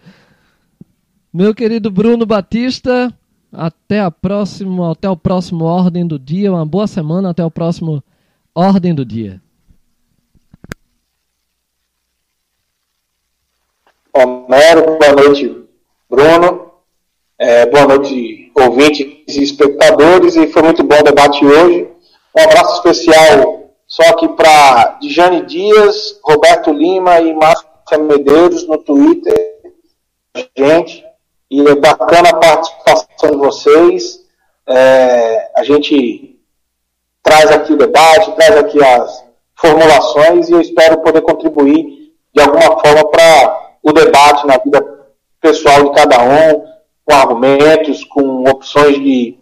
Meu querido Bruno Batista, até a próxima, até o próximo Ordem do Dia. Uma boa semana, até o próximo Ordem do Dia. Homero, boa noite, Bruno. É, boa noite, ouvintes e espectadores. E foi muito bom o debate hoje. Um abraço especial só aqui para Dijane Dias, Roberto Lima e Márcia Medeiros no Twitter. Gente, e é bacana a participação de vocês. É, a gente traz aqui o debate, traz aqui as formulações e eu espero poder contribuir de alguma forma para o debate na vida pessoal de cada um, com argumentos, com opções de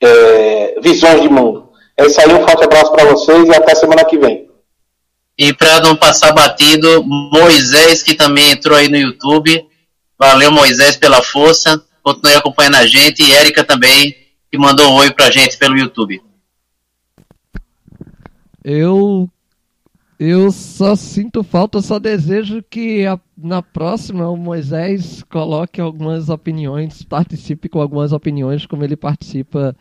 é, visões de mundo. É isso aí, um forte abraço para vocês e até semana que vem. E para não passar batido, Moisés, que também entrou aí no YouTube. Valeu, Moisés, pela força. Continue acompanhando a gente. E Érica também, que mandou um oi pra gente pelo YouTube. Eu eu só sinto falta, só desejo que a, na próxima o Moisés coloque algumas opiniões, participe com algumas opiniões, como ele participa,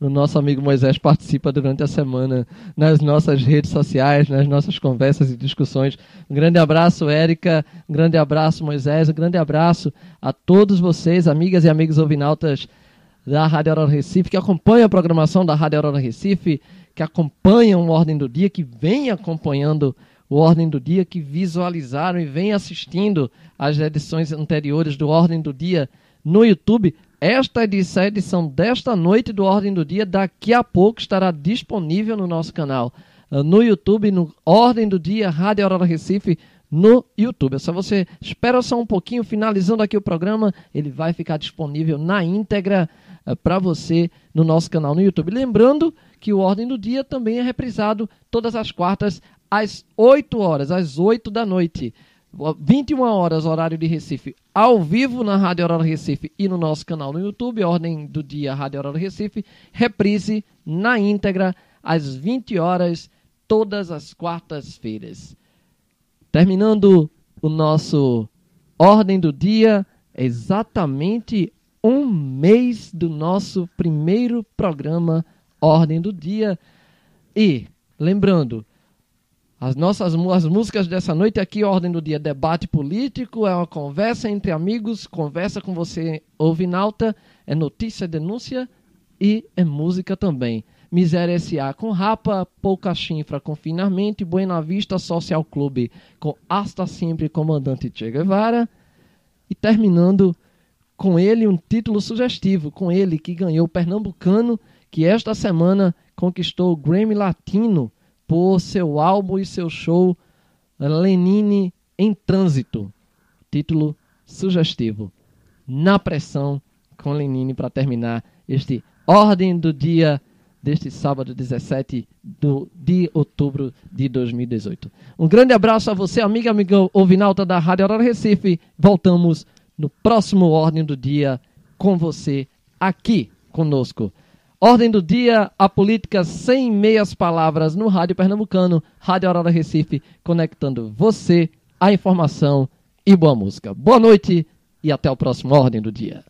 o nosso amigo Moisés participa durante a semana nas nossas redes sociais, nas nossas conversas e discussões. Um grande abraço, Érica, um grande abraço, Moisés, um grande abraço a todos vocês, amigas e amigos ouvinautas da Rádio Aurora Recife, que acompanham a programação da Rádio Aurora Recife, que acompanham o Ordem do Dia, que vem acompanhando o Ordem do Dia, que visualizaram e vem assistindo as edições anteriores do Ordem do Dia no YouTube. Esta edição, a edição desta noite do Ordem do Dia, daqui a pouco estará disponível no nosso canal, ah, no YouTube, no Ordem do Dia, Rádio Aurora Recife, no YouTube. É só você espera só um pouquinho, finalizando aqui o programa, ele vai ficar disponível na íntegra uh, para você no nosso canal no YouTube. Lembrando que o Ordem do Dia também é reprisado todas as quartas às 8 horas, às 8 da noite. 21 horas, horário de Recife, ao vivo na Rádio Aurora Recife e no nosso canal no YouTube, Ordem do Dia Rádio Aurora Recife, reprise na íntegra às 20 horas, todas as quartas-feiras. Terminando o nosso Ordem do Dia, exatamente um mês do nosso primeiro programa ordem do dia. E, lembrando, as nossas as músicas dessa noite aqui, ordem do dia, debate político, é uma conversa entre amigos, conversa com você, ouvinalta, é notícia, denúncia e é música também. Miséria S.A. com Rapa, Pouca Chinfra com Finalmente, Buena Vista Social Clube com Hasta Sempre Comandante Che Guevara. E terminando com ele um título sugestivo, com ele que ganhou o Pernambucano que esta semana conquistou o Grammy Latino por seu álbum e seu show Lenine em Trânsito. Título sugestivo. Na pressão com Lenine para terminar este Ordem do Dia deste sábado 17 do, de outubro de 2018. Um grande abraço a você, amiga, amigo ouvinalta da Rádio Aurora Recife. Voltamos no próximo Ordem do Dia com você aqui conosco. Ordem do dia, a política sem meias palavras no Rádio Pernambucano, Rádio Aurora Recife, conectando você, a informação e boa música. Boa noite e até o próximo Ordem do Dia.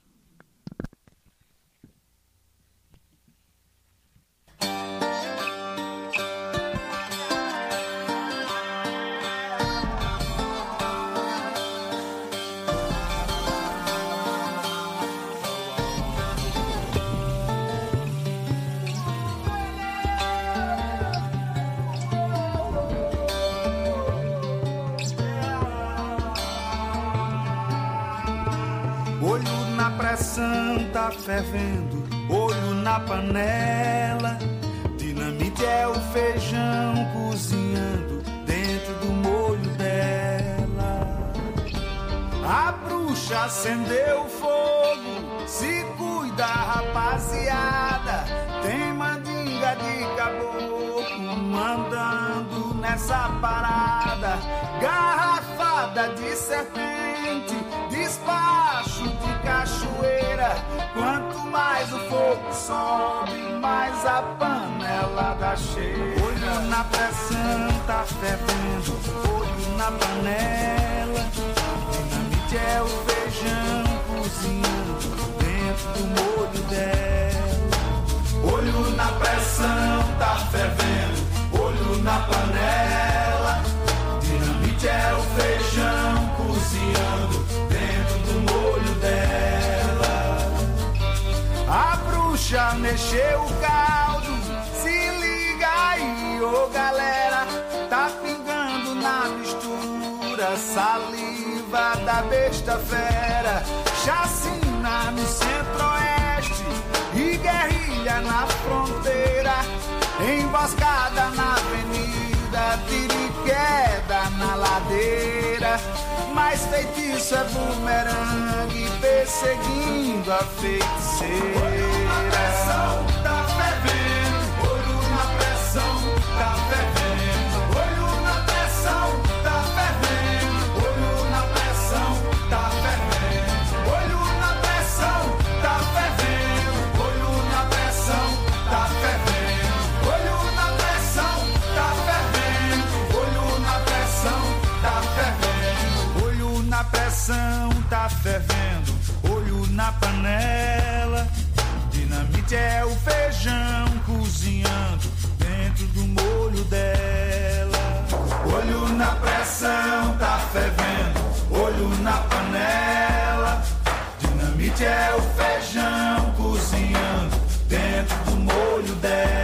Tá fervendo, olho na panela. Dinamite é o feijão cozinhando dentro do molho dela. A bruxa acendeu o fogo, se cuida, rapaziada. Tem mandinga de caboclo mandando nessa parada. Garrafada de serpente, despacho de cachoeira. Quanto mais o fogo sobe, mais a panela dá cheia. Olho na pressão, tá fervendo. Olho na panela. Dinamite é o feijão cozinhando dentro do molho dela. Olho na pressão, tá fervendo. Olho na panela. Dinamite é o feijão Bruxa mexeu o caldo. Se liga aí, ô galera. Tá pingando na mistura saliva da besta fera. Chacina no centro-oeste e guerrilha na fronteira. Emboscada na avenida, tiriqueda na ladeira. Mas feitiço é bumerangue perseguindo a feiticeira. Tá fervendo, olho na pressão, quente é o feijão cozinhando dentro do molho dela. Olho na pressão, tá fervendo, olho na panela. Dinamite é o feijão cozinhando dentro do molho dela.